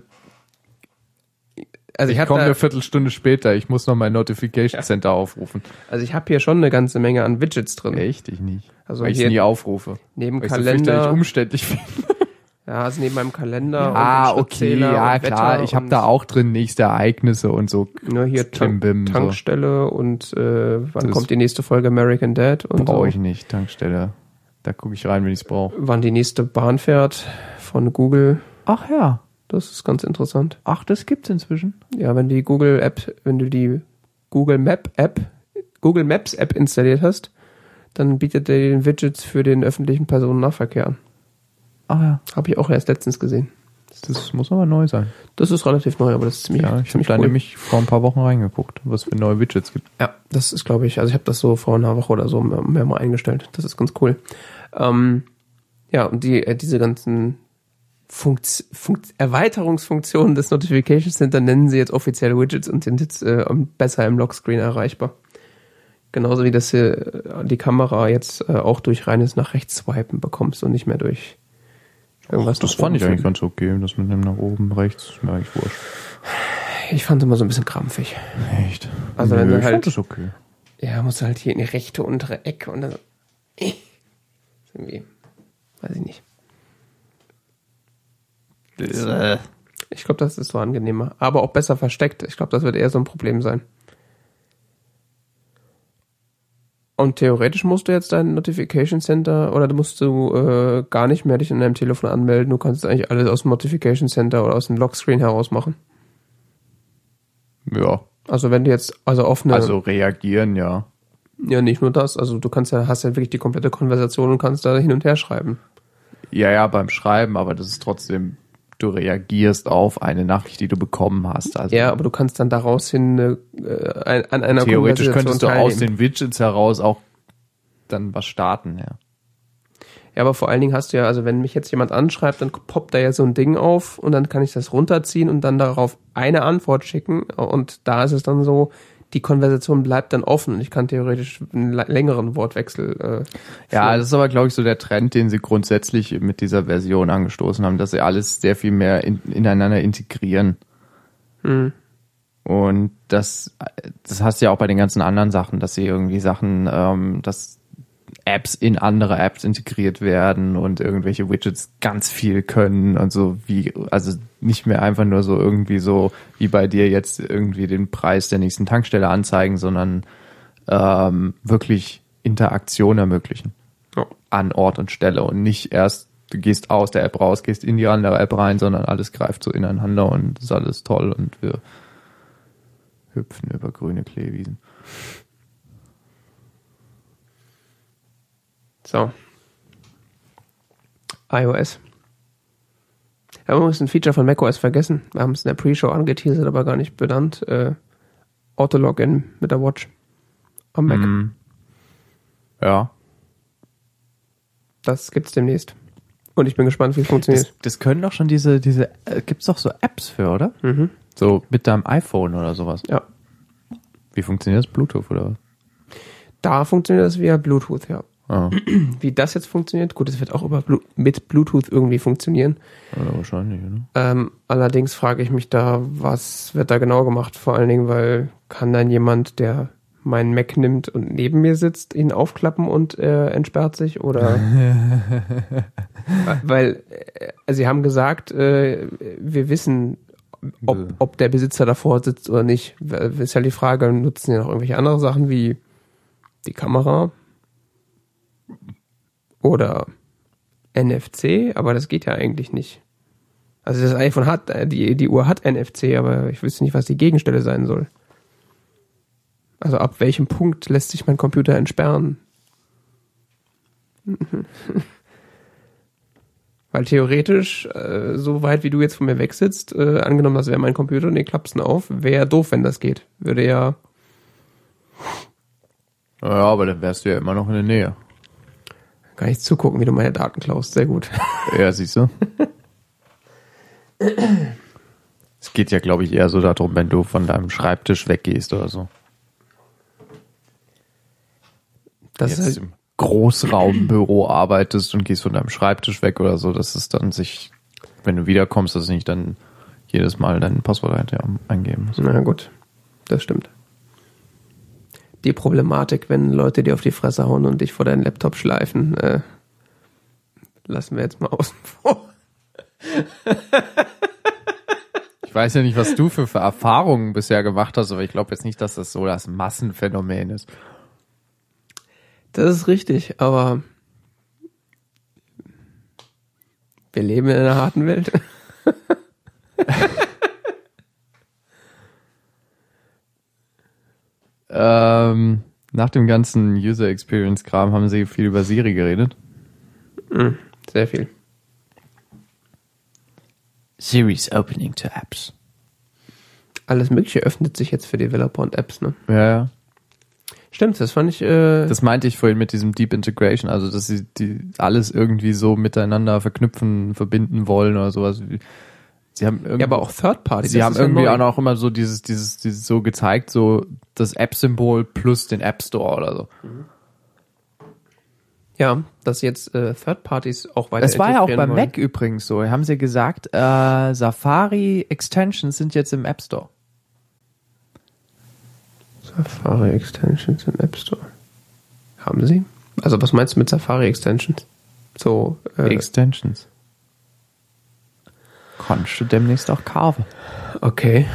also ich,
Ich komme eine Viertelstunde später. Ich muss noch mein Notification Center aufrufen.
also ich habe hier schon eine ganze Menge an Widgets drin.
Echt? Ich nicht.
Also
weil ich
hier
nie aufrufe.
neben
Weil ich so
Kalender,
umständlich <laughs> finde.
ja, also neben meinem Kalender.
Ah,
und
okay, ja klar. Ich habe da auch drin nächste Ereignisse und so.
nur hier Tank,
Klimbim, so.
Tankstelle und äh, wann
Das
kommt die nächste Folge American Dad und
Brauche
so.
ich nicht, Tankstelle. Da gucke ich rein, wenn ich es brauche.
wann die nächste Bahn fährt von Google.
Ach ja.
Das ist ganz interessant.
Ach, das gibt's inzwischen.
Ja, wenn die Google App, wenn du die Google Map App, Google Maps App installiert hast, dann bietet der den Widgets für den öffentlichen Personennahverkehr an.
Ach ja.
Habe ich auch erst letztens gesehen.
Das muss aber neu sein.
Das ist relativ neu, aber das ist ziemlich,
Ja, ich habe da
cool.
nämlich vor ein paar Wochen reingeguckt, was für neue Widgets gibt.
Ja, das ist, glaube ich, also ich habe das so vor einer Woche oder so mehr, mehr mal eingestellt. Das ist ganz cool. Ähm, ja, und die, äh, diese ganzen Funkt, Funkt, Erweiterungsfunktionen des Notification Center nennen sie jetzt offiziell Widgets und sind jetzt äh, besser im Lockscreen erreichbar. Genauso wie das hier äh, die Kamera jetzt äh, auch durch reines nach rechts swipen bekommst und nicht mehr durch irgendwas.
das
nach
fand ich eigentlich ganz okay. Das mit dem nach oben, rechts, ist mir eigentlich wurscht.
Ich fand es immer so ein bisschen krampfig.
Echt?
Also wenn du
ich
halt-
fand das okay.
Ja, musst du halt hier in die rechte untere Ecke und dann. Äh, irgendwie, weiß ich nicht. Ich glaube, das ist so angenehmer. Aber auch besser versteckt. Ich glaube, das wird eher so ein Problem sein. Und theoretisch musst du jetzt dein Notification Center oder musst du äh, gar nicht mehr dich in deinem Telefon anmelden. Du kannst eigentlich alles aus dem Notification Center oder aus dem Lockscreen heraus machen.
Ja.
Also wenn du jetzt also offene
Also reagieren, ja.
Ja, nicht nur das. Also du kannst ja, hast ja wirklich die komplette Konversation und kannst da hin und her schreiben.
Ja, ja, beim Schreiben, aber das ist trotzdem, du reagierst auf eine Nachricht, die du bekommen hast. Also
Ja, aber du kannst dann daraus hin äh, an einer
theoretisch könntest du aus
teilnehmen.
den Widgets heraus auch dann was starten, ja.
Ja, aber vor allen Dingen hast du ja, also wenn mich jetzt jemand anschreibt, dann poppt da ja so ein Ding auf und dann kann ich das runterziehen und dann darauf eine Antwort schicken und da ist es dann so, die Konversation bleibt dann offen. Ich kann theoretisch einen längeren Wortwechsel. Äh,
Ja,
führen.
das ist aber, glaube ich, so der Trend, den sie grundsätzlich mit dieser Version angestoßen haben, dass sie alles sehr viel mehr in, ineinander integrieren.
Hm.
Und das, das hast du ja auch bei den ganzen anderen Sachen, dass sie irgendwie Sachen, ähm, dass Apps in andere Apps integriert werden und irgendwelche Widgets ganz viel können und so wie, also nicht mehr einfach nur so irgendwie so wie bei dir jetzt irgendwie den Preis der nächsten Tankstelle anzeigen, sondern ähm, wirklich Interaktion ermöglichen
Ja.
an Ort und Stelle und nicht erst du gehst aus der App raus, gehst in die andere App rein, sondern alles greift so ineinander und ist alles toll und wir hüpfen über grüne Kleewiesen.
So. iOS. Wir haben übrigens ein Feature von macOS vergessen. Wir haben es in der Pre-Show angeteasert, aber gar nicht benannt. Äh, Auto-Login mit der Watch am Mac.
Mhm. Ja.
Das gibt's demnächst. Und ich bin gespannt, wie es funktioniert.
Das, das können doch schon diese, diese, äh, gibt's doch so Apps für, oder?
Mhm.
So mit deinem iPhone oder sowas.
Ja.
Wie funktioniert das? Bluetooth oder was?
Da funktioniert das via Bluetooth, ja.
Ah, <clears throat>
Wie das jetzt funktioniert, gut, es wird auch über Blu mit Bluetooth irgendwie funktionieren.
oder wahrscheinlich, oder?
Ähm, allerdings frage ich mich da, was wird da genau gemacht? Vor allen Dingen, weil kann dann jemand, der meinen Mac nimmt und neben mir sitzt, ihn aufklappen und äh, entsperrt sich? Oder <laughs> weil äh, also sie haben gesagt, äh, wir wissen, ob, ob der Besitzer davor sitzt oder nicht. Ist ja die Frage, nutzen sie noch irgendwelche andere Sachen wie die Kamera oder NFC, aber das geht ja eigentlich nicht. Also das iPhone hat, äh, die, die Uhr hat NFC, aber ich wüsste nicht, was die Gegenstelle sein soll. Also ab welchem Punkt lässt sich mein Computer entsperren? <laughs> Weil theoretisch, äh, so weit wie du jetzt von mir weg sitzt, äh, angenommen, das wäre mein Computer und den klappst du auf, wäre doof, wenn das geht. Würde ja,
Ja, aber dann wärst du ja immer noch in der Nähe.
Kann ich zugucken, wie du meine Daten klaust. Sehr gut. <laughs>
Ja, siehst du? es geht ja, glaube ich, eher so darum, wenn du von deinem Schreibtisch weggehst oder so.
Das ist
Jetzt
halt,
im Großraumbüro arbeitest und gehst von deinem Schreibtisch weg oder so, dass es dann sich, wenn du wiederkommst, dass nicht dann jedes Mal dein Passwort eingeben musst.
na gut, das stimmt. Die Problematik, wenn Leute dir auf die Fresse hauen und dich vor deinen Laptop schleifen, äh, lassen wir jetzt mal außen vor.
Ich weiß ja nicht, was du für, für Erfahrungen bisher gemacht hast, aber ich glaube jetzt nicht, dass das so das Massenphänomen ist.
Das ist richtig, aber wir leben in einer harten Welt. <laughs>
Ähm, nach dem ganzen User Experience Kram haben sie viel über Siri geredet.
Sehr viel.
Siri's opening to apps.
Alles Mögliche öffnet sich jetzt für Developer und Apps, ne?
Ja, ja.
Stimmt, das fand ich, äh,
Das meinte ich vorhin mit diesem Deep Integration, also dass sie die alles irgendwie so miteinander verknüpfen, verbinden wollen oder sowas. Sie haben irgendwie,
ja, aber auch Third Party.
sie haben
ja
irgendwie auch noch immer so dieses, dieses, dieses so gezeigt, so das App-Symbol plus den App Store oder so.
Ja, dass jetzt äh, Third Parties auch weiter
Das war ja auch beim
wollen.
Mac übrigens so. Haben sie gesagt, äh, Safari Extensions sind jetzt im App Store.
Safari Extensions im App Store. Haben sie? Also was meinst du mit Safari Extensions? So, äh,
Extensions. Kannst du demnächst auch kaufen.
okay.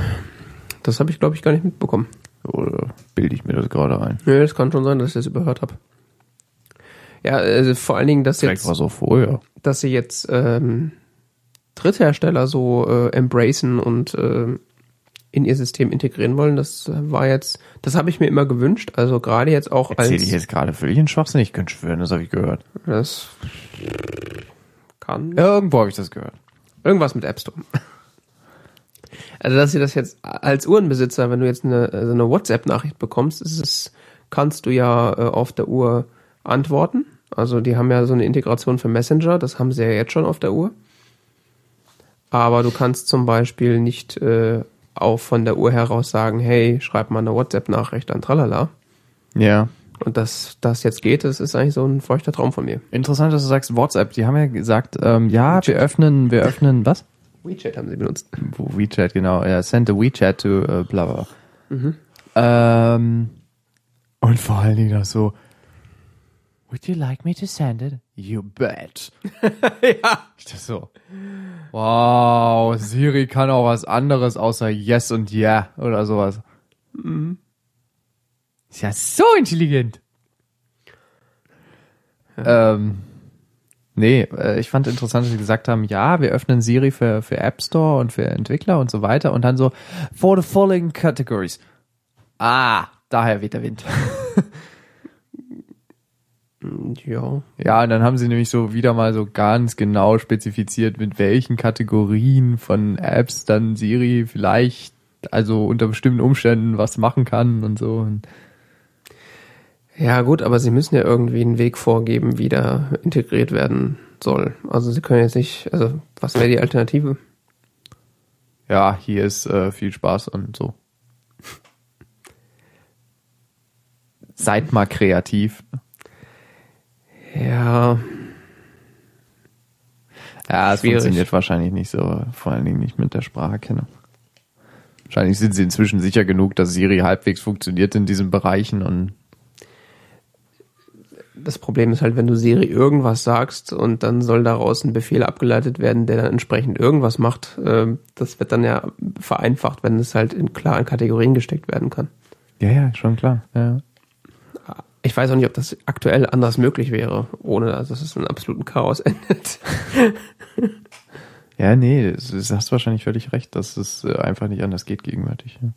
Das habe ich, glaube ich, gar nicht mitbekommen.
Oder bilde ich mir das gerade ein?
Nö, das kann schon sein, dass ich das überhört habe. Ja, also vor allen Dingen, dass
Vielleicht
jetzt,
war so vorher.
dass sie jetzt ähm, Dritthersteller so äh, embracen und äh, in ihr System integrieren wollen, das war jetzt, das habe ich mir immer gewünscht. Also gerade jetzt auch
Erzähle ich
als
jetzt gerade völlig in Schwachsinn? Ich könnte schwören, das habe ich gehört.
das kann
Irgendwo habe ich das gehört.
Irgendwas mit App Store. Also dass sie das jetzt als Uhrenbesitzer, wenn du jetzt eine, also eine WhatsApp-Nachricht bekommst, es, kannst du ja äh, auf der Uhr antworten. Also die haben ja so eine Integration für Messenger, das haben sie ja jetzt schon auf der Uhr. Aber du kannst zum Beispiel nicht äh, auch von der Uhr heraus sagen, hey, schreib mal eine WhatsApp-Nachricht an Tralala.
Ja.
Und dass das jetzt geht, das ist eigentlich so ein feuchter Traum von mir.
Interessant, dass du sagst WhatsApp. Die haben ja gesagt, ähm, ja, wir öffnen, wir öffnen, was?
WeChat haben sie benutzt.
WeChat, genau. Ja, send a WeChat to äh, bla bla. Ähm, und vor allen Dingen auch so, would you like me to send it? You bet. <laughs>
ja.
Ich dachte so, wow, Siri kann auch was anderes außer Yes und Yeah oder sowas. Ist ja so intelligent. Ähm, nee, äh, ich fand interessant, dass sie gesagt haben, ja, wir öffnen Siri für, für App Store und für Entwickler und so weiter und dann so, for the following categories. Ah, daher weht der Wind. <laughs>
Ja.
Ja, und dann haben sie nämlich so wieder mal so ganz genau spezifiziert, mit welchen Kategorien von Apps dann Siri vielleicht, also unter bestimmten Umständen was machen kann und so. Und
Ja, gut, aber sie müssen ja irgendwie einen Weg vorgeben, wie da integriert werden soll. Also sie können jetzt nicht, also was wäre die Alternative?
Ja, hier ist äh, viel Spaß und so. Seid mal kreativ.
Ja,
Ja, es
Schwierig.
funktioniert wahrscheinlich nicht so, vor allen Dingen nicht mit der Spracherkennung. Wahrscheinlich sind sie inzwischen sicher genug, dass Siri halbwegs funktioniert in diesen Bereichen und
das Problem ist halt, wenn du Siri irgendwas sagst und dann soll daraus ein Befehl abgeleitet werden, der dann entsprechend irgendwas macht, äh, das wird dann ja vereinfacht, wenn es halt in klaren Kategorien gesteckt werden kann.
ja, ja, schon klar. Ja.
Ich weiß auch nicht, ob das aktuell anders möglich wäre, ohne dass es in absoluten Chaos <laughs> endet.
Ja, nee, du hast wahrscheinlich völlig recht, dass es äh, einfach nicht anders geht gegenwärtig. Ja.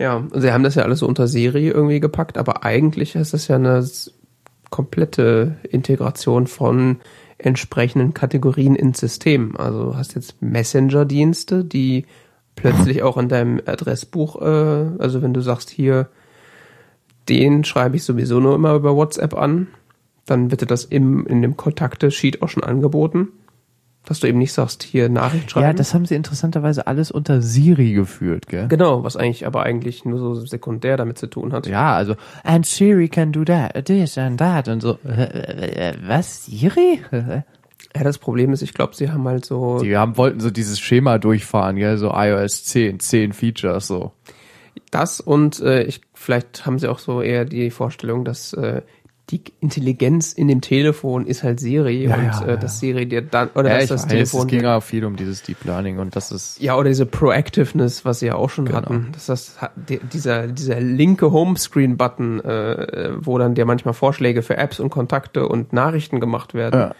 Ja, sie haben das ja alles so unter Siri irgendwie gepackt, aber eigentlich ist das ja eine komplette Integration von entsprechenden Kategorien ins System. Also du hast jetzt Messenger-Dienste, die plötzlich auch in deinem Adressbuch, äh, also wenn du sagst hier, den schreibe ich sowieso nur immer über WhatsApp an, dann wird dir das im, in dem Kontakte-Sheet auch schon angeboten, dass du eben nicht sagst, hier Nachricht schreiben.
ja, das haben sie interessanterweise alles unter Siri geführt, gell?
Genau, was eigentlich aber eigentlich nur so sekundär damit zu tun hat.
Ja, also, and Siri can do that, this and that und so. Was, Siri?
Ja, das Problem ist, ich glaube, sie haben halt so
Die haben, wollten so dieses Schema durchfahren, gell? So iOS 10, 10 Features, so.
das und äh, ich vielleicht haben sie auch so eher die Vorstellung, dass äh, die Intelligenz in dem Telefon ist halt Siri
Ja,
und
ja,
äh,
ja.
dass Siri dir dann oder
ich
das
weiß,
Telefon
es ging auch viel um dieses Deep Learning und das ist,
ja oder diese Proactiveness, was sie ja auch schon
Genau.
hatten, dass das dieser dieser linke Homescreen Button, äh, wo dann dir manchmal Vorschläge für Apps und Kontakte und Nachrichten gemacht werden.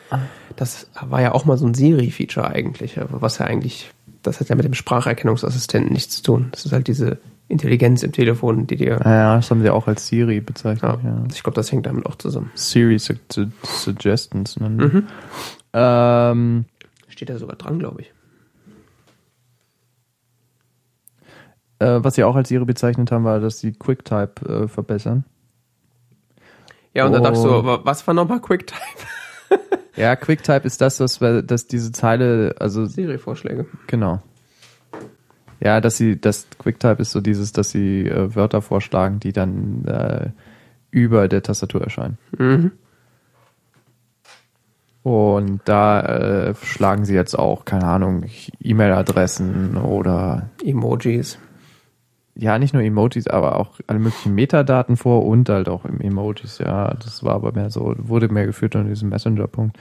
Das war ja auch mal so ein Siri-Feature eigentlich, aber was ja eigentlich, das hat ja mit dem Spracherkennungsassistenten nichts zu tun. Das ist halt diese Intelligenz im Telefon, die dir.
ja, das haben sie auch als Siri bezeichnet,
Ja,
ja.
Ich glaube, das hängt damit auch zusammen.
Siri Su Su Suggestions. Ne?
Mhm.
Ähm,
Steht da sogar dran, glaube ich.
äh, was sie auch als Siri bezeichnet haben, war, dass sie QuickType äh, verbessern.
Ja, und dann dachte ich so,
Oh.
was war nochmal QuickTime? <laughs>
Ja, QuickType ist das, was dass diese Zeile, also
Siri-Vorschläge.
genau. Ja, dass sie, das QuickType ist so dieses, dass sie äh, Wörter vorschlagen, die dann äh, über der Tastatur erscheinen.
Mhm.
Und da äh, schlagen sie jetzt auch, keine Ahnung, E-Mail-Adressen oder
Emojis.
Ja, nicht nur Emojis, aber auch alle möglichen Metadaten vor und halt auch im Emojis, ja. Das war aber mehr so, wurde mehr geführt an diesem Messenger-Punkt.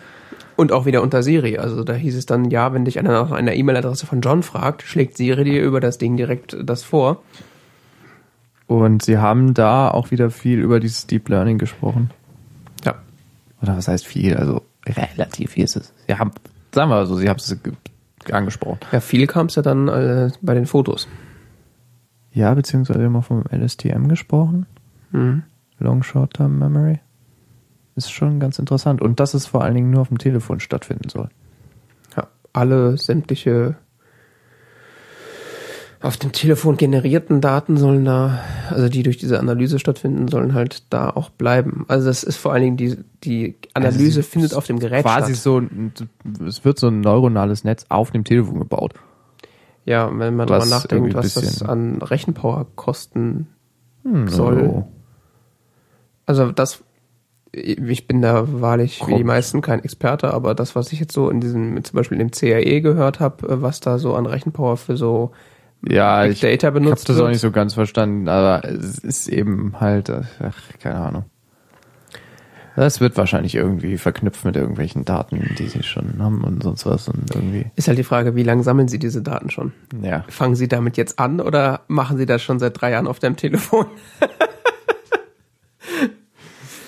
Und auch wieder unter Siri. Also da hieß es dann, ja, wenn dich einer nach einer E-Mail-Adresse von John fragt, schlägt Siri dir über das Ding direkt das vor.
Und sie haben da auch wieder viel über dieses Deep Learning gesprochen.
Ja.
Oder was heißt viel? Also relativ viel ist es. Sie haben, sagen wir mal so, sie haben es ge- angesprochen.
Ja, viel kam es ja dann äh, bei den Fotos.
Ja, beziehungsweise immer vom LSTM gesprochen.
Mhm.
Long Short Term Memory. Ist schon ganz interessant. Und dass es vor allen Dingen nur auf dem Telefon stattfinden soll.
Ja, alle sämtliche auf dem Telefon generierten Daten sollen da, also die durch diese Analyse stattfinden, sollen halt da auch bleiben. Also das ist vor allen Dingen die, die Analyse
Also
findet auf dem Gerät
Quasi
statt.
so, ein- es wird so ein neuronales Netz auf dem Telefon gebaut.
Ja, wenn man darüber nachdenkt, was das an Rechenpower kosten
Hm,
soll.
so.
Also das, ich bin da wahrlich wie die meisten kein Experte, aber das, was ich jetzt so in diesem, zum Beispiel im CAE gehört habe, was da so an Rechenpower für so
Ja,
Big
ich,
Data
ich habe
benutzt
das auch nicht so ganz verstanden, aber es ist eben halt, äh, ach, keine Ahnung. Das wird wahrscheinlich irgendwie verknüpft mit irgendwelchen Daten, die sie schon haben und sonst was und irgendwie,
Ist halt die Frage, wie lange sammeln Sie diese Daten schon?
ja.
Fangen Sie damit jetzt an oder machen Sie das schon seit drei Jahren auf deinem Telefon? <laughs>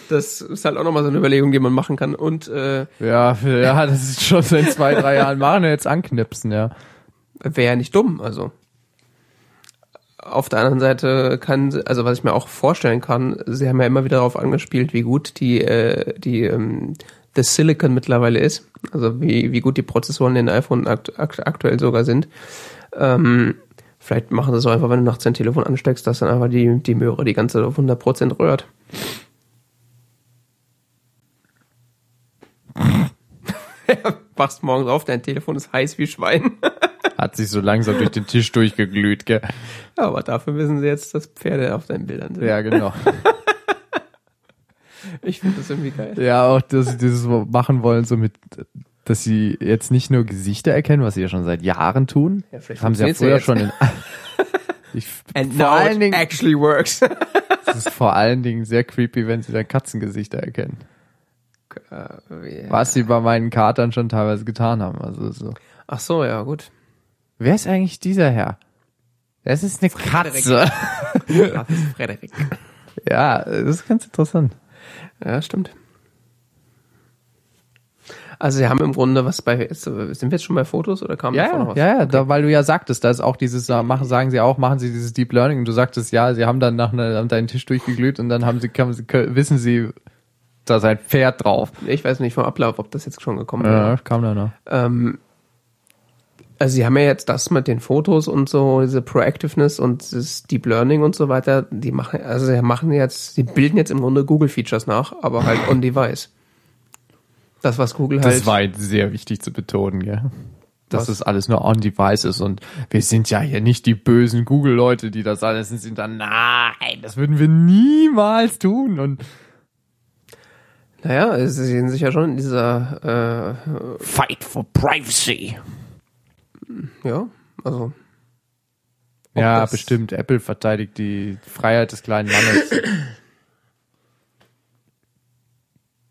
das ist halt auch nochmal so eine Überlegung, die man machen kann. Und äh,
Ja, ja, das ist schon seit zwei, drei Jahren machen wir jetzt anknipsen, ja.
wäre ja nicht dumm, also. Auf der anderen Seite kann, also was ich mir auch vorstellen kann, sie haben ja immer wieder darauf angespielt, wie gut die, äh, die, ähm, the Silicon mittlerweile ist. Also wie, wie gut die Prozessoren in den iPhone akt, akt, aktuell sogar sind. Ähm, Vielleicht machen sie es auch einfach, wenn du nachts dein Telefon ansteckst, dass dann einfach die, die Möhre die ganze auf 100% rührt. <laughs> wachst morgens auf, dein Telefon ist heiß wie Schwein. <laughs>
Hat sich so langsam durch den Tisch durchgeglüht, gell?
Ja, aber dafür wissen sie jetzt, dass Pferde auf deinen Bildern sind.
Ja, genau. <laughs>
Ich finde das irgendwie geil.
Ja, auch, dass sie dieses machen wollen, so mit, dass sie jetzt nicht nur Gesichter erkennen, was sie ja schon seit Jahren tun.
Ja, vielleicht
haben sie ja früher schon in. <laughs> <laughs> Ich,
And
vor
now
allen
it
Dingen,
actually works.
es ist vor allen Dingen sehr creepy, wenn sie dann Katzengesichter erkennen. Was sie bei meinen Katern schon teilweise getan haben. Also so.
Ach so, ja, gut.
Wer ist eigentlich dieser Herr? Das ist eine Katze. <laughs>
Das ist Frederik.
Ja, das ist ganz interessant.
Ja, stimmt. Also sie haben im Grunde was bei, sind wir jetzt schon bei Fotos oder kam
Ja,
davor noch
ja,
was?
ja, ja da, weil du ja sagtest, da ist auch dieses, machen, sagen sie auch, machen sie dieses Deep Learning und du sagtest, ja, sie haben dann nach einer, haben deinen Tisch durchgeglüht und dann haben sie, kann, wissen sie, da ist ein Pferd drauf.
Ich weiß nicht vom Ablauf, ob das jetzt schon gekommen ist.
Ja, kam da noch.
Ähm, also sie haben ja jetzt das mit den Fotos und so, diese Proactiveness und das Deep Learning und so weiter, die machen, also sie machen jetzt, sie bilden jetzt im Grunde Google-Features nach, aber halt on-device. Das, was Google halt.
Das war jetzt sehr wichtig zu betonen, gell? Dass das alles nur on device ist und wir sind ja hier nicht die bösen Google-Leute, die das alles sind, dann, nein, das würden wir niemals tun und
naja, sie sehen sich ja schon in dieser,
fight for privacy.
Ja, also.
Ja, bestimmt. Apple verteidigt die Freiheit des kleinen Mannes.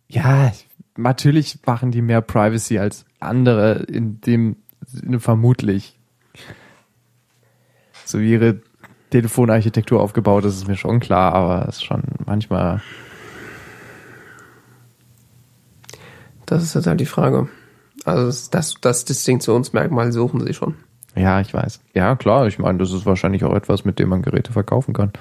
ja, natürlich machen die mehr Privacy als andere, in dem Sinne vermutlich. So wie ihre Telefonarchitektur aufgebaut ist, ist mir schon klar, aber es ist schon manchmal.
Das ist jetzt halt die Frage. Also das, das, Distinktionsmerkmal suchen sie schon.
Ja, ich weiß. Ja, klar, ich meine, das ist wahrscheinlich auch etwas, mit dem man Geräte verkaufen kann.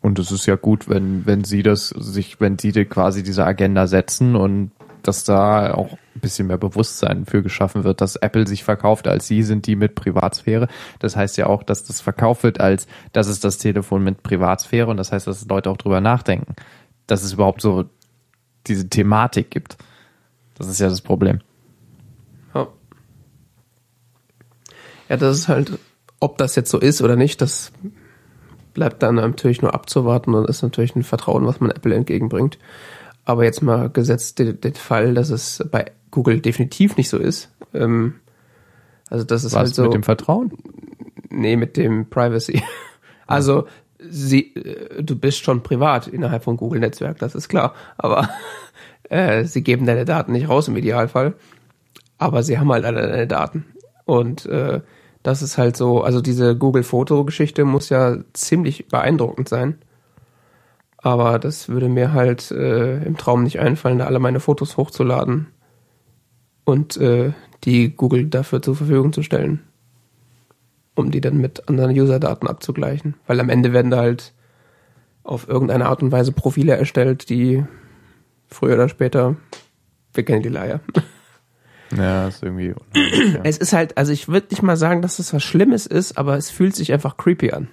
Und es ist ja gut, wenn, wenn sie das sich, wenn sie quasi diese Agenda setzen und dass da auch ein bisschen mehr Bewusstsein für geschaffen wird, dass Apple sich verkauft als sie sind die mit Privatsphäre. Das heißt ja auch, dass das verkauft wird als, das ist das Telefon mit Privatsphäre und das heißt, dass Leute auch drüber nachdenken. Dass es überhaupt so diese Thematik gibt. Das ist ja das Problem.
Ja. Ja, das ist halt, ob das jetzt so ist oder nicht, das bleibt dann natürlich nur abzuwarten und ist natürlich ein Vertrauen, was man Apple entgegenbringt. Aber jetzt mal gesetzt den, den Fall, dass es bei Google definitiv nicht so ist. Ähm, also das ist
Was
halt so.
mit dem Vertrauen?
Nee, mit dem Privacy. <laughs> Also, sie, äh, du bist schon privat innerhalb von Google-Netzwerk, das ist klar. Aber äh, sie geben deine Daten nicht raus im Idealfall. Aber sie haben halt alle deine Daten. Und äh, das ist halt so, also diese Google-Foto-Geschichte muss ja ziemlich beeindruckend sein. Aber das würde mir halt äh, im Traum nicht einfallen, da alle meine Fotos hochzuladen und äh, die Google dafür zur Verfügung zu stellen um die dann mit anderen User-Daten abzugleichen. Weil am Ende werden da halt auf irgendeine Art und Weise Profile erstellt, die früher oder später, wir kennen die Leier.
Ja, ist irgendwie. <clears throat> ja.
Es ist halt, also ich würde nicht mal sagen, dass es was Schlimmes ist, aber es fühlt sich einfach creepy an.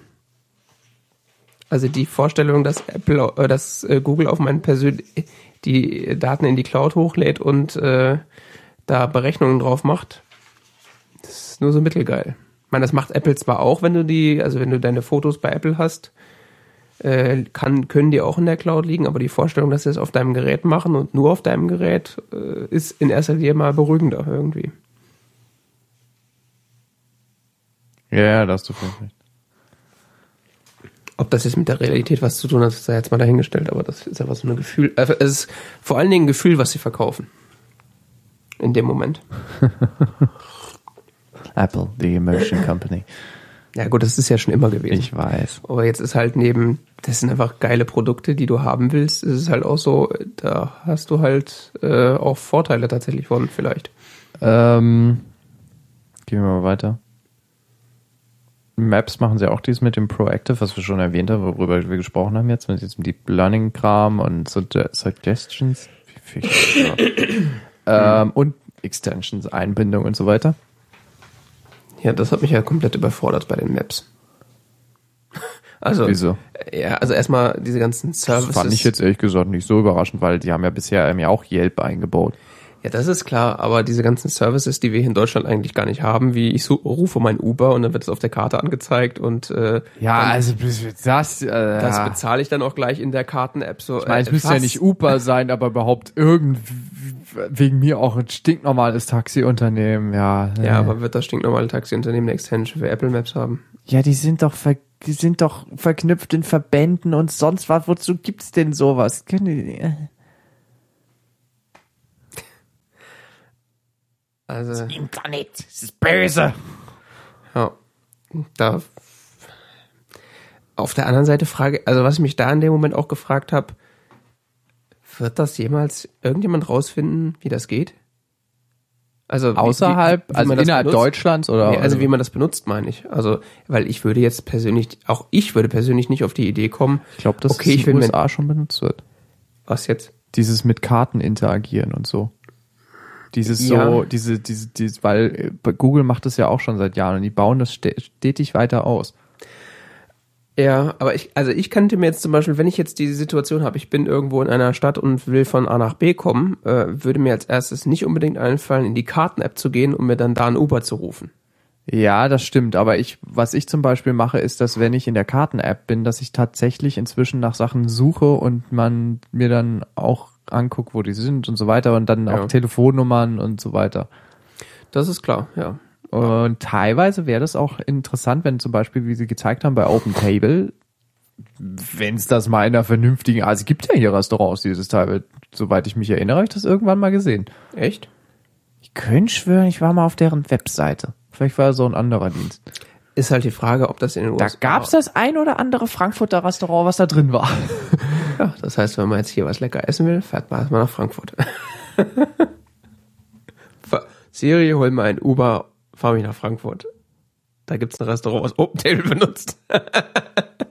Also die Vorstellung, dass Apple, äh, dass äh, Google auf meinen persön die Daten in die Cloud hochlädt und äh, da Berechnungen drauf macht, das ist nur so mittelgeil. Ich meine, das macht Apple zwar auch, wenn du die, also wenn du deine Fotos bei Apple hast, äh, kann, können die auch in der Cloud liegen, aber die Vorstellung, dass sie es auf deinem Gerät machen und nur auf deinem Gerät, äh, ist in erster Linie mal beruhigender irgendwie.
ja, ja, da hast du völlig recht.
Ob das jetzt mit der Realität was zu tun hat, sei jetzt mal dahingestellt, aber das ist einfach so ein Gefühl. äh, Es ist vor allen Dingen ein Gefühl, was sie verkaufen. In dem Moment. <laughs>
Apple, the Emotion Company.
Ja gut, das ist ja schon immer gewesen.
Ich weiß.
Aber jetzt ist halt neben, das sind einfach geile Produkte, die du haben willst, ist es halt auch so, da hast du halt äh, auch Vorteile tatsächlich von vielleicht.
Ähm, gehen wir mal weiter. Maps machen sie auch dies mit dem Proactive, was wir schon erwähnt haben, worüber wir gesprochen haben jetzt, mit diesem Deep Learning Kram und so Suggestions. Wie viel <laughs> ähm, und Extensions, Einbindung und so weiter.
Ja, das hat mich ja komplett überfordert bei den Maps. <laughs> Also,
Wieso?
ja, also erstmal diese ganzen
Das
Services.
fand ich jetzt ehrlich gesagt nicht so überraschend, weil die haben ja bisher ähm, ja auch Yelp eingebaut.
Ja, das ist klar, aber diese ganzen Services, die wir hier in Deutschland eigentlich gar nicht haben, wie ich so, rufe mein Uber und dann wird es auf der Karte angezeigt und äh,
Ja,
dann,
also das, äh,
das bezahle ich dann auch gleich in der Karten-App so.
Ich meine, es
äh,
müsste ja nicht Uber sein, aber überhaupt irgendwie wegen mir auch ein stinknormales Taxiunternehmen, ja.
Ja,
äh.
aber wird das stinknormale Taxiunternehmen eine Extension für Apple Maps haben?
Ja, die sind doch ver die sind doch verknüpft in Verbänden und sonst was. Wozu gibt's denn sowas? Können die,
Also,
Internet, es ist böse.
ja, da. Auf der anderen Seite frage, also was ich mich da in dem Moment auch gefragt habe, wird das jemals irgendjemand rausfinden, wie das geht? Also
Außerhalb,
wie- wie
also
man das
innerhalb
benutzt?
Deutschlands oder?
Nee, also wie man das benutzt, meine ich. Also, weil ich würde jetzt persönlich, auch ich würde persönlich nicht auf die Idee kommen,
ich glaube, dass
okay,
es
ich
in den USA schon benutzt wird.
was jetzt?
Dieses mit Karten interagieren und so. Dieses
Ja.
so, diese, diese, diese, weil äh, Google macht das ja auch schon seit Jahren und die bauen das ste- stetig weiter aus.
Ja, aber ich, also ich könnte mir jetzt zum Beispiel, wenn ich jetzt diese Situation habe, ich bin irgendwo in einer Stadt und will von A nach B kommen, äh, würde mir als erstes nicht unbedingt einfallen, in die Karten-App zu gehen, um mir dann da ein Uber zu rufen.
Ja, das stimmt. Aber ich, was ich zum Beispiel mache, ist, dass wenn ich in der Karten-App bin, dass ich tatsächlich inzwischen nach Sachen suche und man mir dann auch anguckt, wo die sind und so weiter und dann
Ja.
auch Telefonnummern und so weiter.
Das ist klar, ja.
Und teilweise wäre das auch interessant, wenn zum Beispiel, wie sie gezeigt haben, bei Open Table, wenn es das mal in einer vernünftigen, also es gibt ja hier Restaurants, dieses Teil, soweit ich mich erinnere, habe ich das irgendwann mal gesehen.
Echt?
Ich könnte schwören, ich war mal auf deren Webseite. Vielleicht war es so ein anderer Dienst.
Ist halt die Frage, ob das in den
Da
USA...
gab's das ein oder andere Frankfurter Restaurant, was da drin war. <laughs>
Ja, das heißt, wenn man jetzt hier was lecker essen will, fährt man erstmal nach Frankfurt. <laughs> Siri, hol mal ein Uber, fahr mich nach Frankfurt. Da gibt's ein Restaurant, was OpenTable benutzt. <laughs>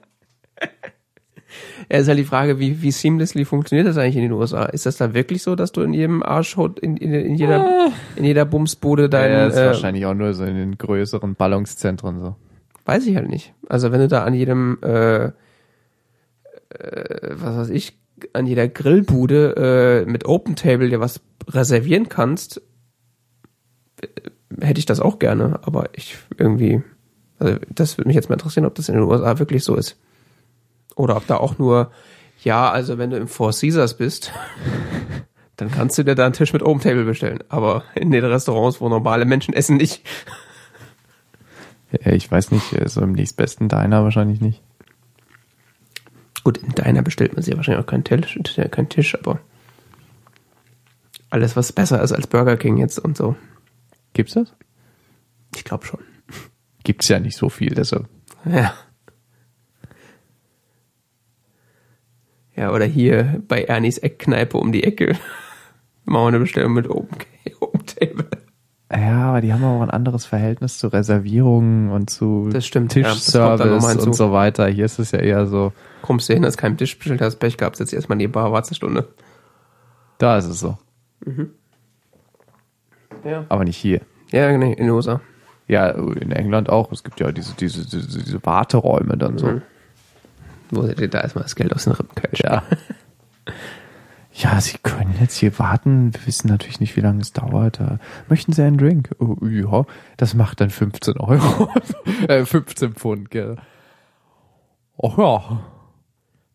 Ja, ist halt die Frage, wie, wie seamlessly funktioniert das eigentlich in den USA? Ist das da wirklich so, dass du in jedem Arsch, in, in, in jeder, in jeder Bumsbude dein,
ja, ist
äh,
wahrscheinlich auch nur so in den größeren Ballungszentren so.
Weiß ich halt nicht. Also wenn du da an jedem, äh, äh, was weiß ich, an jeder Grillbude äh, mit Open Table dir was reservieren kannst, äh, hätte ich das auch gerne. Aber ich irgendwie, also das würde mich jetzt mal interessieren, ob das in den USA wirklich so ist. Oder ob da auch nur, ja, also wenn du im Four Caesars bist, <laughs> dann kannst du dir da einen Tisch mit Open Table bestellen. Aber in den Restaurants, wo normale Menschen essen, nicht.
Ja, ich weiß nicht, so im nächstbesten Diner wahrscheinlich nicht.
Gut, in deiner bestellt man sich ja wahrscheinlich auch keinen Tisch, keinen Tisch, aber alles, was besser ist als Burger King jetzt und so.
Gibt's das?
Ich glaube schon.
Gibt's ja nicht so viel, deshalb.
Ja. Ja, oder hier bei Ernies Eckkneipe um die Ecke. <laughs> Machen wir eine Bestellung mit Open, <laughs> Open Table.
Ja, aber die haben auch ein anderes Verhältnis zu Reservierungen und zu
stimmt, ja,
Tischservice
hinzu.
und so weiter. Hier ist es ja eher so,
Kommst du hin, hast keinen Tisch bestellt, hast Pech gehabt, sitzt erstmal in die Bar, wartest eine Stunde.
da ist es so.
Ja.
Aber nicht hier.
Ja, nee, in USA.
Ja, in England auch. Es gibt ja diese, diese, diese, diese Warteräume dann so.
Wo dir da erstmal das Geld aus den Rippen kalt.
Ja. <laughs> Ja, Sie können jetzt hier warten. Wir wissen natürlich nicht, wie lange es dauert. Äh, Möchten Sie einen Drink? Oh, ja, das macht dann 15 Euro. <laughs> äh, 15 Pfund, gell. Ach ja.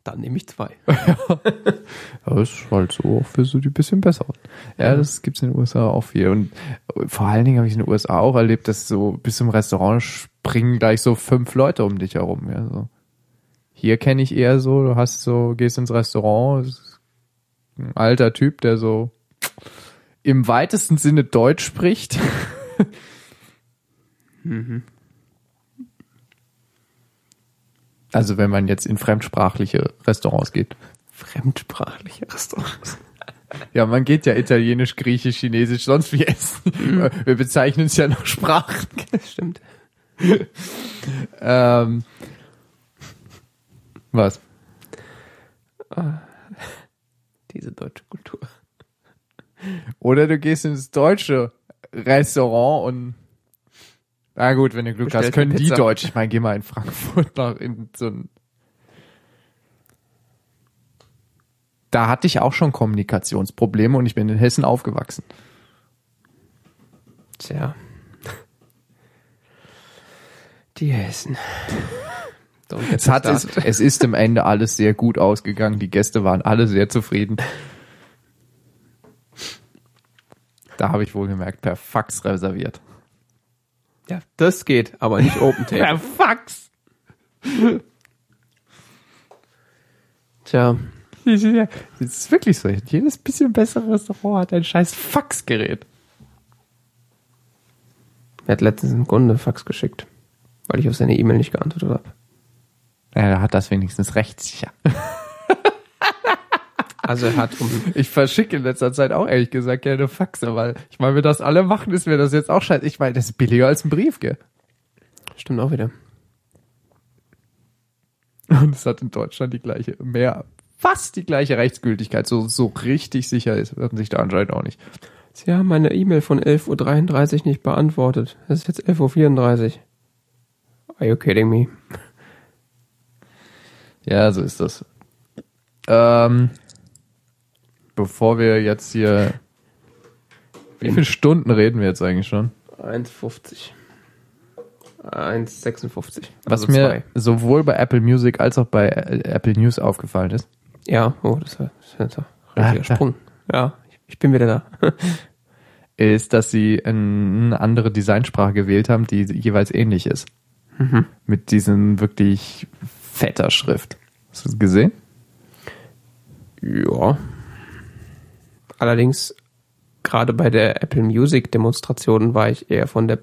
Dann nehme ich zwei. <laughs>
Das ist halt so auch für so die bisschen besser. Ja, das gibt's in den USA auch viel. Und vor allen Dingen habe ich in den USA auch erlebt, dass so bis zum Restaurant springen gleich so fünf Leute um dich herum. Ja, so. Hier kenne ich eher so, du hast so, gehst ins Restaurant, ein alter Typ, der so im weitesten Sinne Deutsch spricht. <laughs> Also wenn man jetzt in fremdsprachliche Restaurants geht.
Fremdsprachliche Restaurants. <laughs>
Ja, man geht ja Italienisch, Griechisch, Chinesisch, sonst wie essen. Wir bezeichnen es ja noch Sprachen.
Das stimmt. <laughs>
Ähm, was? <laughs>
Diese deutsche Kultur.
Oder du gehst ins deutsche Restaurant und Na gut, wenn du Glück
Bestellst
hast, können die. Deutsch. Ich meine, geh mal in Frankfurt noch in so ein. Da hatte ich auch schon Kommunikationsprobleme und ich bin in Hessen aufgewachsen.
Tja. Die Hessen. <laughs>
Es, hat, es, es ist im Ende alles sehr gut ausgegangen. Die Gäste waren alle sehr zufrieden. Da habe ich wohl gemerkt, per Fax reserviert.
Ja, das geht, aber nicht Open Tape. <laughs>
Fax!
Tja,
Das ist wirklich so. Jedes bisschen bessere Restaurant hat ein scheiß Faxgerät.
er hat letztens einen Kunde Fax geschickt, weil ich auf seine E-Mail nicht geantwortet habe.
Ja, da hat das wenigstens rechtssicher.
Also er hat um
Ich verschicke in letzter Zeit auch ehrlich gesagt gerne Faxe, weil ich meine, wenn das alle machen, ist mir das jetzt auch scheiße. Ich meine, das ist billiger als ein Brief, gell?
stimmt auch wieder.
Und es hat in Deutschland die gleiche, mehr, fast die gleiche Rechtsgültigkeit. So, so richtig sicher ist man sich da anscheinend auch nicht.
Sie haben meine E-Mail von 11.33 Uhr nicht beantwortet. Es ist jetzt 11.34 Uhr. Are you kidding me?
Ja, so ist das. Ähm, bevor wir jetzt hier, wie viele Stunden reden wir jetzt eigentlich schon?
1,50. 1,56.
Was
Also
mir
zwei.
sowohl bei Apple Music als auch bei äh, Apple News aufgefallen ist,
Ja, oh, das war ein richtiger. <laughs> Sprung. Ja, ich, ich bin wieder da. <laughs>
ist, dass sie eine andere Designsprache gewählt haben, die jeweils ähnlich ist. Mit diesen wirklich fetter Schrift. Hast du das gesehen?
Ja. Allerdings, gerade bei der Apple Music Demonstration war ich eher von der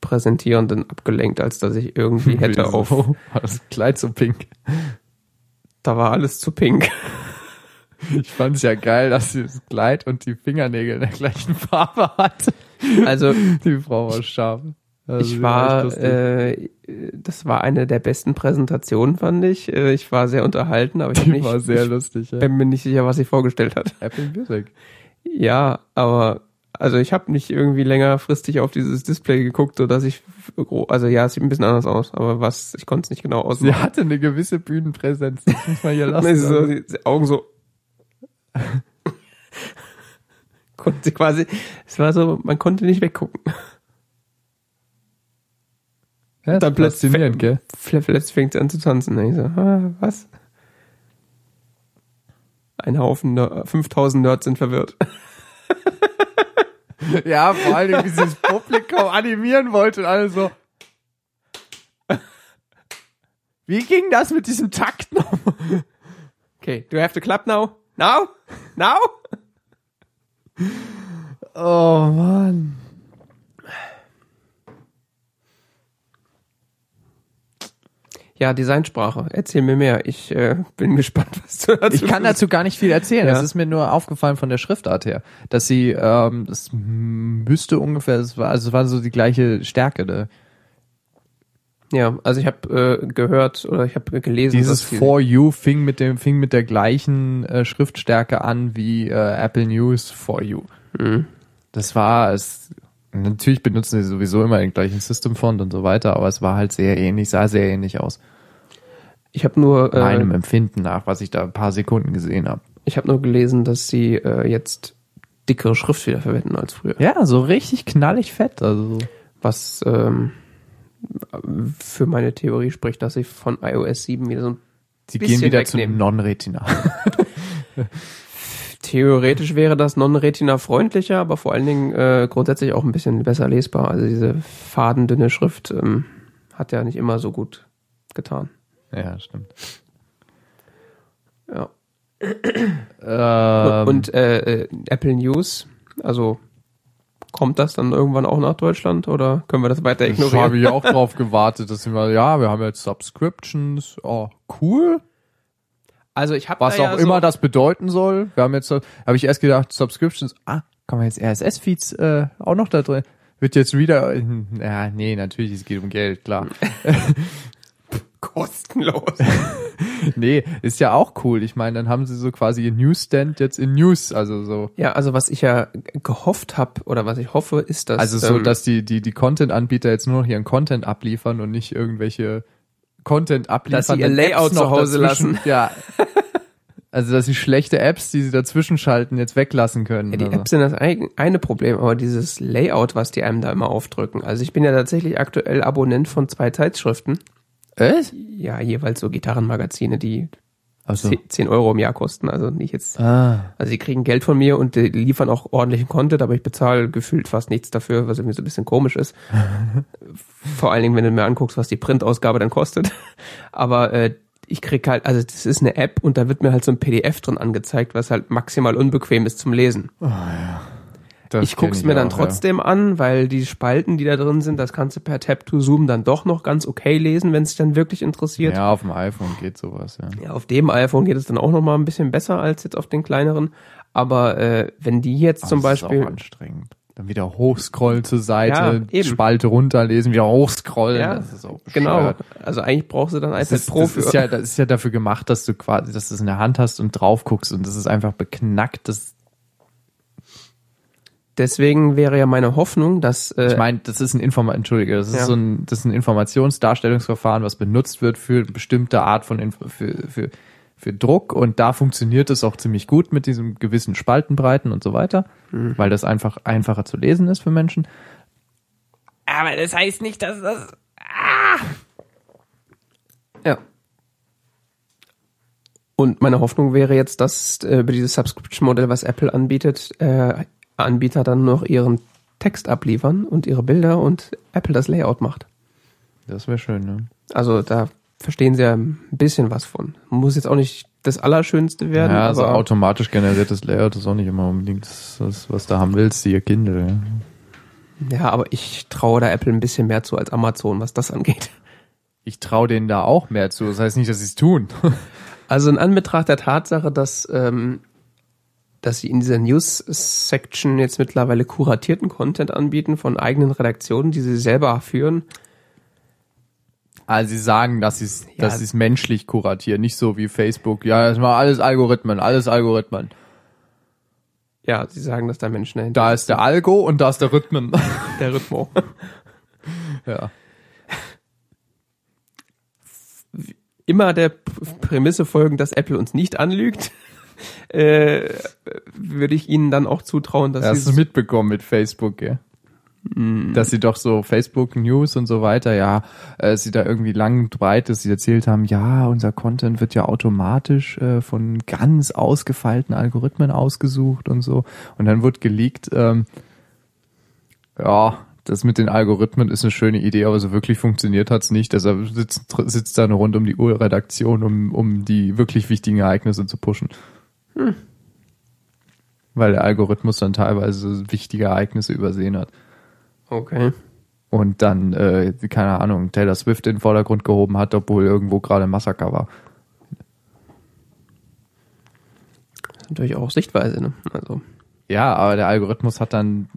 Präsentierenden abgelenkt, als dass ich irgendwie <laughs> hätte
Wieso?
auf.
War das Kleid so pink?
Da war alles zu pink.
Ich fand es ja geil, dass sie das Kleid und die Fingernägel in der gleichen Farbe hatte.
Also
Die Frau war scharf. Also
ich war, äh, das war eine der besten Präsentationen, fand ich. Äh, Ich war sehr unterhalten, aber ich, bin
war
nicht, <laughs>
sehr
ich
lustig. Ja.
bin mir nicht sicher, was sie vorgestellt hat.
Apple Music.
Ja, aber also ich habe nicht irgendwie längerfristig auf dieses Display geguckt, so dass ich also ja, es sieht ein bisschen anders aus, aber was ich konnte es nicht genau
Sie
ausmachen.
hatte eine gewisse Bühnenpräsenz. Das muss man hier <laughs> lassen.
Nee, so, die, die Augen so <laughs> konnte sie quasi es war so, man konnte nicht weggucken.
Ja,
dann plötzlich-
gell?
Plötzlich fängt sie an zu tanzen. Und ich so, ah, was? Ein Haufen, Ner 5000 Nerds sind verwirrt. <laughs>
Ja, vor allem, wie sie das Publikum animieren wollte und alle so. <laughs> Wie ging das mit diesem Takt noch? <laughs>
Okay, do I have to clap now? Now? Now?
Oh Mann.
Ja, Designsprache. Erzähl mir mehr. Ich äh, bin gespannt, was du dazu
Ich kann dazu gar nicht viel erzählen.
Ja.
Das ist mir nur aufgefallen von der Schriftart her, dass sie, ähm, das müsste ungefähr, es war, also es war so die gleiche Stärke. Ne?
Ja, also ich habe äh, gehört oder ich habe gelesen,
Dieses For You fing mit dem, fing mit der gleichen äh, Schriftstärke an wie äh, Apple News For You.
Mhm.
Das war es. Natürlich benutzen sie sowieso immer den gleichen System Font und so weiter, aber es war halt sehr ähnlich, sah sehr ähnlich aus.
Ich habe nur, äh,
Meinem Empfinden nach, was ich da ein paar Sekunden gesehen habe.
ich habe nur gelesen, dass sie äh, jetzt dickere Schrift wieder verwenden als früher.
Ja, so richtig knallig fett. Also
Was ähm, für meine Theorie spricht, dass sie von iOS 7 wieder so ein
sie
Bisschen
gehen wieder
wegnehmen.
zum Non-Retina. <laughs>
Theoretisch wäre das Non-Retina freundlicher, aber vor allen Dingen äh, grundsätzlich auch ein bisschen besser lesbar. Also diese fadendünne Schrift ähm, hat ja nicht immer so gut getan.
ja, stimmt.
Ja.
Ähm,
Und äh, äh, Apple News, also kommt das dann irgendwann auch nach Deutschland oder können wir das weiter
Ich habe
ignorieren?
ich auch <laughs> drauf gewartet, dass mal, ja, wir haben jetzt Subscriptions, oh, cool.
Also ich habe
Was
da ja
auch
so,
immer das bedeuten soll. Wir haben jetzt, habe ich erst gedacht, Subscriptions, ah, kann man jetzt RSS-Feeds äh, auch noch da drin? Wird jetzt wieder, ja, nee, natürlich, es geht um Geld, klar. <laughs>
kostenlos. <laughs>
nee, ist ja auch cool. Ich meine, dann haben sie so quasi ihr Newsstand jetzt in News, also so.
Ja, also was ich ja gehofft habe oder was ich hoffe, ist, dass
Also so,
ähm,
dass die, die, die Content-Anbieter jetzt nur noch ihren Content abliefern und nicht irgendwelche Content abliefern.
Dass sie ihr Layout zu Hause lassen.
Ja. Also, dass sie schlechte Apps, die sie dazwischen schalten, jetzt weglassen können.
Ja, die
also.
Apps sind das ein- eine Problem, aber dieses Layout, was die einem da immer aufdrücken. Also ich bin ja tatsächlich aktuell Abonnent von zwei Zeitschriften.
Was?
Ja, jeweils so Gitarrenmagazine, die
Also.
10, 10 Euro im Jahr kosten. Also nicht jetzt.
Ah.
Also sie kriegen Geld von mir und die liefern auch ordentlichen Content, aber ich bezahle gefühlt fast nichts dafür, was irgendwie so ein bisschen komisch ist. <laughs> Vor allen Dingen, wenn du mir anguckst, was die Printausgabe dann kostet. Aber äh, ich krieg halt, also das ist eine App und da wird mir halt so ein PDF drin angezeigt, was halt maximal unbequem ist zum Lesen.
Das
ich guck's
kenn
mir dann
auch,
trotzdem an, weil die Spalten, die da drin sind, das kannst du per Tap to Zoom dann doch noch ganz okay lesen, wenn es dich dann wirklich
Ja.
interessiert.
ja, auf dem iPhone geht sowas, ja.
Ja, auf dem iPhone geht es dann auch noch mal ein bisschen besser als jetzt auf den kleineren. Aber äh, wenn die jetzt zum
Aber das
Beispiel
Ist auch anstrengend. Dann wieder hochscrollen zur Seite,
Ja.
Spalte runterlesen, wieder hochscrollen.
Ja,
das ist auch
genau. Also eigentlich brauchst du dann iPad
ist,
Pro
das
für.
ist ja, das ist ja dafür gemacht, dass du quasi, dass du es in der Hand hast und drauf guckst und das ist einfach beknackt. Das,
Deswegen wäre ja meine Hoffnung, dass äh,
ich meine, das ist ein Informa Entschuldige, das ist
Ja.
so ein, das ist ein Informationsdarstellungsverfahren, was benutzt wird für bestimmte Art von Info, für, für, für Druck und da funktioniert es auch ziemlich gut mit diesem gewissen Spaltenbreiten und so weiter,
Mhm.
weil das einfach einfacher zu lesen ist für Menschen.
Aber das heißt nicht, dass das. Ah! Ja. Und meine Hoffnung wäre jetzt, dass äh, über dieses Subscription-Modell, was Apple anbietet, äh, Anbieter dann noch ihren Text abliefern und ihre Bilder und Apple das Layout macht.
Das wäre schön, ne?
Also da verstehen sie ja ein bisschen was von. Muss jetzt auch nicht das Allerschönste werden,
Ja, also automatisch generiertes Layout ist auch nicht immer unbedingt das, was du haben willst, ihr Kindle. Ja.
ja, aber ich traue da Apple ein bisschen mehr zu als Amazon, was das angeht.
Ich traue denen da auch mehr zu. Das heißt nicht, dass sie es tun. <laughs>
Also in Anbetracht der Tatsache, dass, ähm, dass sie in dieser News-Section jetzt mittlerweile kuratierten Content anbieten von eigenen Redaktionen, die sie selber führen.
Also sie sagen, dass sie es
Ja.
dass sie es menschlich kuratieren, nicht so wie Facebook. Ja, das war alles Algorithmen, alles Algorithmen.
Ja, sie sagen, dass da Menschen dahinter
Da ist der Algo und da ist der Rhythmen. <laughs>
der Rhythmo. <laughs>
ja.
Immer der Prämisse folgen, dass Apple uns nicht anlügt, äh, würde ich ihnen dann auch zutrauen, dass
Hast
sie
du mitbekommen mit Facebook, ja? Dass sie doch so Facebook News und so weiter, ja, äh, sie da irgendwie lang und breit, dass sie erzählt haben, ja, unser Content wird ja automatisch äh, von ganz ausgefeilten Algorithmen ausgesucht und so. Und dann wird geleakt, ähm, ja, das mit den Algorithmen ist eine schöne Idee, aber so wirklich funktioniert hat's nicht. Deshalb sitzt, sitzt da eine rund um die Uhr Redaktion, um, um die wirklich wichtigen Ereignisse zu pushen. Weil der Algorithmus dann teilweise wichtige Ereignisse übersehen hat.
Okay.
Und dann, äh, keine Ahnung, Taylor Swift in den Vordergrund gehoben hat, obwohl irgendwo gerade Massaker war.
Das ist natürlich auch Sichtweise, ne? Also
Ja, aber der Algorithmus hat dann,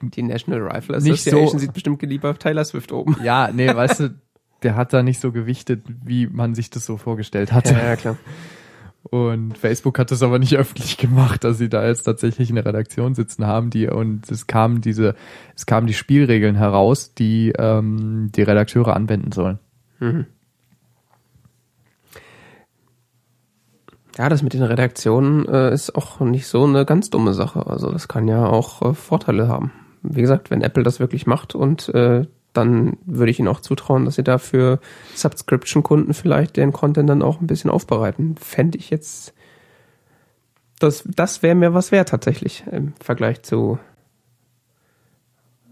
die National Rifle Association
so-
sieht bestimmt lieber Taylor Swift oben.
ja, nee, weißt du, der hat da nicht so gewichtet, wie man sich das so vorgestellt hatte.
ja klar.
Und Facebook hat das aber nicht <laughs> öffentlich gemacht, dass sie da jetzt tatsächlich eine Redaktion sitzen haben, die und es kamen diese, es kamen die Spielregeln heraus, die ähm, die Redakteure anwenden sollen.
Ja, das mit den Redaktionen äh, ist auch nicht so eine ganz dumme Sache. Also das kann ja auch äh, Vorteile haben. Wie gesagt, wenn Apple das wirklich macht und äh, dann würde ich ihnen auch zutrauen, dass sie dafür Subscription-Kunden vielleicht den Content dann auch ein bisschen aufbereiten. Fände ich jetzt, das, das wäre mir was wert tatsächlich im Vergleich zu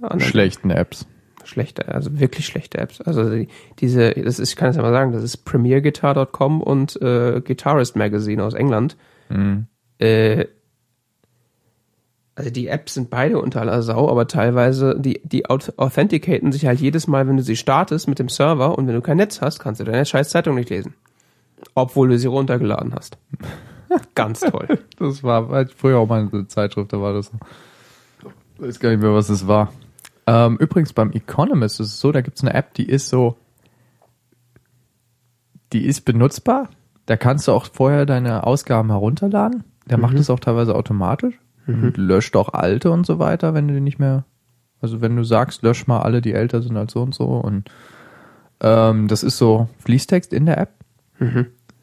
anderen
Schlechten Apps.
schlechte, also wirklich schlechte Apps. Also die, diese, das ist, ich kann es ja mal sagen, das ist premierguitar.com und äh, Guitarist Magazine aus England.
Mhm.
Äh, also die Apps sind beide unter aller Sau, aber teilweise, die, die auth- authenticaten sich halt jedes Mal, wenn du sie startest mit dem Server und wenn du kein Netz hast, kannst du deine scheiß Zeitung nicht lesen. Obwohl du sie runtergeladen hast. <laughs> Ganz toll. <laughs>
Das war früher auch mal eine Zeitschrift, da war das. Ich weiß gar nicht mehr, was es war. Ähm, übrigens beim Economist ist es so, da gibt's eine App, die ist so, die ist benutzbar, Da kannst du auch vorher deine Ausgaben herunterladen. Der macht es auch teilweise automatisch und löscht auch alte und so weiter, wenn du die nicht mehr, also wenn du sagst, lösch mal alle, die älter sind als so und so und ähm, das ist so Fließtext in der App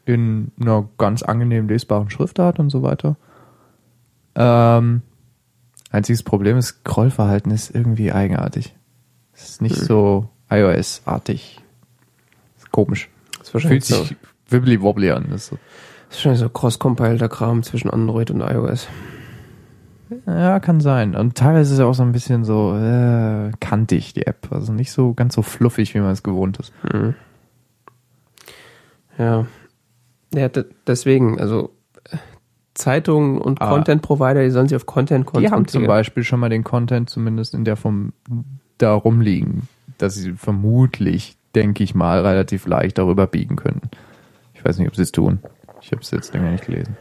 in einer ganz angenehm lesbaren Schriftart und so weiter. Ähm, einziges Problem ist, Scrollverhalten ist irgendwie eigenartig. Es ist nicht so iOS-artig. Ist komisch.
Das
Fühlt
so,
sich wibbly-wobbly an. Das ist so.
das ist wahrscheinlich so cross-compileder Kram zwischen Android und iOS.
Ja, kann sein. Und teilweise ist es auch so ein bisschen so äh, kantig, die App. Also nicht so ganz so fluffig, wie man es gewohnt ist.
Ja. Ja, d- deswegen, also Zeitungen und
Ah.
Content-Provider, die sollen sich auf Content
Die haben zum
konzentrieren.
Beispiel schon mal den Content zumindest in der Form da rumliegen, dass sie vermutlich, denke ich mal, relativ leicht darüber biegen können. Ich weiß nicht, ob sie es tun. Ich habe es jetzt länger nicht gelesen.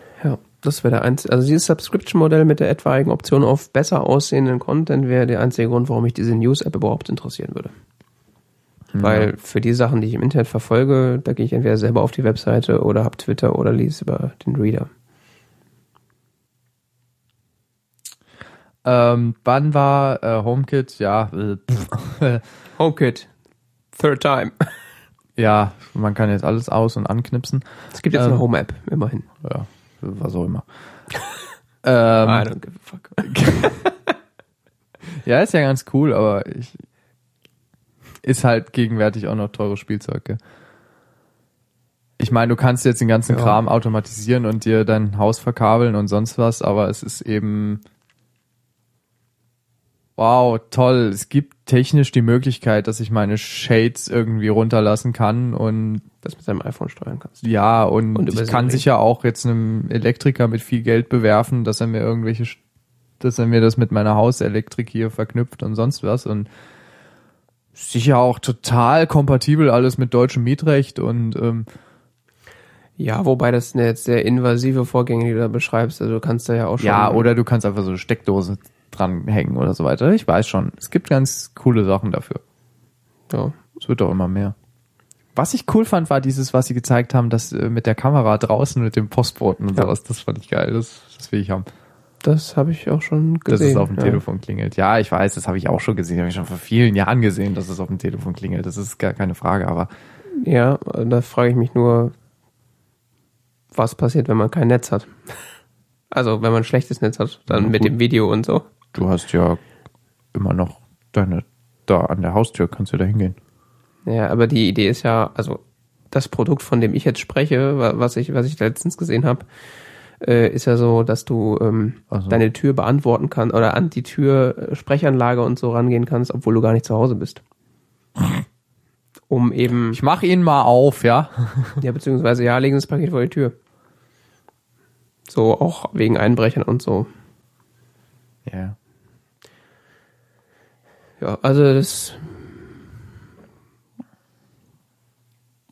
Ja, das wäre der einzige. Also dieses Subscription-Modell mit der etwaigen Option auf besser aussehenden Content wäre der einzige Grund, warum mich diese News-App überhaupt interessieren würde. Weil für die Sachen, die ich im Internet verfolge, da gehe ich entweder selber auf die Webseite oder hab Twitter oder lese über den Reader.
Ähm, wann war äh, HomeKit? Ja, äh, <laughs>
HomeKit. Third time.
ja, man kann jetzt alles aus- und anknipsen.
Es gibt jetzt
Ähm,
eine Home-App, immerhin.
Ja, was auch immer. <laughs>
I
ähm,
don't give a fuck. <laughs>
ja, ist ja ganz cool, aber ich, ist halt gegenwärtig auch noch teures Spielzeug. Gell? Ich meine, du kannst jetzt den ganzen
Ja.
Kram automatisieren und dir dein Haus verkabeln und sonst was, aber es ist eben wow, toll. Es gibt technisch die Möglichkeit, dass ich meine Shades irgendwie runterlassen kann und
Das mit seinem iPhone steuern kannst.
ja, und,
Und
ich kann
Siri.
sicher auch jetzt einem Elektriker mit viel Geld bewerfen, dass er mir irgendwelche, dass er mir das mit meiner Hauselektrik hier verknüpft und sonst was und sicher auch total kompatibel alles mit deutschem Mietrecht und ähm,
Ja, wobei das sind jetzt sehr invasive Vorgänge, die du da beschreibst. Also du kannst da ja auch schon.
ja, oder du kannst einfach so eine Steckdose dranhängen oder so weiter. Ich weiß schon, es gibt ganz coole Sachen dafür.
Ja.
Es wird doch immer mehr. Was ich cool fand, war dieses, was sie gezeigt haben, das äh, mit der Kamera draußen mit dem Postboten und
Ja.
sowas. Das fand ich geil. Das, das will ich haben.
Das habe ich auch schon
dass
gesehen.
es auf dem
ja.
Telefon klingelt. Ja, ich weiß, das habe ich auch schon gesehen. Habe ich schon vor vielen Jahren gesehen, dass es auf dem Telefon klingelt. Das ist gar keine Frage. Aber
Ja, da frage ich mich nur, was passiert, wenn man kein Netz hat. Also wenn man ein schlechtes Netz hat, dann
Ja,
mit dem Video und so.
Du hast ja immer noch deine da an der Haustür kannst du da hingehen.
Ja, aber die Idee ist ja, also das Produkt, von dem ich jetzt spreche, wa- was ich, was ich letztens gesehen habe, äh, ist ja so, dass du ähm,
so.
deine Tür beantworten kannst oder an die Tür äh, Sprechanlage und so rangehen kannst, obwohl du gar nicht zu Hause bist. Um eben,
Ich mache ihn mal auf, ja. <laughs>
ja, beziehungsweise ja, legen Sie das Paket vor die Tür. So, auch wegen Einbrechern und so.
Ja.
Ja, also das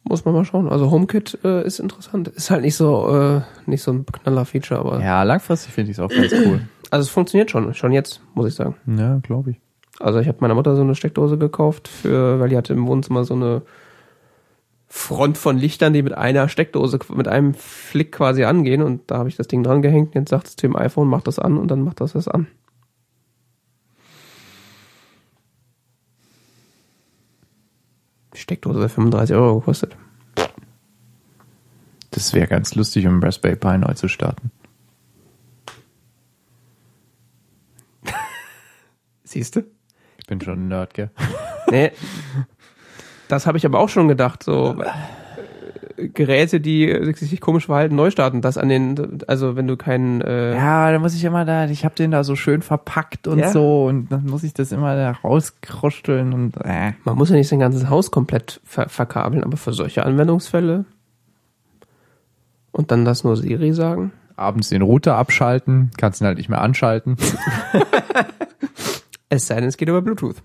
muss man mal schauen. Also HomeKit äh, ist interessant. Ist halt nicht so äh, nicht so ein Knaller-Feature, aber
Ja, langfristig finde ich es auch ganz <clears throat> cool.
also es funktioniert schon, schon jetzt muss ich sagen.
Ja, glaube ich.
Also ich habe meiner Mutter so eine Steckdose gekauft für, weil die hatte im Wohnzimmer so eine Front von Lichtern, die mit einer Steckdose mit einem Flick quasi angehen und da habe ich das Ding dran gehängt. Jetzt sagt es dem iPhone, mach das an und dann macht das das an. Die Steckdose hat 35 Euro gekostet.
Das wäre ganz lustig, um Raspberry Pi neu zu starten. <laughs>
Siehst du?
Ich bin schon ein Nerd, gell?
Nee. Das habe ich aber auch schon gedacht, so <laughs> Geräte, die sich komisch verhalten, neu starten. Das an den, also wenn du keinen, äh,
Ja, da muss ich immer da, ich habe den da so schön verpackt und
Ja.
so und dann muss ich das immer da rauskruscheln und äh.
man muss ja nicht sein ganzes Haus komplett ver verkabeln, aber für solche Anwendungsfälle und dann das nur Siri sagen.
abends den Router abschalten, kannst ihn halt nicht mehr anschalten. <laughs>
Es sei denn, es geht über Bluetooth.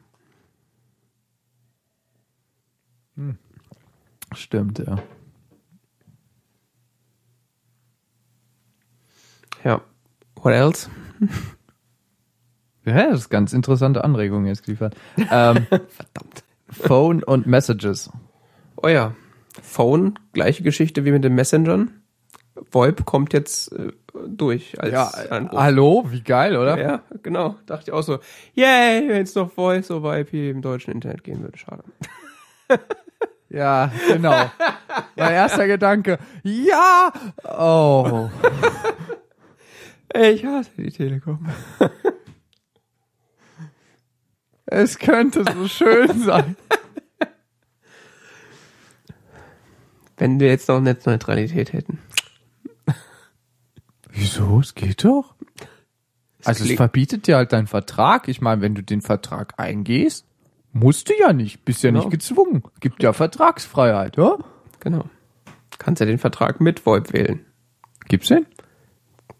Stimmt, ja.
Ja. What else?
Ja, das ist ganz interessante Anregungen jetzt geliefert. Ähm, <laughs>
Verdammt.
Phone und Messages.
Oh ja. Phone, gleiche Geschichte wie mit den Messengern. VoIP kommt jetzt äh, durch als Anruf.
hallo, wie geil, oder?
Ja, genau. Dachte ich auch so, yay, wenn es noch Voice over IP im deutschen Internet gehen würde, schade. <laughs>
Ja, genau. mein erster Gedanke, ja, oh. <laughs>
Ich hasse die Telekom.
Es könnte so schön <laughs> sein.
Wenn wir jetzt noch Netzneutralität hätten.
Wieso? Es geht doch. Also es verbietet dir halt dein Vertrag. Ich meine, wenn du den Vertrag eingehst, musst du ja nicht, bist ja
Genau.
nicht gezwungen. Gibt ja Vertragsfreiheit, ja?
Genau. Kannst ja den Vertrag mit VoIP wählen.
Gibt's den?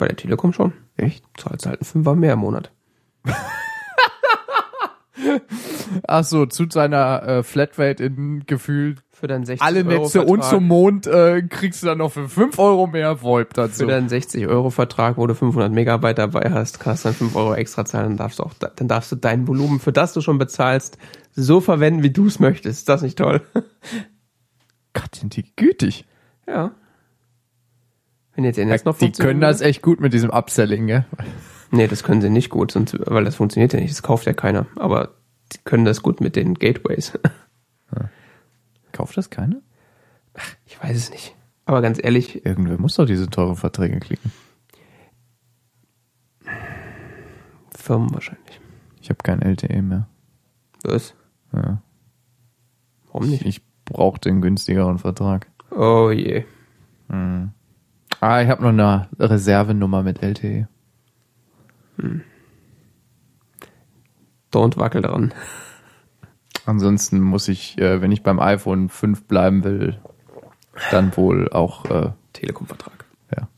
Bei der Telekom schon.
Echt?
Zahlst halt einen Fünfer mehr im Monat. <laughs>
Ach so, zu seiner äh, Flatrate in gefühlt
Für deinen 60
alle
Euro
Netze
Vertrag,
und zum Mond äh, kriegst du dann noch für 5 Euro mehr VoIP dazu.
Für deinen 60 Euro Vertrag, wo du 500 Megabyte dabei hast, kannst du dann 5 Euro extra zahlen, dann darfst du auch, dann darfst du dein Volumen, für das du schon bezahlst, so verwenden, wie du es möchtest. Ist das nicht toll? <laughs>
Gott, sind die gütig.
ja. Wenn jetzt jetzt noch
die
funktionieren
können das echt gut mit diesem Upselling, gell?
Nee, das können sie nicht gut, sonst, weil das funktioniert ja nicht, das kauft ja keiner. Aber die können das gut mit den Gateways. <laughs>
Kauft das keiner?
Ich weiß es nicht. Aber ganz ehrlich,
Irgendwer muss doch diese teuren Verträge klicken.
Firmen wahrscheinlich.
Ich habe kein LTE mehr.
Was?
Ja.
Warum
Ich,
nicht?
ich brauche den günstigeren Vertrag.
Oh je.
Ah, ich habe noch eine Reservenummer mit. LTE.
Don't wackel dran.
Ansonsten muss ich, äh, wenn ich beim iPhone 5 bleiben will, dann wohl auch, äh,
Telekom-Vertrag.
ja.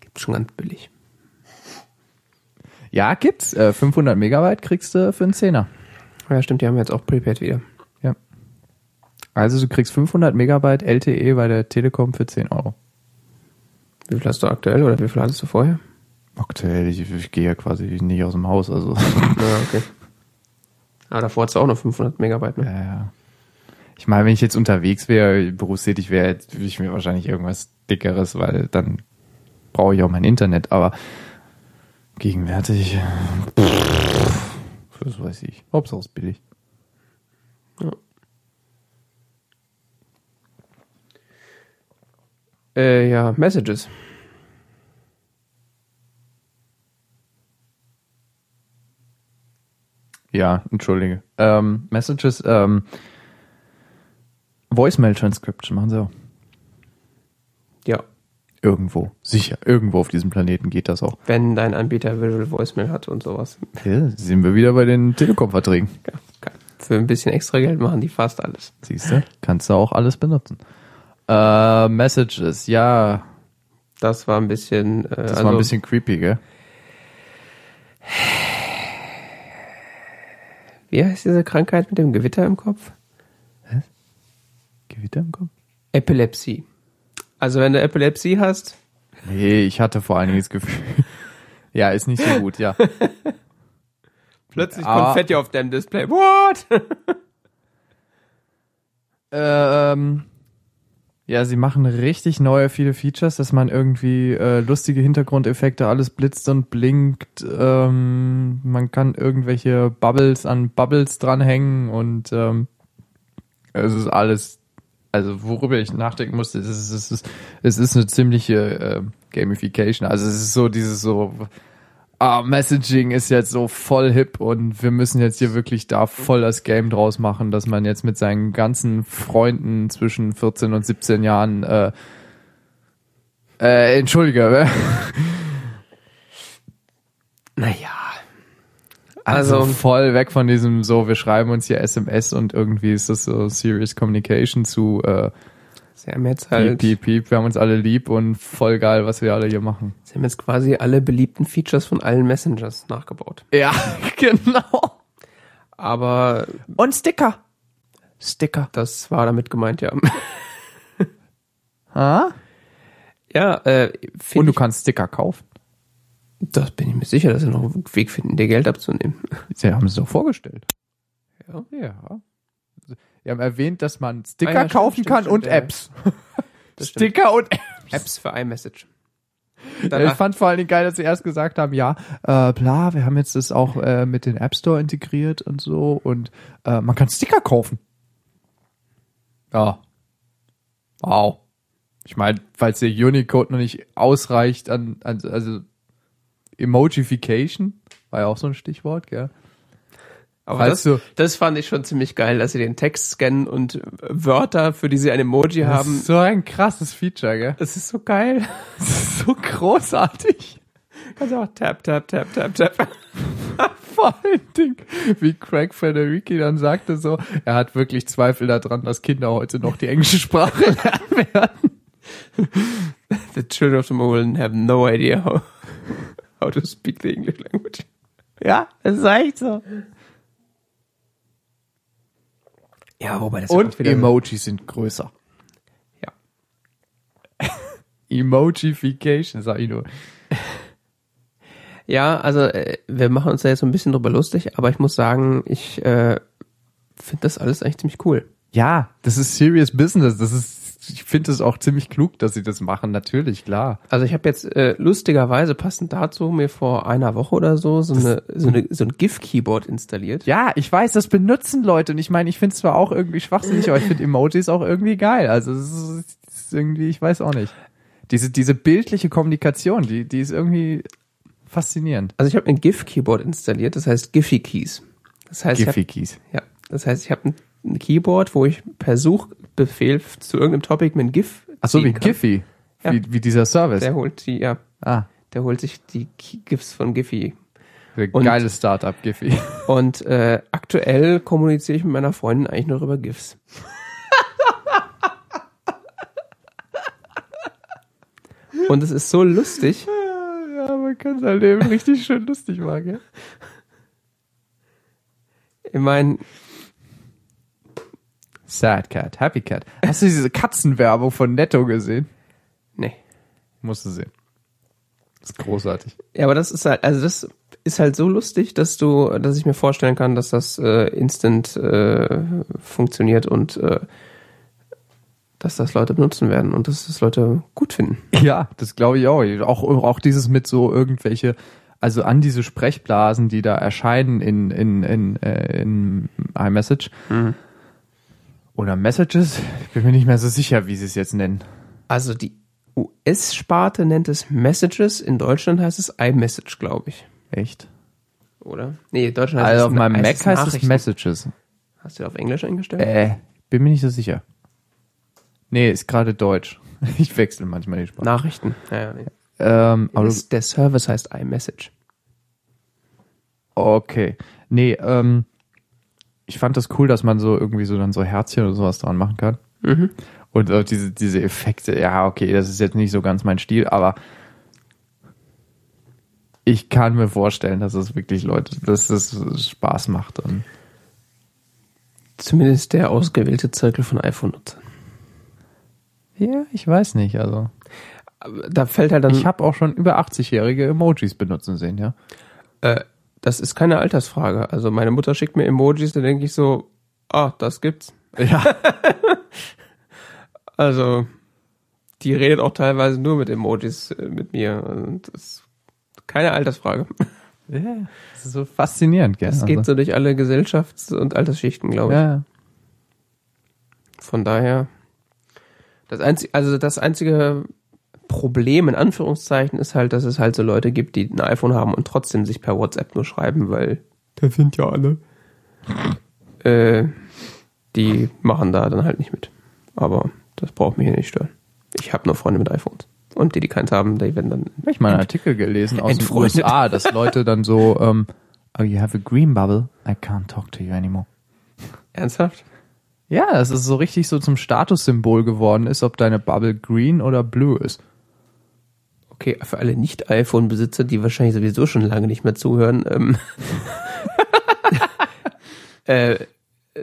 Gibt's schon ganz billig.
Ja, gibt's. Äh, 500 Megabyte kriegst du für einen Zehner.
Ja, stimmt, die haben jetzt auch Prepaid wieder.
Ja. Also du kriegst 500 Megabyte LTE bei der Telekom für 10 Euro.
Wie viel hast du aktuell oder wie viel hattest du vorher?
Aktuell, ich, ich gehe ja quasi nicht aus dem Haus, also. <laughs>
Ja, okay. Ah, davor hattest du auch noch 500 Megabyte, ne?
Ja, ja. Ich meine, wenn ich jetzt unterwegs wäre, berufstätig wäre, würde ich mir wahrscheinlich irgendwas dickeres, weil dann brauche ich auch mein Internet. Aber gegenwärtig, pff, das weiß ich. Hauptsache es ist billig.
Äh, ja, Messages.
Ja, entschuldige. Ähm, Messages, ähm, Voicemail Transcription machen sie auch.
Ja.
Irgendwo. Sicher. Irgendwo auf diesem Planeten geht das auch.
Wenn dein Anbieter Visual Voicemail hat und sowas.
Ja, sind wir wieder bei den Telekom-Verträgen.
Ja, Für ein bisschen extra Geld machen die fast alles.
Siehst du? Kannst du auch alles benutzen. Äh, Messages, ja,
Das war ein bisschen, äh,
das
also,
war ein bisschen creepy, gell?
wie heißt diese Krankheit mit dem Gewitter im Kopf?
Gewitter im Kopf?
Epilepsie. Also wenn du Epilepsie hast,
Nee, ich hatte vor allen Dingen das Gefühl. <laughs> ja, ist nicht so gut, ja. <laughs>
plötzlich
Ah.
Konfetti auf deinem Display. What? <laughs>
ähm, ja, sie machen richtig neue viele Features, dass man irgendwie äh, lustige Hintergrundeffekte, alles blitzt und blinkt. Ähm, man kann irgendwelche Bubbles an Bubbles dranhängen und ähm, es ist alles, also worüber ich nachdenken musste, es ist, es ist, ist eine ziemliche äh, Gamification. Also es ist so dieses so, ah, Messaging ist jetzt so voll hip und wir müssen jetzt hier wirklich da voll das Game draus machen, dass man jetzt mit seinen ganzen Freunden zwischen 14 und 17 Jahren äh, äh, entschuldige, <laughs>
Naja.
also
Also,
voll weg von diesem so, wir schreiben uns hier SMS und irgendwie ist das so Serious Communication zu äh,
sie haben jetzt
piep,
halt,
piep, piep, wir haben uns alle lieb und voll geil, was wir alle hier machen.
sie haben jetzt quasi alle beliebten Features von allen Messengers nachgebaut.
Ja, <laughs> genau.
Aber
Und Sticker. Sticker.
das war damit gemeint, ja. <laughs>
Ha?
Ja, äh,
Und du
ich,
kannst Sticker kaufen.
das bin ich mir sicher, dass sie noch einen Weg finden, dir Geld abzunehmen.
Sie haben es doch vorgestellt.
Ja.
Ja. Wir haben erwähnt, dass man Sticker
Ah ja, stimmt,
kaufen
stimmt,
kann
stimmt,
und
ja.
Apps. <laughs> <laughs>
Das stimmt.
Sticker und Apps.
Apps für iMessage.
Ja, ich
Danach,
fand vor allen Dingen geil, dass sie erst gesagt haben, ja, äh, bla, wir haben jetzt das auch äh, mit den App Store integriert und so und äh, man kann Sticker kaufen. Ja. Wow. Ich meine, falls der Unicode noch nicht ausreicht an, an also Emojification war ja auch so ein Stichwort, gell?
Aber das,
du-
das fand ich schon ziemlich geil, dass sie den Text scannen und Wörter, für die sie ein Emoji
Das
haben.
ist so ein krasses Feature, gell?
Das ist so geil. <laughs>
Das ist so großartig.
Kannst du auch tap, tap, tap, tap, tap. <laughs>
Vor allen Dingen, wie Craig Federici dann sagte so, er hat wirklich Zweifel daran, dass Kinder heute noch die englische Sprache <laughs> lernen werden.
The children of tomorrow have no idea how, how to speak the English language. Ja, das ist echt so. Ja, wobei das
Und
wieder-
Emojis sind größer.
Ja. <laughs>
Emojification, sag ich nur.
Ja, also äh, wir machen uns da jetzt so ein bisschen drüber lustig, aber ich muss sagen, ich äh, finde das alles eigentlich ziemlich cool.
Ja, das ist serious business. Das ist, ich finde es auch ziemlich klug, dass sie das machen. Natürlich, klar.
Also ich habe jetzt äh, lustigerweise passend dazu mir vor einer Woche oder so so, eine, so, eine, so ein GIF-Keyboard installiert.
Ja, ich weiß, das benutzen Leute und ich meine, ich finde es zwar auch irgendwie schwachsinnig, aber ich finde Emojis auch irgendwie geil. Also es ist, ist irgendwie, ich weiß auch nicht. Diese, diese bildliche Kommunikation, die, die ist irgendwie faszinierend.
Also ich habe ein GIF-Keyboard installiert, das heißt Giphy Keys. Das heißt, ich hab,
Giphy-Keys.
ja, das heißt, ich habe ein, ein Keyboard, wo ich per Suchbefehl zu irgendeinem Topic mit ein GIF
Ach so, wie
kann.
Giphy.
Ja.
Wie, wie dieser Service.
Der holt die, ja,
ah,
der holt sich die GIFs von Giphy. Und-
geiles Startup, Giphy. <laughs>
Und äh, aktuell kommuniziere ich mit meiner Freundin eigentlich nur über GIFs. <laughs> Und es ist so lustig.
ja, man kann sein Leben richtig schön lustig machen, gell?
Ich meine,
Sad Cat, Happy Cat. Hast du diese Katzenwerbung von Netto gesehen?
nee.
Musst du sehen. Das ist großartig.
Ja, aber das ist halt, also das ist halt so lustig, dass du, dass ich mir vorstellen kann, dass das äh, instant äh, funktioniert und äh, dass das Leute benutzen werden und dass das Leute gut finden.
Ja, das glaube ich auch. auch. Auch dieses mit so irgendwelche, also an diese Sprechblasen, die da erscheinen in, in, in, äh, in iMessage. Oder Messages. Ich bin mir nicht mehr so sicher, wie sie es jetzt nennen.
Also die US-Sparte nennt es Messages, in Deutschland heißt es iMessage, glaube ich.
Echt?
Oder? Nee, in Deutschland heißt
Also
es
auf meinem Mac heißt es. Messages.
Hast du auf Englisch eingestellt?
Äh, bin mir nicht so sicher. Nee, ist gerade Deutsch. <laughs> Ich wechsle manchmal die Sprache.
Nachrichten. Ja, ja, nee.
Ähm, aber
der Service heißt iMessage.
Okay. Nee, ähm, ich fand das cool, dass man so irgendwie so dann so Herzchen oder sowas dran machen kann.
Mhm.
Und auch diese, diese Effekte, ja, okay, das ist jetzt nicht so ganz mein Stil, aber ich kann mir vorstellen, dass es wirklich Leute, dass das Spaß macht. Und
Zumindest der ausgewählte Zirkel von iPhone-Nutzern.
ja, ich weiß nicht, also.
Da fällt halt dann,
Ich habe auch schon über 80-jährige Emojis benutzen sehen, ja.
äh, das ist keine Altersfrage. Also meine Mutter schickt mir Emojis, da denke ich so, ah, das gibt's.
Ja. <laughs>
Also, die redet auch teilweise nur mit Emojis äh, mit mir. Und das ist keine Altersfrage.
ja. Das ist so faszinierend, gell?
Es geht so durch alle Gesellschafts- und Altersschichten, glaube ich.
Ja.
Von daher, das einzige, also das einzige Problem in Anführungszeichen ist halt, dass es halt so Leute gibt, die ein iPhone haben und trotzdem sich per WhatsApp nur schreiben, weil
Das sind ja alle.
äh, die machen da dann halt nicht mit. Aber das braucht mich hier nicht stören. Ich habe nur Freunde mit iPhones. Und die, die keins haben, die werden dann.
Hab ich mal einen Artikel gelesen aus den. USA, dass Leute dann so, ähm, oh, you have a green bubble, I can't talk to you anymore.
Ernsthaft?
Ja, das ist so richtig so zum Statussymbol geworden ist, ob deine Bubble green oder blue ist.
Okay, für alle Nicht-iPhone-Besitzer, die wahrscheinlich sowieso schon lange nicht mehr zuhören, ähm, <laughs> äh,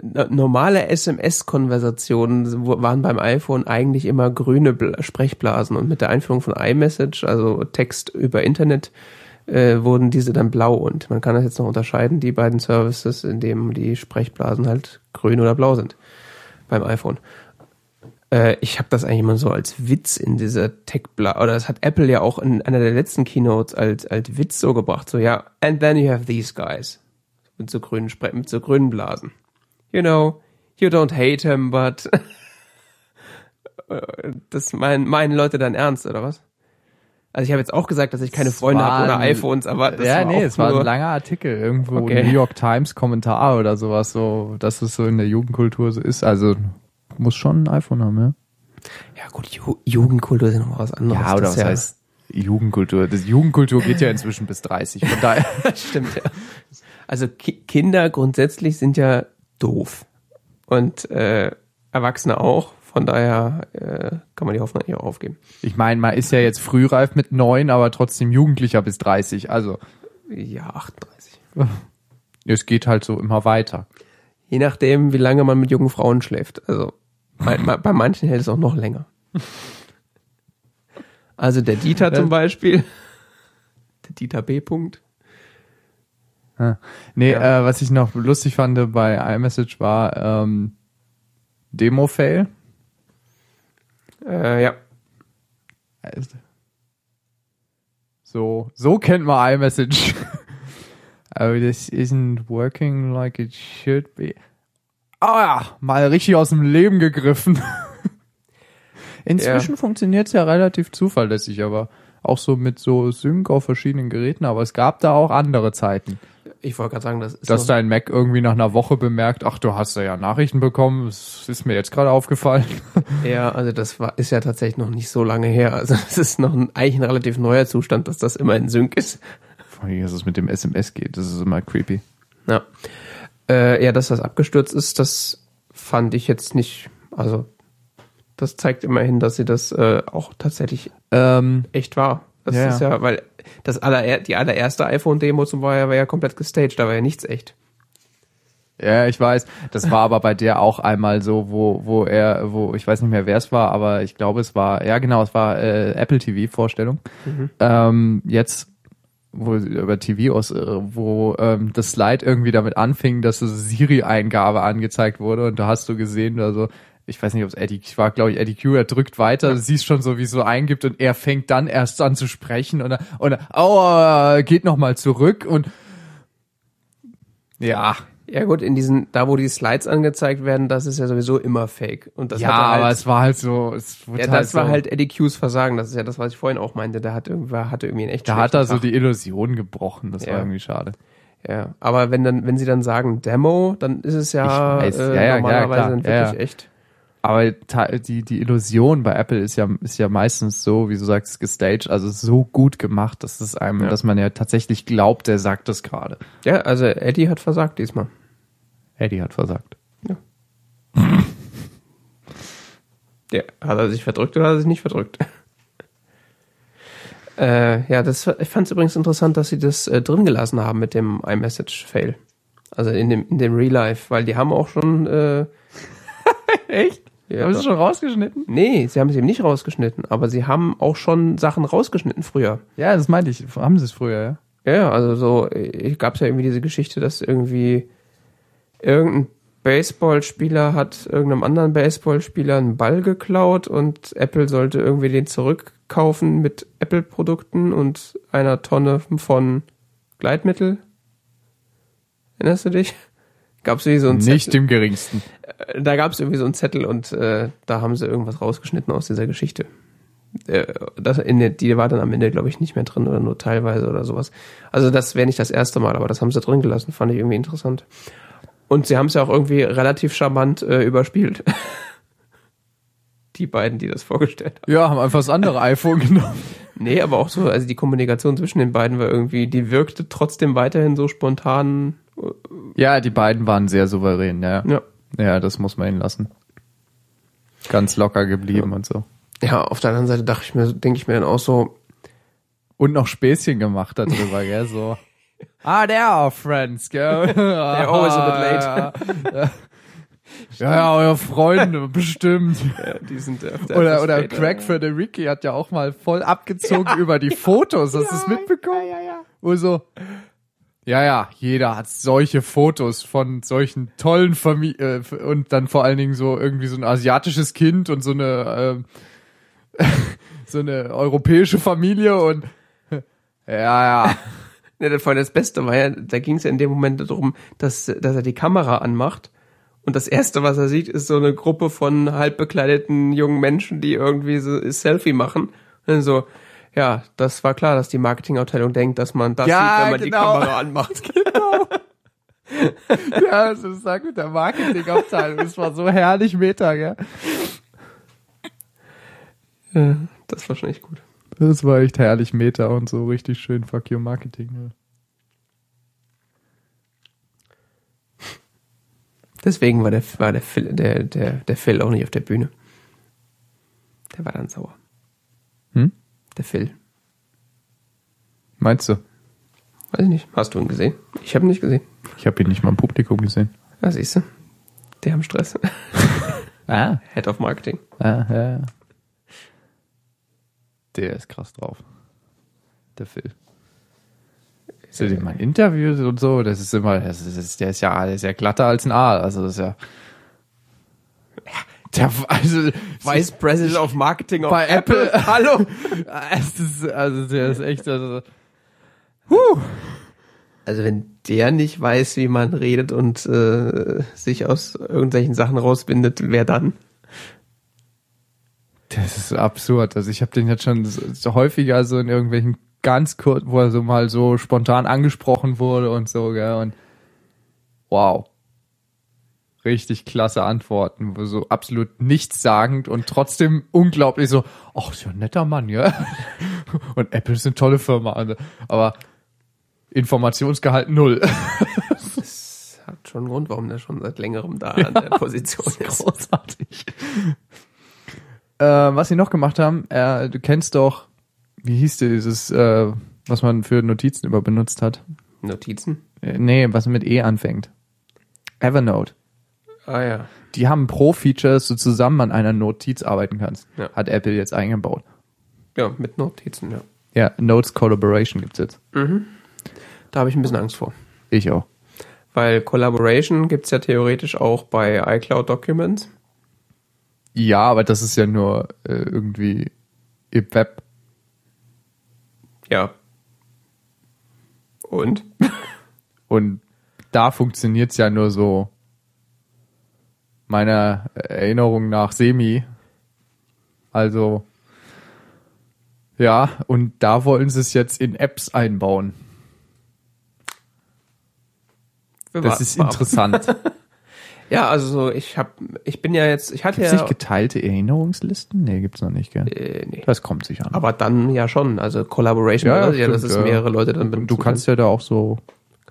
no- normale SMS-Konversationen waren beim iPhone eigentlich immer grüne Bla Sprechblasen und mit der Einführung von iMessage, also Text über Internet, äh, wurden diese dann blau und man kann das jetzt noch unterscheiden, die beiden Services, in dem die Sprechblasen halt grün oder blau sind beim iPhone. Äh, ich habe das eigentlich immer so als Witz in dieser tech -Bla oder das hat Apple ja auch in einer der letzten Keynotes als als Witz so gebracht, so ja, and then you have these guys mit so grünen Spre mit so grünen Blasen. You know, you don't hate him, but <laughs> das meinen meinen Leute dann ernst oder was? Also ich habe jetzt auch gesagt, dass ich keine Freunde habe oder iPhones, aber das
ja,
war
nee, es war ein langer Artikel, irgendwo
Okay.
New York Times Kommentar oder sowas, so, dass es so in der Jugendkultur so ist. Also muss schon ein iPhone haben, ja.
Ja gut, Ju Jugendkultur ist ja noch was anderes.
Ja, oder
Das
was
ja,
heißt Jugendkultur? Das Jugendkultur geht ja inzwischen bis 30. Von daher. <laughs>
Stimmt, ja. Also Ki Kinder grundsätzlich sind ja doof. Und äh, Erwachsene auch. Von daher äh, kann man die Hoffnung nicht auch aufgeben.
Ich meine, man ist ja jetzt frühreif mit neun, aber trotzdem Jugendlicher bis 30. Also
Ja, 38.
es geht halt so immer weiter.
Je nachdem, wie lange man mit jungen Frauen schläft. Also bei, manchen hält es auch noch länger. Also der Dieter zum Beispiel. Der Dieter B. Punkt.
Ja. Nee,
Ja.
äh, was ich noch lustig fand bei iMessage war ähm, Demo-Fail.
Äh, ja.
So, so kennt man iMessage. <laughs> Aber this isn't working like it should be. Ah ja, mal richtig aus dem Leben gegriffen. <laughs> Inzwischen funktioniert's ja relativ zuverlässig, aber auch so mit so Sync auf verschiedenen Geräten. Aber es gab da auch andere Zeiten,
Ich wollte gerade sagen, das ist
dass dein Mac irgendwie nach einer Woche bemerkt, ach, du hast ja Nachrichten bekommen, das ist mir jetzt gerade aufgefallen. <laughs>
Ja, also das war, ist ja tatsächlich noch nicht so lange her. Also <laughs> es ist noch ein, eigentlich ein relativ neuer Zustand, dass das immer in Sync ist.
Vor allem, dass es mit dem SMS geht, das ist immer creepy.
Ja. Äh, ja, dass das abgestürzt ist, das fand ich jetzt nicht, also das zeigt immerhin, dass sie das äh, auch tatsächlich
Ähm,
echt war. Das
Ja,
ist ja, weil das aller, die allererste iPhone-Demo zum Beispiel war ja komplett gestaged, da war ja nichts echt.
Ja, ich weiß. Das war aber bei der auch einmal so, wo, wo er, wo, ich weiß nicht mehr, wer es war, aber ich glaube, es war, ja genau, es war äh, Apple TV-Vorstellung. Ähm, jetzt, wo über TV aus, äh, wo ähm, das Slide irgendwie damit anfing, dass so Siri-Eingabe angezeigt wurde und da hast du gesehen, also ich weiß nicht, ob es Eddie, ich war glaube ich Eddie Q, er drückt weiter, du siehst schon so, wie es so eingibt und er fängt dann erst an zu sprechen und, und oh, äh, geht nochmal zurück und ja,
Ja gut, in diesen, da wo die Slides angezeigt werden, das ist ja sowieso immer fake. Und das
ja,
halt,
aber es war halt so, es
ja,
halt
das war
so,
halt Eddie Q's Versagen. Das ist ja das, was ich vorhin auch meinte. Der hat irgendwie, hatte irgendwie einen echt
da hat er so
Tag.
die Illusion gebrochen, das
Ja.
war irgendwie schade.
Ja, aber wenn dann, wenn sie dann sagen Demo, dann ist es ja,
Ich weiß.
äh,
Ja, ja, ja,
normalerweise
klar.
dann
Ja,
wirklich
ja.
echt.
Aber die, die Illusion bei Apple ist ja, ist ja meistens so, wie du sagst, gestaged, also so gut gemacht, dass es einem,
Ja.
dass man ja tatsächlich glaubt, der sagt das gerade.
Ja, also Eddie hat versagt diesmal.
Eddie hat versagt.
Ja, hat er sich verdrückt oder hat er sich nicht verdrückt? <laughs> äh, ja, das, ich fand es übrigens interessant, dass sie das äh, drin gelassen haben mit dem iMessage-Fail. Also in dem, in dem Real Life, weil die haben auch schon, äh, <laughs>
Echt?
Ja,
Haben sie schon rausgeschnitten?
nee, sie haben es eben nicht rausgeschnitten, aber sie haben auch schon Sachen rausgeschnitten früher.
Ja, das meinte ich. Haben sie es früher, ja?
Ja, also so, gab es ja irgendwie diese Geschichte, dass irgendwie irgendein Baseballspieler hat irgendeinem anderen Baseballspieler einen Ball geklaut und Apple sollte irgendwie den zurückkaufen mit Apple-Produkten und einer Tonne von Gleitmittel. Erinnerst du dich? Gab es irgendwie so einen
Nicht
Zettel?
im geringsten.
Äh, Da gab es irgendwie so einen Zettel und äh, da haben sie irgendwas rausgeschnitten aus dieser Geschichte. Äh, das in der, die war dann am Ende, glaube ich, nicht mehr drin oder nur teilweise oder sowas. Also das wäre nicht das erste Mal, aber das haben sie drin gelassen, fand ich irgendwie interessant. Und sie haben es ja auch irgendwie relativ charmant äh, überspielt. <laughs> die beiden, die das vorgestellt haben.
Ja, haben einfach das andere <laughs> iPhone genommen.
Nee, aber auch so, also die Kommunikation zwischen den beiden war irgendwie, die wirkte trotzdem weiterhin so spontan.
Ja, die beiden waren sehr souverän, ja.
Ja.
Ja, das muss man ihnen lassen. Ganz locker geblieben und so.
Ja, auf der anderen Seite dachte ich mir, denke ich mir dann auch so,
Und noch Späßchen gemacht darüber, gell, so. <laughs> Ah, they're our friends, gell. They're
always a bit late. <laughs>
Ja, ja, euer Freunde, bestimmt.
Ja, die sind
Oder, oder
Später.
Craig Federici hat ja auch mal voll abgezogen über die <laughs> Fotos. Hast du es mitbekommen?
Ja, ja, ja.
Wo so, ja, ja, jeder hat solche Fotos von solchen tollen Familien äh, und dann vor allen Dingen so irgendwie so ein asiatisches Kind und so eine, ähm, <laughs> so eine europäische Familie und <laughs> ja, ja. <laughs>
Ne, das, das Beste war ja, da ging es ja in dem Moment darum, dass, dass er die Kamera anmacht und das Erste, was er sieht, ist so eine Gruppe von halb bekleideten jungen Menschen, die irgendwie so Selfie machen. Und dann so, ja, das war klar, dass die Marketingabteilung denkt, dass man das
Ja,
sieht, wenn man die
genau.
Kamera anmacht. <laughs>
Ja, so sagt mit der Marketingabteilung. Das war so herrlich Meta, gell?
Ja, das war schon echt gut.
Das war echt herrlich Meta und so richtig schön Fuck Your Marketing. Ja.
Deswegen war der, war der Phil, der, der, der Phil auch nicht auf der Bühne. Der war dann sauer. Der Phil.
Meinst du?
Weiß ich nicht. Hast du ihn gesehen? Ich habe ihn nicht gesehen.
Ich habe ihn nicht mal im Publikum gesehen.
Ja, siehst du. Die haben Stress. <laughs>
Ah.
Head of Marketing.
Ah, ja, ja. Der ist krass drauf. Der Phil. So, den mal Interviews und so, das ist immer, das ist, der ist ja, der ist ja glatter als ein Aal, also das ist ja. Der, also,
Vice President of Marketing of
Bei Apple. <laughs>
Hallo.
es ist, also der ist echt, also, huh.
Also wenn der nicht weiß, wie man redet und äh, sich aus irgendwelchen Sachen rausbindet, wer dann?
Das ist absurd. Also ich habe den jetzt schon so, so häufiger so in irgendwelchen ganz kurz, wo er so mal so spontan angesprochen wurde und so, gell? Und wow. Richtig klasse Antworten, wo so absolut nichtssagend und trotzdem unglaublich so, ach, ist ja ein netter Mann, ja. <laughs> Und Apple ist eine tolle Firma, also, aber Informationsgehalt null. <laughs>
Das hat schon einen Grund, warum der schon seit längerem da an der Position ist.
Großartig. äh, was sie noch gemacht haben, äh, du kennst doch, wie hieß dieses, äh, was man für Notizen immer benutzt hat?
Notizen?
Äh, nee, was mit E anfängt. Evernote.
Ah ja.
Die haben Pro-Feature, dass du zusammen an einer Notiz arbeiten kannst.
Ja.
Hat Apple jetzt eingebaut.
Ja, mit Notizen, ja.
Ja, Notes Collaboration gibt's jetzt.
Da habe ich ein bisschen Angst vor.
Ich auch.
Weil Collaboration gibt's ja theoretisch auch bei iCloud Documents.
Ja, aber das ist ja nur äh, irgendwie im Web.
Ja. Und?
Und da funktioniert's ja nur so meiner Erinnerung nach semi. Also ja, und da wollen sie es jetzt in Apps einbauen.
Wir
Das ist interessant. <laughs>
Ja, also so, ich hab, ich bin ja jetzt, ich hatte
Gibt's
ja,
nicht geteilte Erinnerungslisten? Nee, gibt's noch nicht, gell?
äh, nee.
Das kommt sicher noch.
Aber dann ja schon, also Collaboration,
Ja, ja,
bedeutet ja, dass
stimmt,
es mehrere Leute dann
du
benutzen
kannst ja da auch so.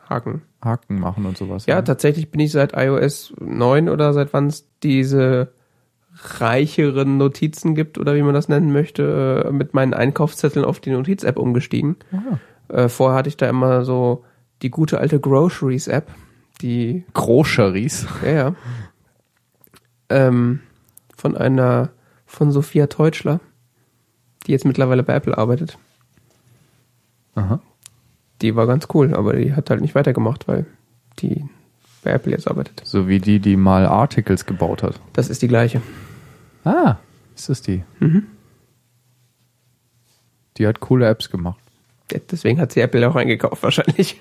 Haken.
Haken machen und sowas.
Ja, tatsächlich bin ich seit iOS 9 oder seit wann es diese reicheren Notizen gibt oder wie man das nennen möchte, äh, mit meinen Einkaufszetteln auf die Notiz-App umgestiegen.
Ah.
Äh, vorher hatte ich da immer so die gute alte Groceries-App, die,
Groceries.
ja, ja, ähm, von einer, von Sophia Teutschler, die jetzt mittlerweile bei Apple arbeitet.
Aha.
Die war ganz cool, aber die hat halt nicht weitergemacht, weil die bei Apple jetzt arbeitet.
So wie die, die mal Articles gebaut hat.
Das ist die gleiche.
Ah, ist das die?
Mhm.
Die hat coole Apps gemacht.
Deswegen hat sie Apple auch eingekauft, wahrscheinlich.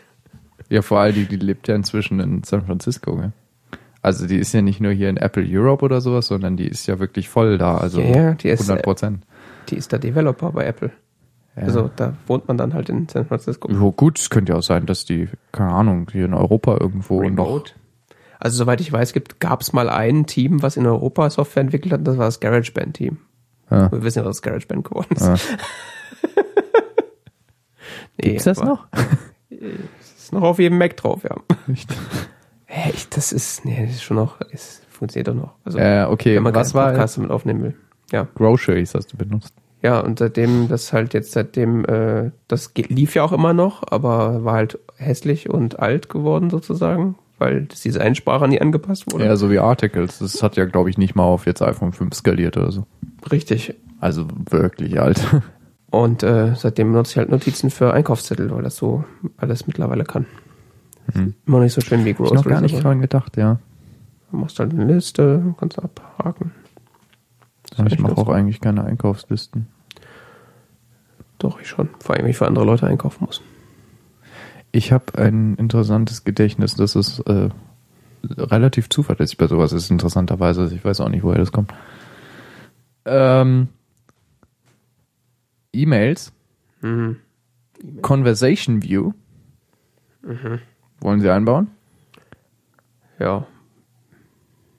Ja, vor allem, die, die lebt ja inzwischen in San Francisco, gell? Also die ist ja nicht nur hier in Apple Europe oder sowas, sondern die ist ja wirklich voll da, also
Ja, ja, die ist,
100 Prozent.
Die ist der Developer bei Apple.
Ja.
Also da wohnt man dann halt in San Francisco.
Jo, gut, es könnte ja auch sein, dass die, keine Ahnung, hier in Europa irgendwo noch.
Remote. Also soweit ich weiß, gab es mal ein Team, was in Europa Software entwickelt hat, das war das GarageBand-Team.
Ja.
Wir wissen ja, was das GarageBand geworden ist.
Ja. <laughs>
Nee,
Gibt's das noch?
Ist noch auf jedem Mac drauf, ja.
Nicht.
Echt, das ist, nee, das ist schon noch, es funktioniert doch noch. Also,
Äh, okay,
wenn man
was war
Podcast damit aufnehmen will. Ja.
Groceries hast du benutzt?
Ja, und seitdem, das halt jetzt seitdem, äh, das lief ja auch immer noch, aber war halt hässlich und alt geworden sozusagen, weil das Designsprache nie angepasst wurde.
Ja, so wie Articles. Das hat ja, glaube ich, nicht mal auf jetzt iPhone 5 skaliert oder so.
Richtig.
Also wirklich alt. <laughs>
Und äh, seitdem benutze ich halt Notizen für Einkaufszettel, weil das so alles mittlerweile kann.
Mhm.
Immer nicht so schön wie
Ich noch gar nicht dran gedacht, ja.
Du machst halt eine Liste, kannst abhaken.
Ich mache auch eigentlich keine Einkaufslisten.
Doch, ich schon. Vor allem, wenn ich für andere Leute einkaufen muss.
Ich habe ein interessantes Gedächtnis. Das ist äh, relativ zuverlässig bei sowas. Ist interessanterweise. Ich weiß auch nicht, woher das kommt. Ähm, E-Mails,
Mhm.
Conversation View. Wollen Sie einbauen?
Ja.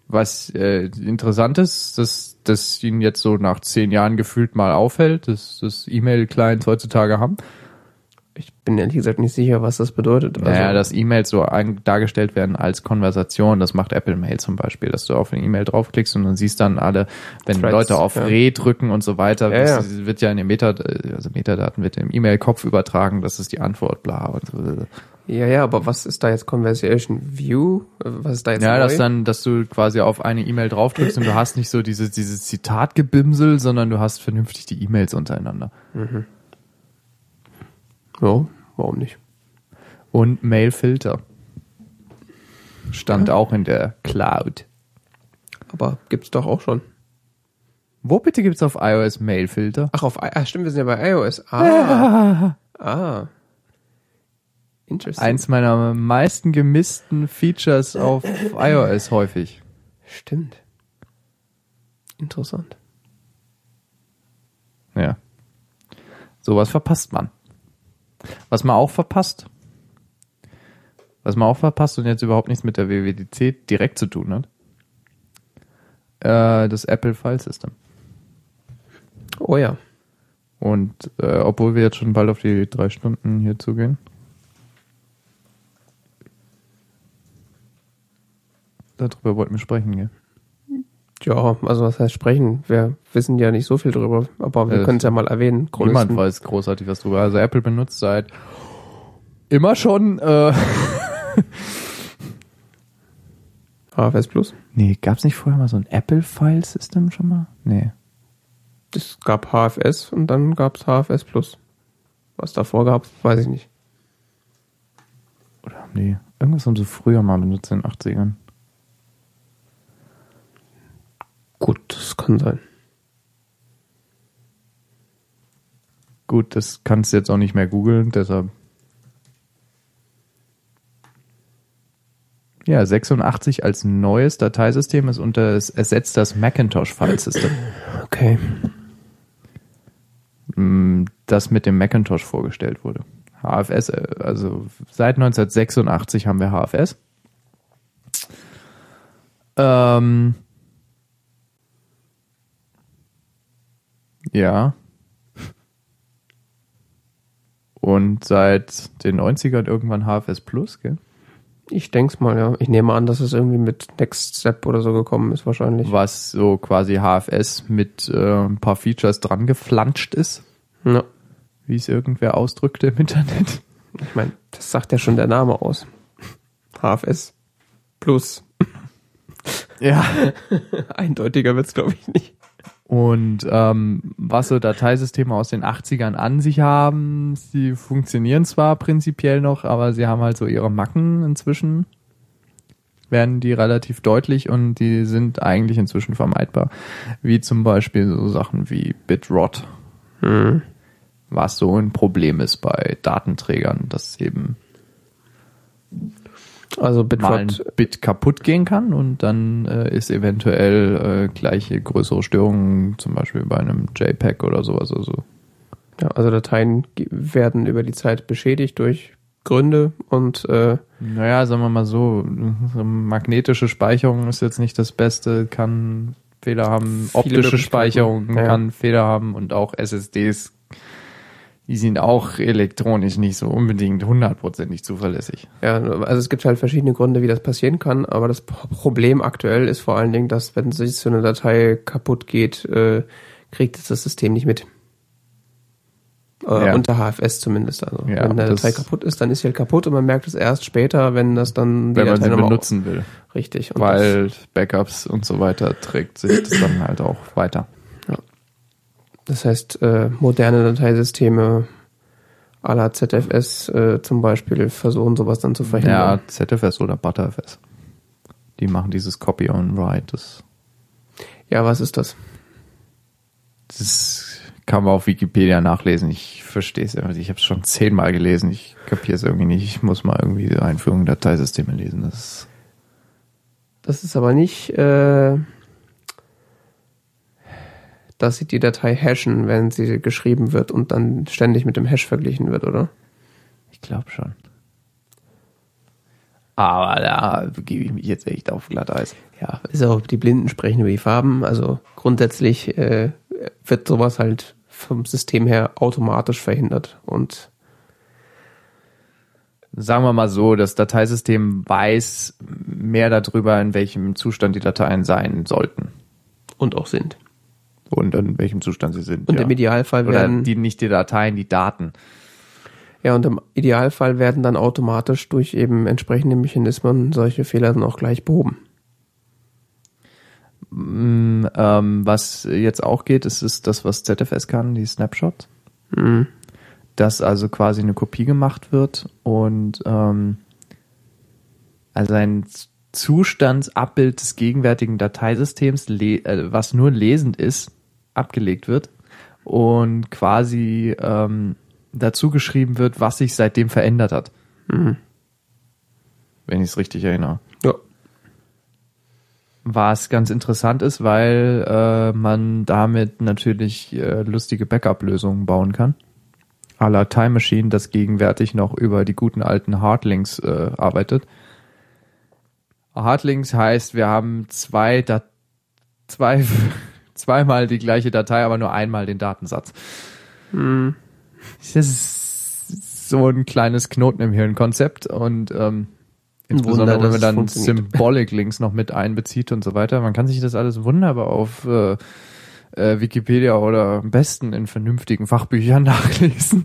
Was äh, interessant ist, dass das Ihnen jetzt so nach zehn Jahren gefühlt mal auffällt, dass das E-Mail-Clients heutzutage haben.
Ich bin ehrlich gesagt nicht sicher, was das bedeutet. Also,
naja, dass E-Mails so dargestellt werden als Konversation, das macht Apple Mail zum Beispiel, dass du auf eine E-Mail draufklickst und dann siehst dann alle, wenn
Threads,
Leute auf
ja.
Re drücken und so weiter,
Ja,
das wird ja in den Meta, also Metadaten wird im E-Mail-Kopf übertragen, das ist die Antwort, bla und so.
Ja, ja, aber was ist da jetzt Conversation View? Was ist da jetzt
Ja,
neu?
dass dann, dass du quasi auf eine E-Mail draufdrückst und du hast nicht so dieses, dieses Zitatgebimsel, sondern du hast vernünftig die E-Mails untereinander.
Ja, warum nicht?
Und Mail-Filter. Stand auch in der Cloud.
Aber gibt's doch auch schon.
Wo bitte gibt's auf iOS Mail-Filter?
Ach, auf I ah, stimmt, wir sind ja bei iOS. Ah. ah. Interesting.
Eins meiner meisten gemissten Features auf iOS häufig.
Stimmt. Interessant.
Ja. Sowas verpasst man. Was man auch verpasst, was man auch verpasst und jetzt überhaupt nichts mit der WWDC direkt zu tun hat, äh, das Apple File System.
Oh ja.
Und äh, obwohl wir jetzt schon bald auf die drei Stunden hier zugehen. Darüber wollten wir sprechen, gell?
Ja, also was heißt sprechen? Wir wissen ja nicht so viel drüber, aber wir
Äh,
können es ja mal erwähnen.
Niemand weiß großartig was drüber. Also Apple benutzt seit immer schon. Äh, <laughs>
HFS Plus.
nee, gab's nicht vorher mal so ein Apple File System schon mal? Nee.
Es gab HFS und dann gab's HFS Plus. Was davor gab, weiß ich nicht.
Oder nee. Irgendwas haben sie früher mal benutzt in den 80ern.
Gut, das kann sein.
Gut, das kannst du jetzt auch nicht mehr googeln, deshalb. Ja, 86 als neues Dateisystem ist unter, es ersetzt das Macintosh File System,
Okay.
mm, das mit dem Macintosh vorgestellt wurde. HFS, äh, also seit 1986 haben wir HFS. Ähm, ja. Und seit den 90ern irgendwann HFS Plus, gell?
Ich denk's mal, ja. Ich nehme an, dass es irgendwie mit Next Step oder so gekommen ist, wahrscheinlich.
Was so quasi HFS mit äh, ein paar Features dran geflanscht ist,
Ja.
wie es irgendwer ausdrückte im Internet.
Ich meine, das sagt ja schon der Name aus. HFS Plus.
Ja. <laughs>
Eindeutiger wird's, glaube ich, nicht.
Und ähm, was so Dateisysteme aus den 80ern an sich haben, sie funktionieren zwar prinzipiell noch, aber sie haben halt so ihre Macken inzwischen. Werden die relativ deutlich und die sind eigentlich inzwischen vermeidbar. Wie zum Beispiel so Sachen wie Bitrot,
Hm.
was so ein Problem ist bei Datenträgern, dass eben
Also
mal ein Bit kaputt gehen kann und dann äh, ist eventuell äh, gleiche größere Störungen, zum Beispiel bei einem JPEG oder sowas. Also
ja, also Dateien werden über die Zeit beschädigt durch Gründe und äh,
Naja, sagen wir mal so, magnetische Speicherung ist jetzt nicht das Beste, kann Fehler haben, optische. Speicherung
Ja.
kann Fehler haben und auch SSDs, die sind auch elektronisch nicht so unbedingt hundertprozentig zuverlässig.
ja, also es gibt halt verschiedene Gründe, wie das passieren kann, aber das Pro- Problem aktuell ist vor allen Dingen, dass wenn sich so eine Datei kaputt geht, äh, kriegt es das System nicht mit. Äh,
Ja.
Unter HFS zumindest. Also
Ja,
wenn eine Datei kaputt ist, dann ist sie halt kaputt und man merkt es erst später, wenn das dann die
wenn man
Datei
sie
nochmal
benutzen will.
Richtig. Und
Weil Backups und so weiter trägt sich das dann halt auch weiter.
Das, heißt, äh, moderne Dateisysteme à la ZFS äh, zum Beispiel versuchen sowas dann zu
Ja,
verhindern.
ZFS oder ButterFS. Die machen dieses Copy on Write. Das,
Ja, was ist das?
das kann man auf Wikipedia nachlesen. Ich verstehe es irgendwie. Ich habe es schon zehnmal gelesen. Ich kapiere es irgendwie nicht. Ich muss mal irgendwie die Einführung in Dateisysteme lesen. Das ist,
Das ist aber nicht, äh, dass sie die Datei hashen, wenn sie geschrieben wird und dann ständig mit dem Hash verglichen wird, oder?
ich glaube schon. Aber da gebe ich mich jetzt echt auf Glatteis.
Ja, ist auch, die Blinden sprechen über die Farben. Also grundsätzlich äh, wird sowas halt vom System her automatisch verhindert. Und
Sagen wir mal so, das Dateisystem weiß mehr darüber, in welchem Zustand die Dateien sein sollten.
und auch sind.
Und in welchem Zustand sie sind.
Und
ja.
im Idealfall
Oder
werden
die, nicht die Dateien, die Daten.
ja und im Idealfall werden dann automatisch durch eben entsprechende Mechanismen solche Fehler dann auch gleich behoben.
Mm, ähm, was jetzt auch geht, ist, ist das, was ZFS kann, die Snapshots.
Mhm.
Dass also quasi eine Kopie gemacht wird und ähm, also ein Zustandsabbild des gegenwärtigen Dateisystems, äh, was nur lesend ist, abgelegt wird und quasi ähm, dazu geschrieben wird, was sich seitdem verändert hat.
Mhm.
Wenn ich es richtig erinnere.
Ja.
Was ganz interessant ist, weil äh, man damit natürlich äh, lustige Backup-Lösungen bauen kann. A la Time Machine, das gegenwärtig noch über die guten alten Hardlinks äh, arbeitet. Hardlinks heißt, wir haben zwei, Dat zwei, zweimal die gleiche Datei, aber nur einmal den Datensatz.
Mhm.
Das ist so ein kleines Knoten im Hirn-Konzept und ähm, insbesondere
Wunder,
wenn man dann
funktioniert.
Symbolic-Links noch mit einbezieht und so weiter. Man kann sich das alles wunderbar auf äh, äh, Wikipedia oder am besten in vernünftigen Fachbüchern <laughs> nachlesen.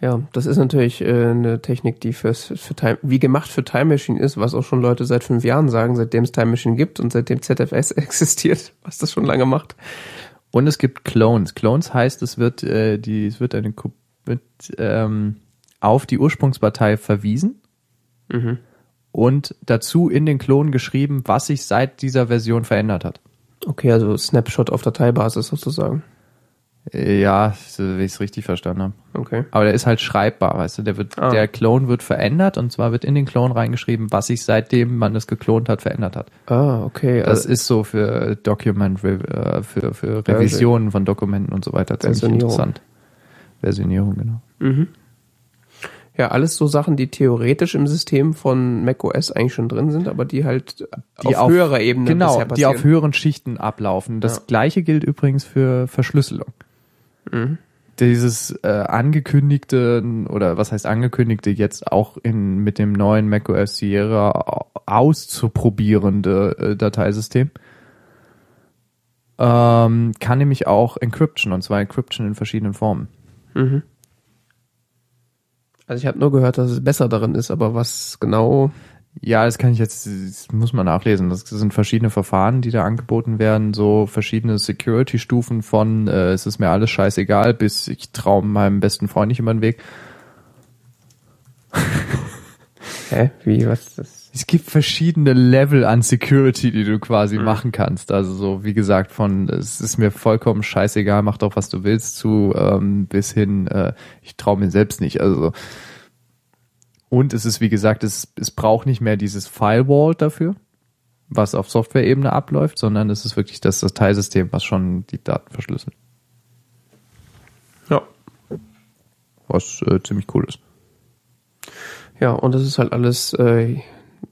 Ja, das ist natürlich äh, eine Technik, die fürs, für Time, wie gemacht für Time Machine ist, was auch schon Leute seit fünf Jahren sagen, seitdem es Time Machine gibt und seitdem ZFS <laughs> existiert, was das schon lange macht.
Und es gibt Clones. Clones heißt, es wird äh, die, es wird eine wird, ähm, auf die Ursprungsdatei verwiesen
Mhm.
und dazu in den Klon geschrieben, was sich seit dieser Version verändert hat.
Okay, also Snapshot auf Dateibasis sozusagen.
Ja, wie ich es richtig verstanden habe.
Okay.
Aber der ist halt schreibbar, weißt du, der wird,
Ah.
der Clone wird verändert und zwar wird in den Clone reingeschrieben, was sich seitdem man es geklont hat, verändert hat.
Ah, okay.
Das
also,
ist so für Document, äh, für, für Revisionen von Dokumenten und so weiter ziemlich interessant. Versionierung, genau.
mhm. Ja, alles so Sachen, die theoretisch im System von macOS eigentlich schon drin sind, aber die halt
Die
auf, höherer Ebene
Genau, die auf höheren Schichten ablaufen. Das
Ja.
gleiche gilt übrigens für Verschlüsselung. Dieses äh, angekündigte oder was heißt angekündigte jetzt auch in mit dem neuen macOS Sierra auszuprobierende äh, Dateisystem ähm, kann nämlich auch Encryption und zwar Encryption in verschiedenen Formen.
Mhm. Also ich habe nur gehört, dass es besser darin ist, aber was genau
Ja, das kann ich jetzt, das muss man nachlesen. Das sind verschiedene Verfahren, die da angeboten werden, so verschiedene Security-Stufen von äh, es ist mir alles scheißegal, bis ich traue meinem besten Freund nicht über den Weg. <laughs>
Hä? Wie, was ist das?
Es gibt verschiedene Level an Security, die du quasi machen kannst. Also so, wie gesagt, von es ist mir vollkommen scheißegal, mach doch, was du willst, zu ähm, bis hin, äh, ich traue mir selbst nicht. Also und es ist, wie gesagt, es, es braucht nicht mehr dieses Firewall dafür, was auf Software-Ebene abläuft, sondern es ist wirklich das Dateisystem, was schon die Daten verschlüsselt.
Ja.
Was äh, ziemlich cool ist.
Ja, und das ist halt alles äh,